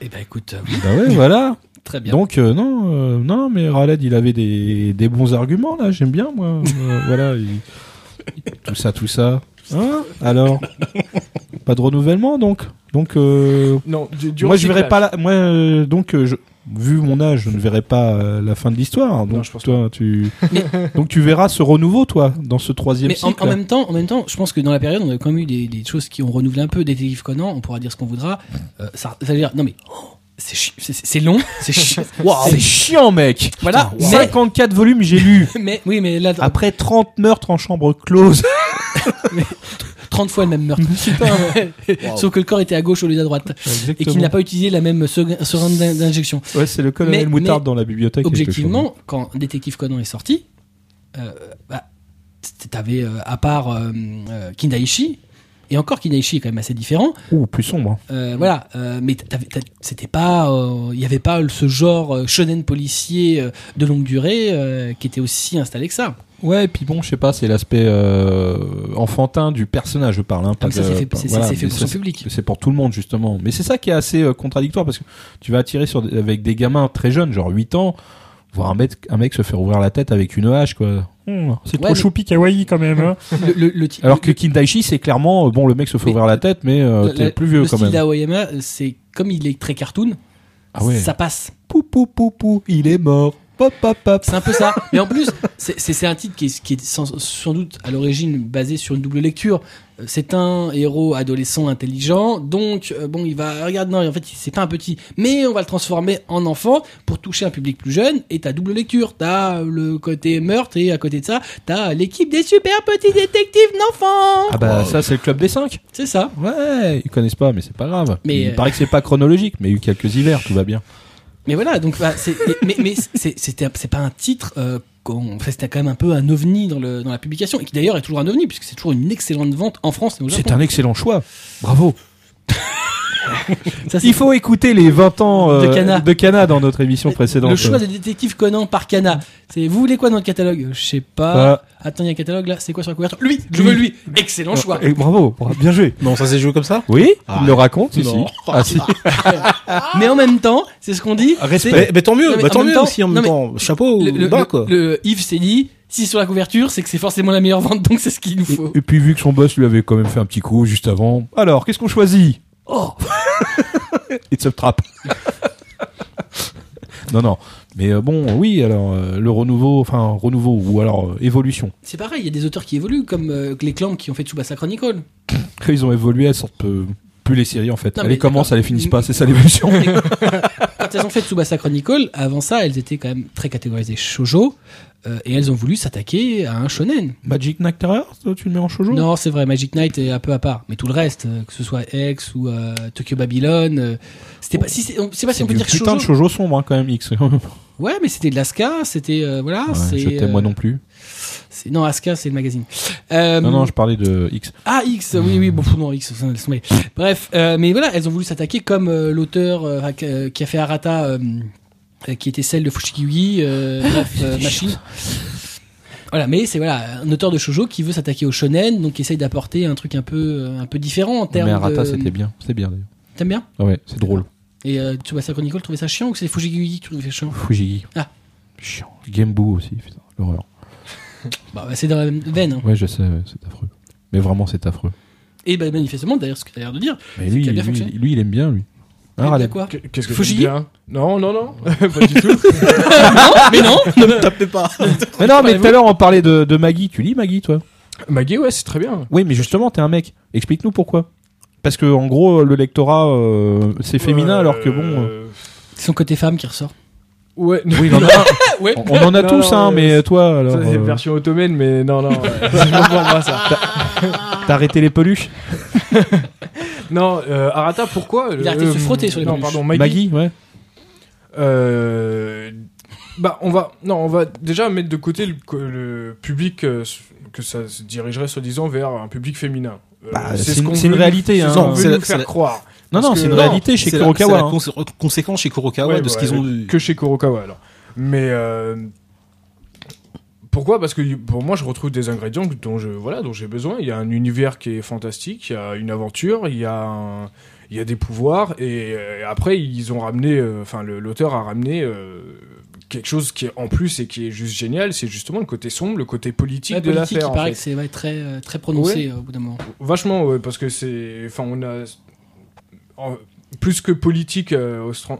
Eh ben, écoute, euh, Bah ouais, voilà. très bien. Donc euh, non, euh, non, mais Raled, il avait des, des bons arguments là. J'aime bien moi. Voilà, il- tout ça, tout ça. Hein? Alors, pas de renouvellement donc? Donc euh, Non, du, du moi je verrai pas la, moi euh, donc euh, je, vu mon âge, je ne verrai pas la fin de l'histoire. Donc Non, je pense toi, tu donc tu verras ce renouveau toi dans ce troisième Mais en, cycle. en même temps, en même temps, je pense que dans la période, on a quand même eu des, des choses qui ont renouvelé un peu. Détective Conan, on pourra dire ce qu'on voudra. Euh, ça, ça veut dire, non mais oh, c'est chi- c'est- c'est long, c'est chi- C'est chiant mec. voilà. Mais, 54 volumes j'ai lu. mais oui, mais là, Après 30 meurtres en chambre close. 30 fois le même meurtre. Sauf que le corps était à gauche au lieu d'à droite. Et qu'il n'a pas utilisé la même seringue seringue d'in- d'injection. Ouais, c'est le colonel Mais- Moutarde mais dans la bibliothèque. Objectivement, quand Détective Conan est sorti, euh, bah, t'avais, euh, à part euh, euh, Kindaichi, Et encore, Kinaichi est quand même assez différent. Ou plus sombre. hein. Euh, voilà, euh, mais c'était pas, euh, il y avait pas ce genre shonen policier de longue durée qui était aussi installé que ça. Ouais, et puis bon, je sais pas, c'est l'aspect euh, enfantin du personnage, je parle. Hein, ça, c'est fait, voilà, pour son public. C'est pour tout le monde justement. Mais c'est ça qui est assez euh, contradictoire parce que tu vas attirer sur avec des gamins très jeunes, genre 8 ans, voir un mec, un mec se faire ouvrir la tête avec une hache quoi. Hum, c'est Ouais, trop mais- choupi kawaii quand même. Hein. Le, le, le Alors que le- Kindaichi c'est clairement euh, bon le mec se fait Mais- ouvrir la tête mais euh, le- t'es le- plus vieux le quand style même. d'Aoyama, euh, c'est comme il est très cartoon, Ah ouais. ça passe. Pou pou pou pou, il est mort. Pop pop pop. C'est un peu ça. Mais en plus, c'est- un titre qui est, qui est sans, sans doute à l'origine basé sur une double lecture. Euh, C'est un héros adolescent intelligent, donc euh, bon, il va regarde non, en fait, c'est pas un petit, mais on va le transformer en enfant pour toucher un public plus jeune. Et t'as double lecture, t'as le côté meurtre et à côté de ça, t'as l'équipe des super petits détectives d'enfants. Ah bah ça c'est le club des 5 C'est ça. Ouais, ils connaissent pas mais c'est pas grave. Mais, il euh, paraît que c'est pas chronologique mais il y a eu quelques hivers, tout va bien. Mais voilà, donc bah, c'est, mais, c'était, c'est pas un titre. Euh, c'était quand même un peu un ovni dans, le, dans la publication, et qui d'ailleurs est toujours un ovni, puisque c'est toujours une excellente vente en France C'est un excellent choix. Bravo. Ça, Il faut écouter les 20 ans euh, De de Kana dans notre émission précédente. Le choix des détectives Conan par Kana. C'est vous voulez quoi dans le catalogue? Je sais pas. Euh, Attends, il y a un catalogue là. C'est quoi sur la couverture? Lui, je veux lui. Excellent choix. et bravo, bien joué. Non, ça s'est joué comme ça? Oui, Ah, il le raconte ici. Ah si. Mais en même temps, c'est ce qu'on dit. Respect. mais, mais tant mieux, Non, mais bah, en tant mieux temps- aussi en non, même mais temps. Chapeau, Le, le- bas, quoi. le Yves s'est dit, si sur la couverture, c'est que c'est forcément la meilleure vente, donc c'est ce qu'il nous faut. Et puis vu que son boss lui avait quand même fait un petit coup juste avant. Alors, qu'est-ce qu'on choisit? Oh It's a trap. non non, mais euh, bon, oui, alors euh, le renouveau, enfin renouveau ou alors euh, évolution. C'est pareil, il y a des auteurs qui évoluent, comme les clans qui ont fait Tsubasa Chronicle. Ils ont évolué, elles sortent plus les séries en fait. Non, elles les commencent, elles les finissent pas, c'est ça l'évolution. Quand elles ont fait Tsubasa Chronicle, avant ça, elles étaient quand même très catégorisées shoujo, euh, et elles ont voulu s'attaquer à un shonen. Magic Knight Terror, tu le mets en shoujo Non, c'est vrai, Magic Knight est un peu à part, mais tout le reste, euh, que ce soit X ou euh, Tokyo Babylon, c'était pas, si c'est, pas si on peut dire putain de shoujo. shoujo sombre hein, quand même X. ouais, Ouais, mais c'était de l'Aska, c'était voilà, c'est. je t'aime moi non plus. c'est- Non, Aska, c'est le magazine. Non non, je parlais de X. Ah X, oui oui, bon non X. Bref, mais voilà, elles ont voulu s'attaquer comme l'auteur qui a- fait Arata, qui était celle de Fushigi, euh, bref, euh, machine. Voilà, mais c'est voilà un auteur de shoujo qui veut s'attaquer au shonen, donc qui essaye d'apporter un truc un peu euh, un peu différent en termes Mais Arata, de. c'était bien, c'est bien d'ailleurs. T'aimes bien? Ah ouais, c'est drôle. Et euh, tu vois ça Chronicle, trouvais ça chiant ou c'est Fujigi qui trouvait ça chiant? Fujigi. Ah. Chiant. Gameboo aussi, putain, l'horreur. Bah, bah, c'est dans la même veine. hein. Ouais, je sais, ouais, c'est affreux. Mais vraiment, c'est affreux. Et bah, manifestement, d'ailleurs, ce que tu as l'air de dire, Mais lui, qui a bien lui, lui, il aime bien, lui. Hein, il y a Ralem quoi Qu'est-ce que t'aimes bien? Non, non, non, pas du tout. Non, mais non Ne me tapez pas. Mais non, mais tout à l'heure, on parlait de, de Maggie. Tu lis Maggie, toi? Maggie, ouais, c'est très bien. Oui, mais justement, t'es un mec. Explique-nous pourquoi. Parce que, en gros, le lectorat, euh, c'est féminin, Euh, alors que bon. euh, C'est son côté femme qui ressort. Ouais, Oui, ouais. on, on en a Non, tous, non, hein, mais toi, alors. ça c'est euh, version ottomane, mais non, non, euh, c'est pas pour moi ça. T'as arrêté les peluches Non, euh, Arata, pourquoi Il a arrêté de se frotter sur les Non, peluches. pardon, Maggie. Maggie, ouais. Euh, bah, on va, non, on va déjà mettre de côté le, public euh, que ça se dirigerait soi-disant vers un public féminin. Euh, Bah, c'est ce une- qu'on c'est une veut réalité, hein. c'est ce qu'on veut c'est nous faire la- croire. Non, Parce non, que- c'est une non, réalité chez C'est la- Kurokawa. c'est la hein. conse- conséquence chez Kurokawa Ouais, de ce ouais, qu'ils ont eu. que chez Kurokawa alors. Mais euh, pourquoi? Parce que pour moi, je retrouve des ingrédients dont je voilà dont j'ai besoin. Il y a un univers qui est fantastique, il y a une aventure, il y a un- il y a des pouvoirs et, euh, après ils ont ramené, euh, enfin l'auteur a ramené euh, quelque chose qui est en plus et qui est juste génial, c'est justement le côté sombre, le côté politique Ouais, de l'affaire. il paraît fait. que c'est ouais, très, très prononcé euh, au bout d'un moment. Vachement, ouais, parce que c'est. Enfin, on a. en- plus que politique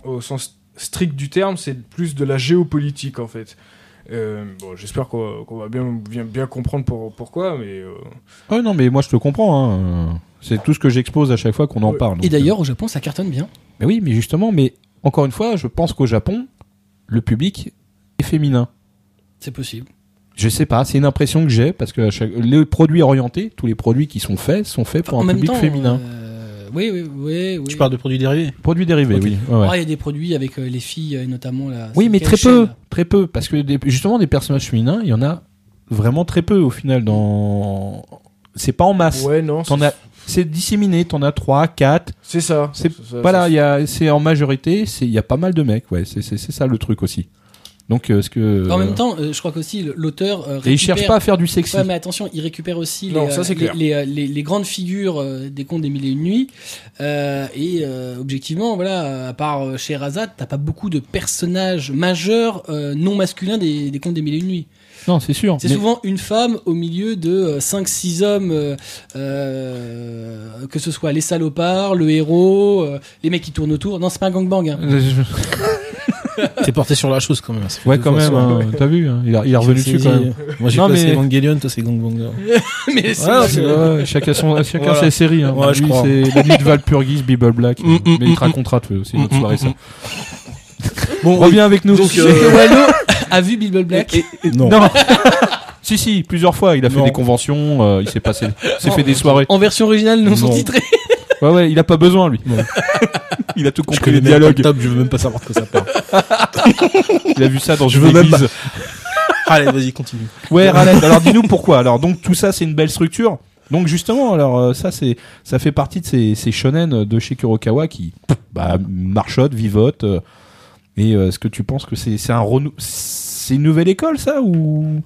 au sens strict du terme, c'est plus de la géopolitique en fait. Euh, bon, j'espère qu'on va, bien, bien, bien comprendre pour, pourquoi, mais. euh, Ouais, non, mais moi, je te comprends. hein. C'est tout ce que j'expose à chaque fois qu'on en Ouais. parle. Et d'ailleurs, au Japon, ça cartonne bien. euh, Mais oui, mais justement, mais encore une fois, je pense qu'au Japon, le public est féminin. C'est possible. Je sais pas, c'est une impression que j'ai parce que chaque... les produits orientés, tous les produits qui sont faits, sont faits pour en un même public temps, féminin. euh, oui, oui, oui. oui. Tu parles de produits dérivés Produits dérivés, Ok. oui. ouais, ouais. Ah, il y a des produits avec euh, les filles, euh, notamment là. oui, mais très peu, très peu, parce que des- justement des personnages féminins, il y en a vraiment très peu au final. Dans, c'est pas en masse. Ouais, non. T'en c'est- as- c'est disséminé. T'en as trois, quatre. C'est ça. C'est ça, voilà, ça- il y a, c'est en majorité, c'est il y a pas mal de mecs. Ouais, c'est c'est c'est ça le truc aussi. Donc euh, ce que En même temps, euh, je crois qu'aussi l'auteur euh, et ils cherchent récupère- pas à faire du sexy. Ouais, mais attention, il récupère aussi Non, les, ça, euh, c'est les, clair. les, euh, les- les grandes figures euh, des contes des mille et une nuits. Euh, et euh, objectivement, voilà, à part euh, chez Razat, t'as pas beaucoup de personnages majeurs euh, non masculins des, des contes des mille et une nuits. Non, c'est sûr. C'est mais- souvent une femme au milieu de 5-6 hommes, euh, euh, que ce soit les salopards, le héros, euh, les mecs qui tournent autour. Non, c'est pas un gangbang. Hein. T'es porté sur la chose quand même. Ouais, quand même. hein, T'as vu hein, il, a- il est revenu dessus quand même. Moi j'ai passé mais- Evangelion, toi c'est Gangbang. mais c'est Ouais, Ouais, chacun son, chacun Voilà. ses séries. Hein. Ouais, Lui, c'est la nuit de Valpurgis, Bible Black. Mm, mm, mais il mm, te racontera, tu c'est une autre Mm, soirée ça. mm, Bon, Reviens avec nous. Donc, euh, Wallo a vu Bible Black. non. Non. si si, plusieurs fois. Il a fait Non. des conventions. euh, il s'est passé, s'est fait des soirées. En version originale, non Non. sous-titrée. Ouais ouais, il a pas besoin lui. il a tout compris les pas dialogues. top, je veux même pas savoir de quoi ça parle. Il a vu ça dans Je une veux même église. Allez, vas-y, continue. Ouais, Raled. Alors dis-nous pourquoi. Alors donc tout ça c'est une belle structure. Donc justement, alors euh, ça c'est ça fait partie de ces, ces shonen de chez Kurokawa qui bah, marchotent, vivotent. euh, et euh, est-ce que tu penses que c'est c'est un renou c'est une nouvelle école ça ou?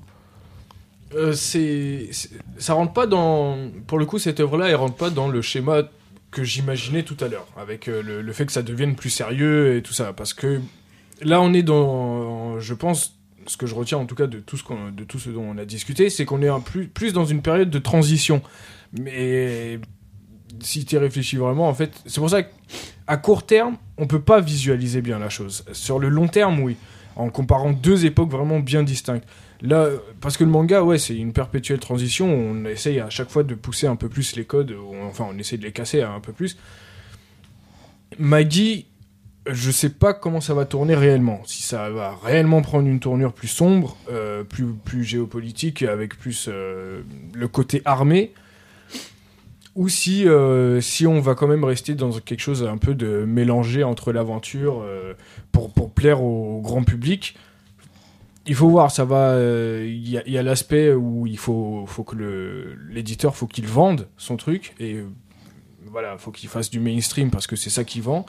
Euh, c'est, c'est- ça rentre pas dans, pour le coup, cette œuvre-là, elle rentre pas dans le schéma que j'imaginais tout à l'heure, avec euh, le, fait que ça devienne plus sérieux et tout ça, parce que là, on est dans, je pense, ce que je retiens en tout cas de tout ce dont on a discuté, c'est qu'on est plus, dans une période de transition. Mais si tu réfléchis vraiment, en fait, c'est pour ça qu'à court terme, on peut pas visualiser bien la chose. Sur le long terme, oui, en comparant deux époques vraiment bien distinctes. Là, parce que le manga, ouais, c'est une perpétuelle transition. On essaye à chaque fois de pousser un peu plus les codes, enfin, on essaye de les casser un peu plus. Maggie, je sais pas comment ça va tourner réellement. Si ça va réellement prendre une tournure plus sombre, euh, plus, géopolitique, avec plus euh, le côté armé, ou si, euh, si on va quand même rester dans quelque chose un peu de mélangé entre l'aventure pour, pour plaire au grand public. Il faut voir, ça va. euh, Il y a, l'aspect où il faut, faut que l'éditeur, faut qu'il vende son truc et euh, voilà, faut qu'il fasse du mainstream parce que c'est ça qui vend.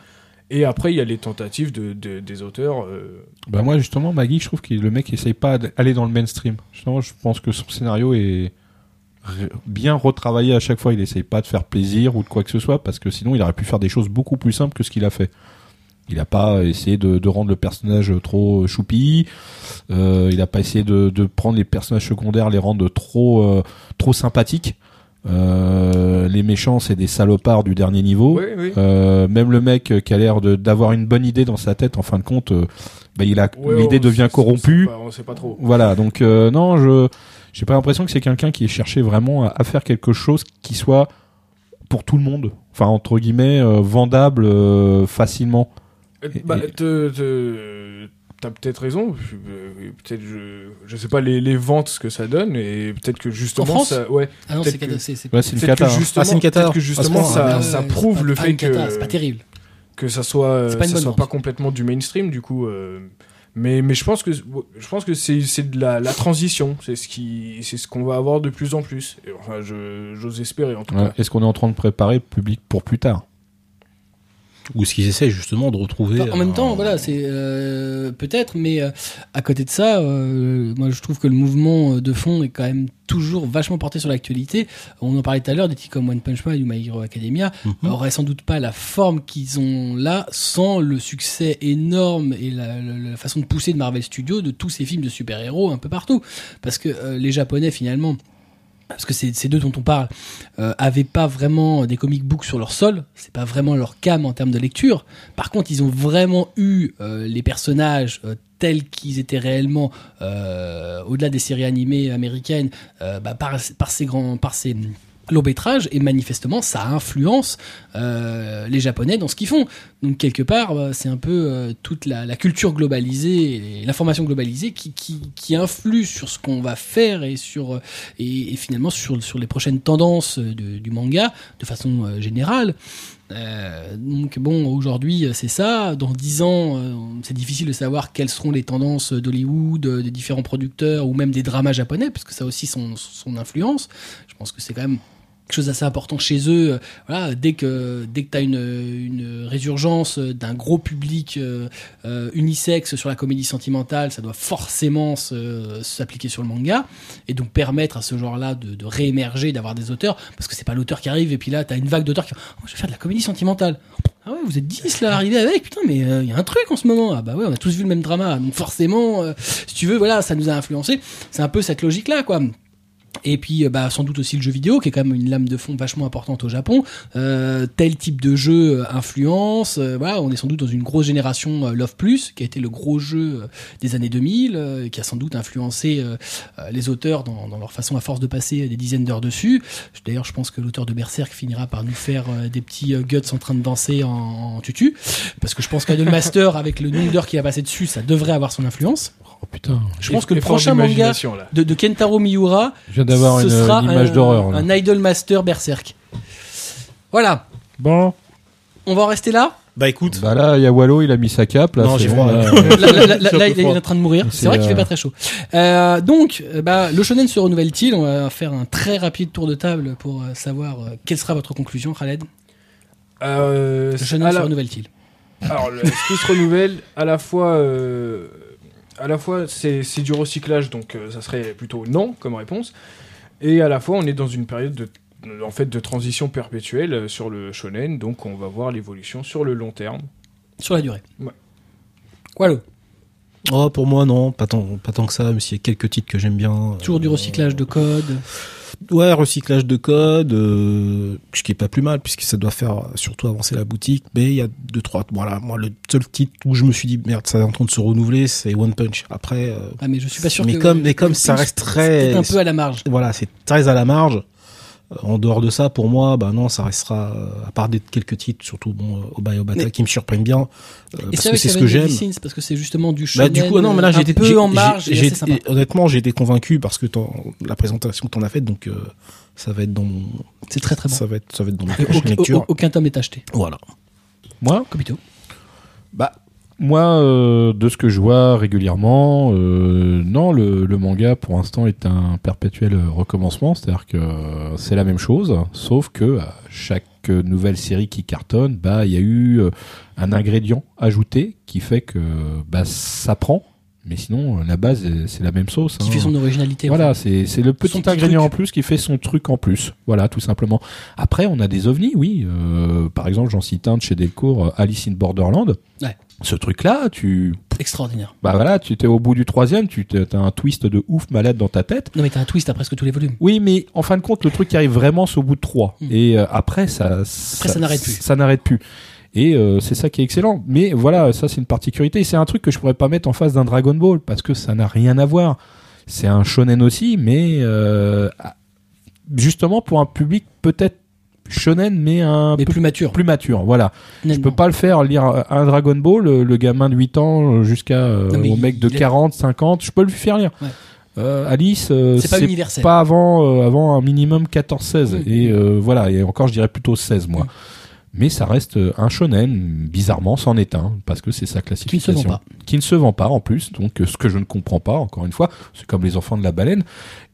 Et après, il y a les tentatives de, de- des auteurs. euh, Bah moi justement Maggie, je trouve que le mec essaye pas d'aller dans le mainstream. Je pense que son scénario est bien retravaillé à chaque fois. Il essaye pas de faire plaisir ou de quoi que ce soit parce que sinon il aurait pu faire des choses beaucoup plus simples que ce qu'il a fait. Il a pas essayé de, de rendre le personnage trop choupi. Euh, il a pas essayé de, de prendre les personnages secondaires, les rendre trop euh, trop sympathiques. Euh, les méchants, c'est des salopards du dernier niveau. Oui, oui. Même le mec qui a l'air d'avoir une bonne idée dans sa tête, en fin de compte, bah, il a Ouais, l'idée devient corrompue. pas- On sait pas trop. Voilà, donc non, je j'ai pas l'impression que c'est quelqu'un qui est cherché vraiment à, à faire quelque chose qui soit pour tout le monde, enfin entre guillemets vendable facilement. Bah, et- te- te- T'as peut-être raison. euh, Peut-être je, je sais pas les, les ventes ce que ça donne et peut-être que justement France ça, ouais. Ah non, c'est que- c'est c'est- Ouais, c'est une Peut-être que cata. hein. justement, Ah, c'est une cata, peut-être que ce justement ça, Ah, ça prouve c'est le fait cata, que c'est pas terrible. que ça soit C'est pas ça soit vente. pas complètement du mainstream du coup. euh, mais mais je pense que je pense que c'est c'est de la, la transition. C'est ce qui c'est ce qu'on va avoir de plus en plus. Et enfin, je j'ose espérer en tout Ouais. cas. Est-ce qu'on est en train de préparer le public pour plus tard? Ou est-ce qu'ils essaient justement de retrouver. Enfin, en même temps, voilà, c'est euh, peut-être, mais euh, à côté de ça, euh, moi je trouve que le mouvement de fond est quand même toujours vachement porté sur l'actualité. On en parlait tout à l'heure, des titres comme One Punch Man ou My Hero Academia Mhm. auraient sans doute pas la forme qu'ils ont là sans le succès énorme et la, la- la façon de pousser de Marvel Studios de tous ces films de super-héros un peu partout. Parce que les Japonais finalement parce que ces deux dont on parle, euh, avaient pas vraiment des comic books sur leur sol. C'est pas vraiment leur cam en termes de lecture. Par contre, ils ont vraiment eu euh, les personnages euh, tels qu'ils étaient réellement euh, au-delà des séries animées américaines bah, par, par ces grands, par ces longs métrages et manifestement ça influence euh, les japonais dans ce qu'ils font donc quelque part euh, c'est un peu euh, toute la, culture globalisée l'information globalisée qui, qui, influe sur ce qu'on va faire et sur et, finalement sur, sur les prochaines tendances du manga de façon générale donc bon, aujourd'hui c'est ça. Dans dix ans, c'est difficile de savoir quelles seront les tendances d'Hollywood, des différents producteurs ou même des dramas japonais, parce que ça aussi son, son influence. Je pense que c'est quand même quelque chose d'assez important chez eux. Euh, Voilà, dès que dès que t'as une une résurgence d'un gros public euh, euh, unisexe sur la comédie sentimentale, ça doit forcément s'appliquer sur le manga et donc permettre à ce genre-là de, de réémerger, d'avoir des auteurs, parce que c'est pas l'auteur qui arrive et puis là t'as une vague d'auteurs qui oh, je vais faire de la comédie sentimentale. Ah ouais, vous êtes 10 là, arrivés avec, putain, mais il y a un truc en ce moment. Ah bah ouais, on a tous vu le même drama, donc forcément, euh, si tu veux, voilà, ça nous a influencé. C'est un peu cette logique-là, quoi. Et puis, euh, bah, sans doute aussi le jeu vidéo, qui est quand même une lame de fond vachement importante au Japon. Euh, tel type de jeu euh, influence. euh, voilà, on est sans doute dans une grosse génération euh, Love Plus, qui a été le gros jeu des années 2000, euh, qui a sans doute influencé les auteurs dans, dans leur façon, à force de passer des dizaines d'heures dessus. D'ailleurs, je pense que l'auteur de Berserk finira par nous faire des petits guts en train de danser en, en tutu, parce que je pense qu'Idolmaster, avec le nombre d'heures qu'il a passé dessus, ça devrait avoir son influence. Oh putain. Je pense que le prochain manga de, de Kentaro Miura, Je viens d'avoir ce une, sera une image un- d'horreur. là. Un Idol Master Berserk. Voilà. Bon. On va en rester là? Bah écoute, Bah là, il y a Wallo, il a mis sa cape. Là, Non, j'ai bon, là. il est en train de mourir. C'est C'est, vrai qu'il fait euh, pas très chaud. Euh, donc, euh, bah, le shonen se renouvelle-t-il? On va faire un très rapide tour de table pour savoir euh, quelle sera votre conclusion, Khaled? Euh, Le shonen se la- renouvelle-t-il? Alors, le- ce qui se renouvelle, à la fois, euh, à la fois, c'est du recyclage, donc euh, ça serait plutôt non comme réponse, et à la fois, on est dans une période de, en fait, de transition perpétuelle euh, sur le shonen, donc on va voir l'évolution sur le long terme. Sur la durée. Ouais. Wallo. Oh, pour moi non, pas tant, pas tant que ça, même s'il y a quelques titres que j'aime bien. Toujours du Euh, recyclage de code. Ouais, recyclage de code, euh, ce qui est pas plus mal puisque ça doit faire surtout avancer la boutique. Mais il y a deux trois. Voilà, moi le seul titre où je me suis dit merde, ça est en train de se renouveler, c'est One Punch. Après, euh, Ah, mais je suis pas sûr mais que. comme mais comme ça reste C'est très, un peu à la marge. voilà, c'est très à la marge. En dehors de ça, pour moi, bah non, ça restera euh, à part des quelques titres, surtout bon, euh, Oba et Obata Mais- qui me surprennent bien, euh, parce que c'est que ce que j'aime. c'est parce que c'est justement du Bah shonen. du coup, non, mais là j'ai été peu en marge. et sympa. honnêtement, j'ai été convaincu parce que la présentation que t'en as faite, donc euh, ça va être dans mon, C'est très très bon. ça va être, ça va être dans mes Et prochaines aucun- lectures. Aucun tome n'est acheté. Voilà. Moi, Copito. Bah, moi, euh, de ce que je vois régulièrement, euh, non, le, le manga pour l'instant est un perpétuel recommencement, c'est-à-dire que c'est la même chose, sauf que à chaque euh, nouvelle série qui cartonne, bah, il y a eu un ingrédient ajouté qui fait que bah, ça prend, mais sinon euh, la base euh, c'est la même sauce. Qui hein. fait son originalité. Voilà, c'est c'est le petit ingrédient truc. en plus qui fait son truc en plus. Voilà, tout simplement. Après, on a des ovnis, oui. Euh, par exemple, j'en cite un de chez Delcourt, Alice in Borderland. Ouais. Ce truc-là, tu, Extraordinaire. bah voilà, tu t'es au bout du troisième, tu t'as un twist de ouf malade dans ta tête. Non mais t'as un twist à presque tous les volumes. Oui, mais en fin de compte, le truc qui arrive vraiment, c'est au bout de trois. Hmm. Et euh, après, ça, ça n'arrête plus. Ça n'arrête plus. Et euh, c'est ça qui est excellent. Mais voilà, ça c'est une particularité. C'est un truc que je pourrais pas mettre en face d'un Dragon Ball parce que ça n'a rien à voir. C'est un shonen aussi, mais euh, justement pour un public peut-être shonen, mais un Mais peu plus mature. plus mature. Voilà. Je peux pas le faire lire un Dragon Ball, le, le gamin de 8 ans jusqu'à euh, au mec de il est- 40, 50, je peux le faire lire. Ouais. Euh, Alice, euh, C'est pas universel. pas avant, euh, avant un minimum 14-16. Mm. Et euh, voilà, et encore je dirais plutôt 16 moi. Mais ça reste euh, un shonen, bizarrement, c'en est un, parce que c'est sa Qui ne se classification. vend pas. Qui ne se vend pas en plus, donc euh, ce que je ne comprends pas, encore une fois, c'est comme les enfants de la baleine.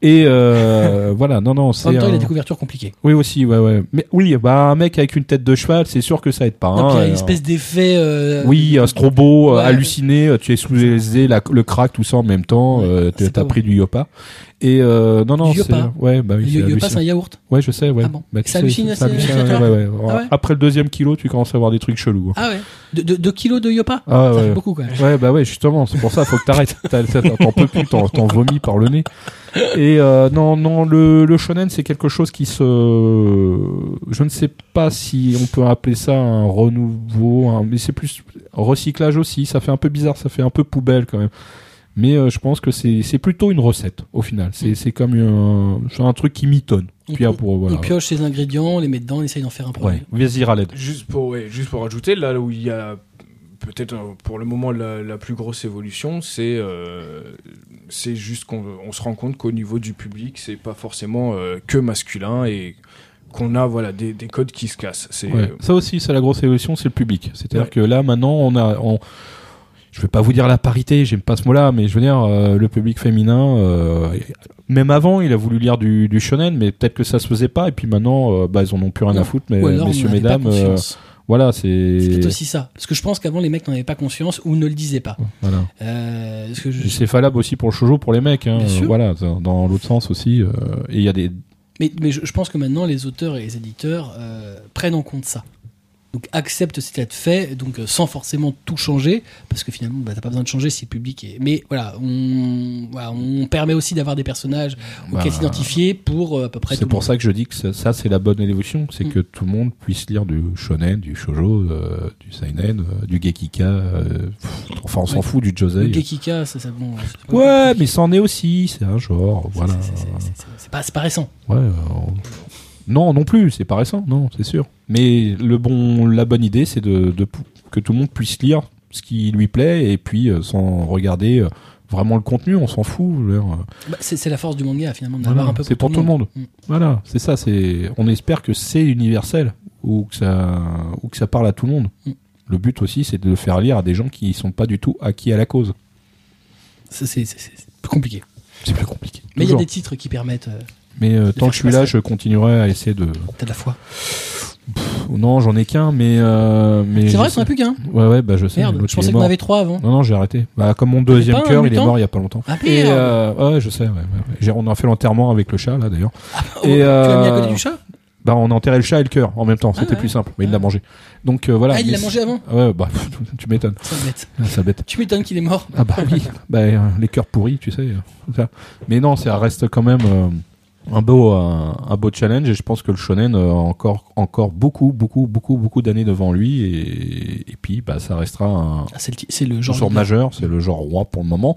Et euh, voilà, non, non, En c'est même temps, il a un- des couvertures compliquées. Oui aussi, ouais, ouais. Mais oui, bah un mec avec une tête de cheval, c'est sûr que ça aide pas. Non, hein, il y a une euh, espèce d'effet. euh, oui, un strobo, Ouais. halluciné, tu es sous les le crack, tout ça en même temps, euh, tu as pris du yopa. Et euh, non, non, c'est... Ouais, bah oui, c'est un yaourt. Ouais, je sais, ouais. Ah bon Bah, halluciné, c'est- ouais, ouais. Ah ouais Après le deuxième kilo, tu commences à avoir des trucs chelous. hein. Ah ouais. De, de, de kilos de Yopa Ah Ça ouais. fait beaucoup quand même. Ouais, bah ouais, justement, c'est pour ça, faut que t'arrêtes. T'en peux plus, t'en t'en vomis par le nez. Et euh, non, non, le, le shonen, c'est quelque chose qui se... Je ne sais pas si on peut appeler ça un renouveau, un- mais c'est plus recyclage aussi. Ça fait un peu bizarre, ça fait un peu poubelle quand même. Mais euh, je pense que c'est c'est plutôt une recette, au final. C'est c'est comme un, un truc qui mitonne. Puis on, ah, pour, voilà. on pioche ses ingrédients, on les met dedans, on essaye d'en faire un produit. Ouais, vas-y, Raled. Juste pour, ouais, juste pour ajouter, là où il y a peut-être euh, pour le moment la, la plus grosse évolution, c'est euh, c'est juste qu'on on se rend compte qu'au niveau du public, c'est pas forcément euh, que masculin et qu'on a voilà des, des codes qui se cassent. C'est Ouais. Ça aussi, c'est la grosse évolution, c'est le public. C'est-à-dire Ouais. que là, maintenant, on a, on... je vais pas vous dire la parité, j'aime pas ce mot-là, mais je veux dire euh, le public féminin. euh, même avant, il a voulu lire du, du shonen, mais peut-être que ça se faisait pas. Et puis maintenant, euh, bah ils en ont plus rien à foutre, mais alors, messieurs, mesdames, voilà, C'est c'est peut-être aussi ça. Parce que je pense qu'avant, les mecs n'en avaient pas conscience ou ne le disaient pas. voilà. Je- C'est valable aussi pour le shoujo pour les mecs, hein, voilà, dans, l'autre sens aussi. et il y a des Mais, mais je, je pense que maintenant, les auteurs et les éditeurs prennent en compte ça. Donc acceptent cet état de fait, donc euh, sans forcément tout changer, parce que finalement, bah, t'as pas besoin de changer si le public est. Mais voilà, on, voilà, on permet aussi d'avoir des personnages auxquels Bah, s'identifier pour euh, à peu près C'est le pour monde. ça que je dis que ça, ça, c'est la bonne évolution, c'est Mm. que tout le monde puisse lire du shonen, du shoujo, euh, du seinen, euh, du gekika, euh, pff, enfin on s'en Ouais. fout du Le josei. Gekika, ça, ça bon. Ouais, mais c'en est aussi, c'est un genre, voilà. c'est- pas, pas récent. Ouais, euh, non, non plus, c'est pas récent, non, c'est sûr. Mais le bon, la bonne idée, c'est de, que tout le monde puisse lire ce qui lui plaît et puis euh, sans regarder euh, vraiment le contenu, on s'en fout. euh, Bah, c'est la force du manga finalement, Voilà, d'avoir un peu c'est pour tout le monde. Mm. Voilà, c'est ça. C'est, on espère que c'est universel ou que ça, ou que ça parle à tout le monde. Mm. Le but aussi, c'est de le faire lire à des gens qui sont pas du tout acquis à la cause. C'est compliqué. C'est plus compliqué. Mais il y a des titres qui permettent. euh, Mais euh, tant que je suis là, je continuerai à essayer de. T'as de la foi. Non, j'en ai qu'un, mais. euh, mais C'est vrai, as sais- plus qu'un. Ouais, ouais, bah je sais. Merde, l'autre, je il pensais qu'on mort. avait trois avant. Non, non, j'ai arrêté. Bah, comme mon deuxième pas un cœur, il est mutant mort il y a pas longtemps. Ah Et merde. euh, ouais, je sais. Ouais, ouais, ouais. J'ai- On a fait l'enterrement avec le chat là d'ailleurs. Oh, et, Tu l'as mis à euh, côté du chat Bah, on a enterré le chat et le cœur en même temps. C'était ouais. plus simple. Mais il Ah. l'a mangé. Donc euh, voilà. Ah, il Mais l'a c'est- mangé avant Ouais, bah tu m'étonnes. Ça bête. Ah, Ça bête. Tu m'étonnes qu'il est mort. Ah bah oui. bah euh, les cœurs pourris, tu sais. euh, ça. Mais non, ça reste quand même euh, un beau un, un beau challenge et je pense que le shonen euh, a encore encore beaucoup beaucoup beaucoup beaucoup d'années devant lui et, et puis bah ça restera un Ah, c'est le, genre majeur, c'est le genre roi pour le moment.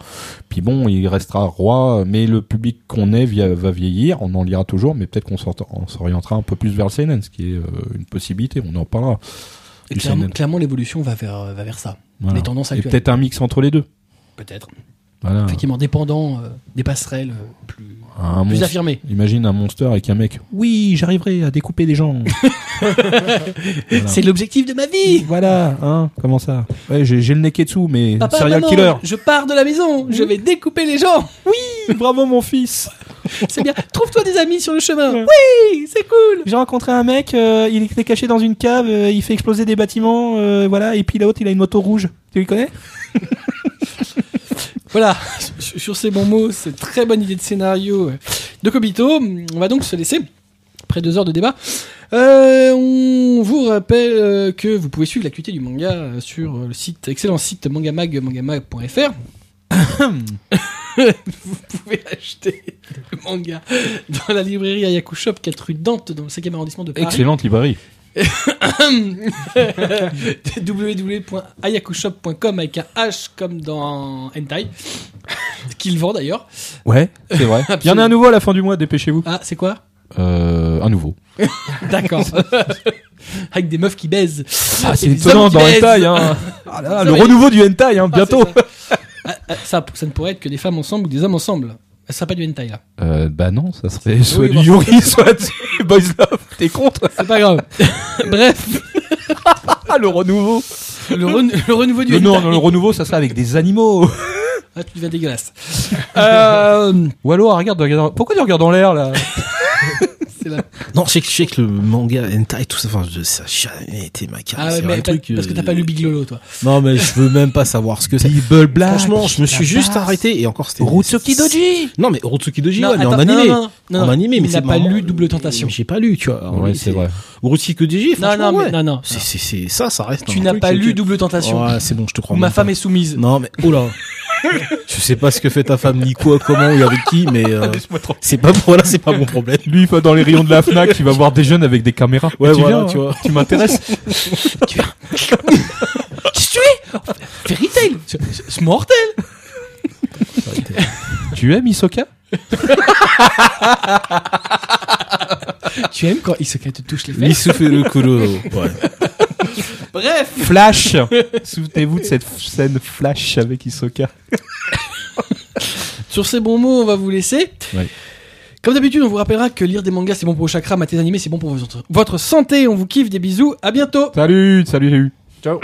Puis bon, il restera roi, mais le public qu'on est via- va vieillir, on en lira toujours, mais peut-être qu'on s'orientera un peu plus vers le seinen, ce qui est euh, une possibilité, on en parlera. Et clairement, clairement, l'évolution va vers, va vers ça. Voilà. Les tendances Et actuelles. peut-être un mix entre les deux. Peut-être. Voilà. Effectivement, dépendant euh, des passerelles euh, plus, Un plus affirmées. Imagine un monster avec un mec. Oui, j'arriverai à découper des gens. Voilà. C'est l'objectif de ma vie Voilà, hein, comment ça? Ouais, j'ai le neketsu, mais Papa, serial maman, killer. je pars de la maison, je vais découper les gens. Bravo mon fils. C'est bien. Trouve-toi des amis sur le chemin. Oui, c'est cool. J'ai rencontré un mec, euh, il était caché dans une cave, euh, il fait exploser des bâtiments, euh, voilà, et puis l'autre il a une moto rouge. Tu le connais? Voilà, sur ces bons mots, cette très bonne idée de scénario de Kobito, on va donc se laisser après deux heures de débat. Euh, on vous rappelle euh, que vous pouvez suivre l'actualité du manga euh, sur le site, excellent site mangamag, mangamag.fr. vous pouvez acheter le manga dans la librairie Ayaku Shop 4 rue Dante dans le 5e arrondissement de Paris. Excellente librairie. www.ayakushop.com avec un H comme dans Hentai. Qu'il vend d'ailleurs. Ouais, c'est vrai. Il y en a un nouveau à la fin du mois, dépêchez-vous. Ah, c'est quoi? Euh, un nouveau. D'accord. Avec des meufs qui baisent. Ah, c'est étonnant dans hentai, hein. Ah là là, Ça, le renouveau du hentai, hein, Ah, bientôt. ça. Ah, ah, ça, ça ne pourrait être que des femmes ensemble ou des hommes ensemble. Ça sera pas du hentai là. Euh, bah non, ça serait soit Oui, du bon. Yuri, soit du Boys Love. T'es contre C'est pas grave. Bref, Ah, le renouveau. le, ren- le renouveau du Le, non, hentai. non, le renouveau, ça serait avec des animaux. Ah, tu deviens dégueulasse. euh, Ou alors, regarde, regarde. Pourquoi tu regardes en l'air, là? Là. Non, je sais que, je sais que le manga hentai, tout ça, enfin, je- ça a jamais été ma carte. Ah ouais, mais truc, parce que euh, t'as pas lu Big Lolo, toi. Non, mais je veux même pas savoir ce que c'est. Franchement, je me suis juste arrêté et encore c'était. Rutsuki Doji. Non, mais Rutsuki Doji, Non, ouais, mais en animé. non, non, non, en non, animé, mais c'est pas lu Double Tentation. Mais J'ai pas lu, tu vois. Ouais, c'est vrai. Rutsuki Doji, Non, franchement, non, non, non. C'est, ça, ça reste. Tu n'as pas lu Double Tentation. Ouais, c'est bon, je te crois. Ma femme est soumise. Non, mais, oh là. je sais pas ce que fait ta femme, ni quoi, comment, ou avec qui, mais, euh, c'est pas, voilà, c'est pas mon problème. Lui, il va dans les rayons de la Fnac, il va voir des jeunes avec des caméras. Ouais, tu voilà, viens, tu hein. vois. Tu m'intéresses. Tu Qui tu es Fairy Tail C'est- C'est mortel tu aimes Isoka? Tu aimes quand Isoka te touche les fesses? L'Isufuru Kuro. Ouais. Bref Flash. Souvenez-vous de cette scène Flash avec Isoka. Sur ces bons mots, on va vous laisser. Ouais. Comme d'habitude, on vous rappellera que lire des mangas, c'est bon pour vos chakras, mater des animés, c'est bon pour votre, votre santé. On vous kiffe, des bisous, à bientôt Salut, salut, salut. Ciao.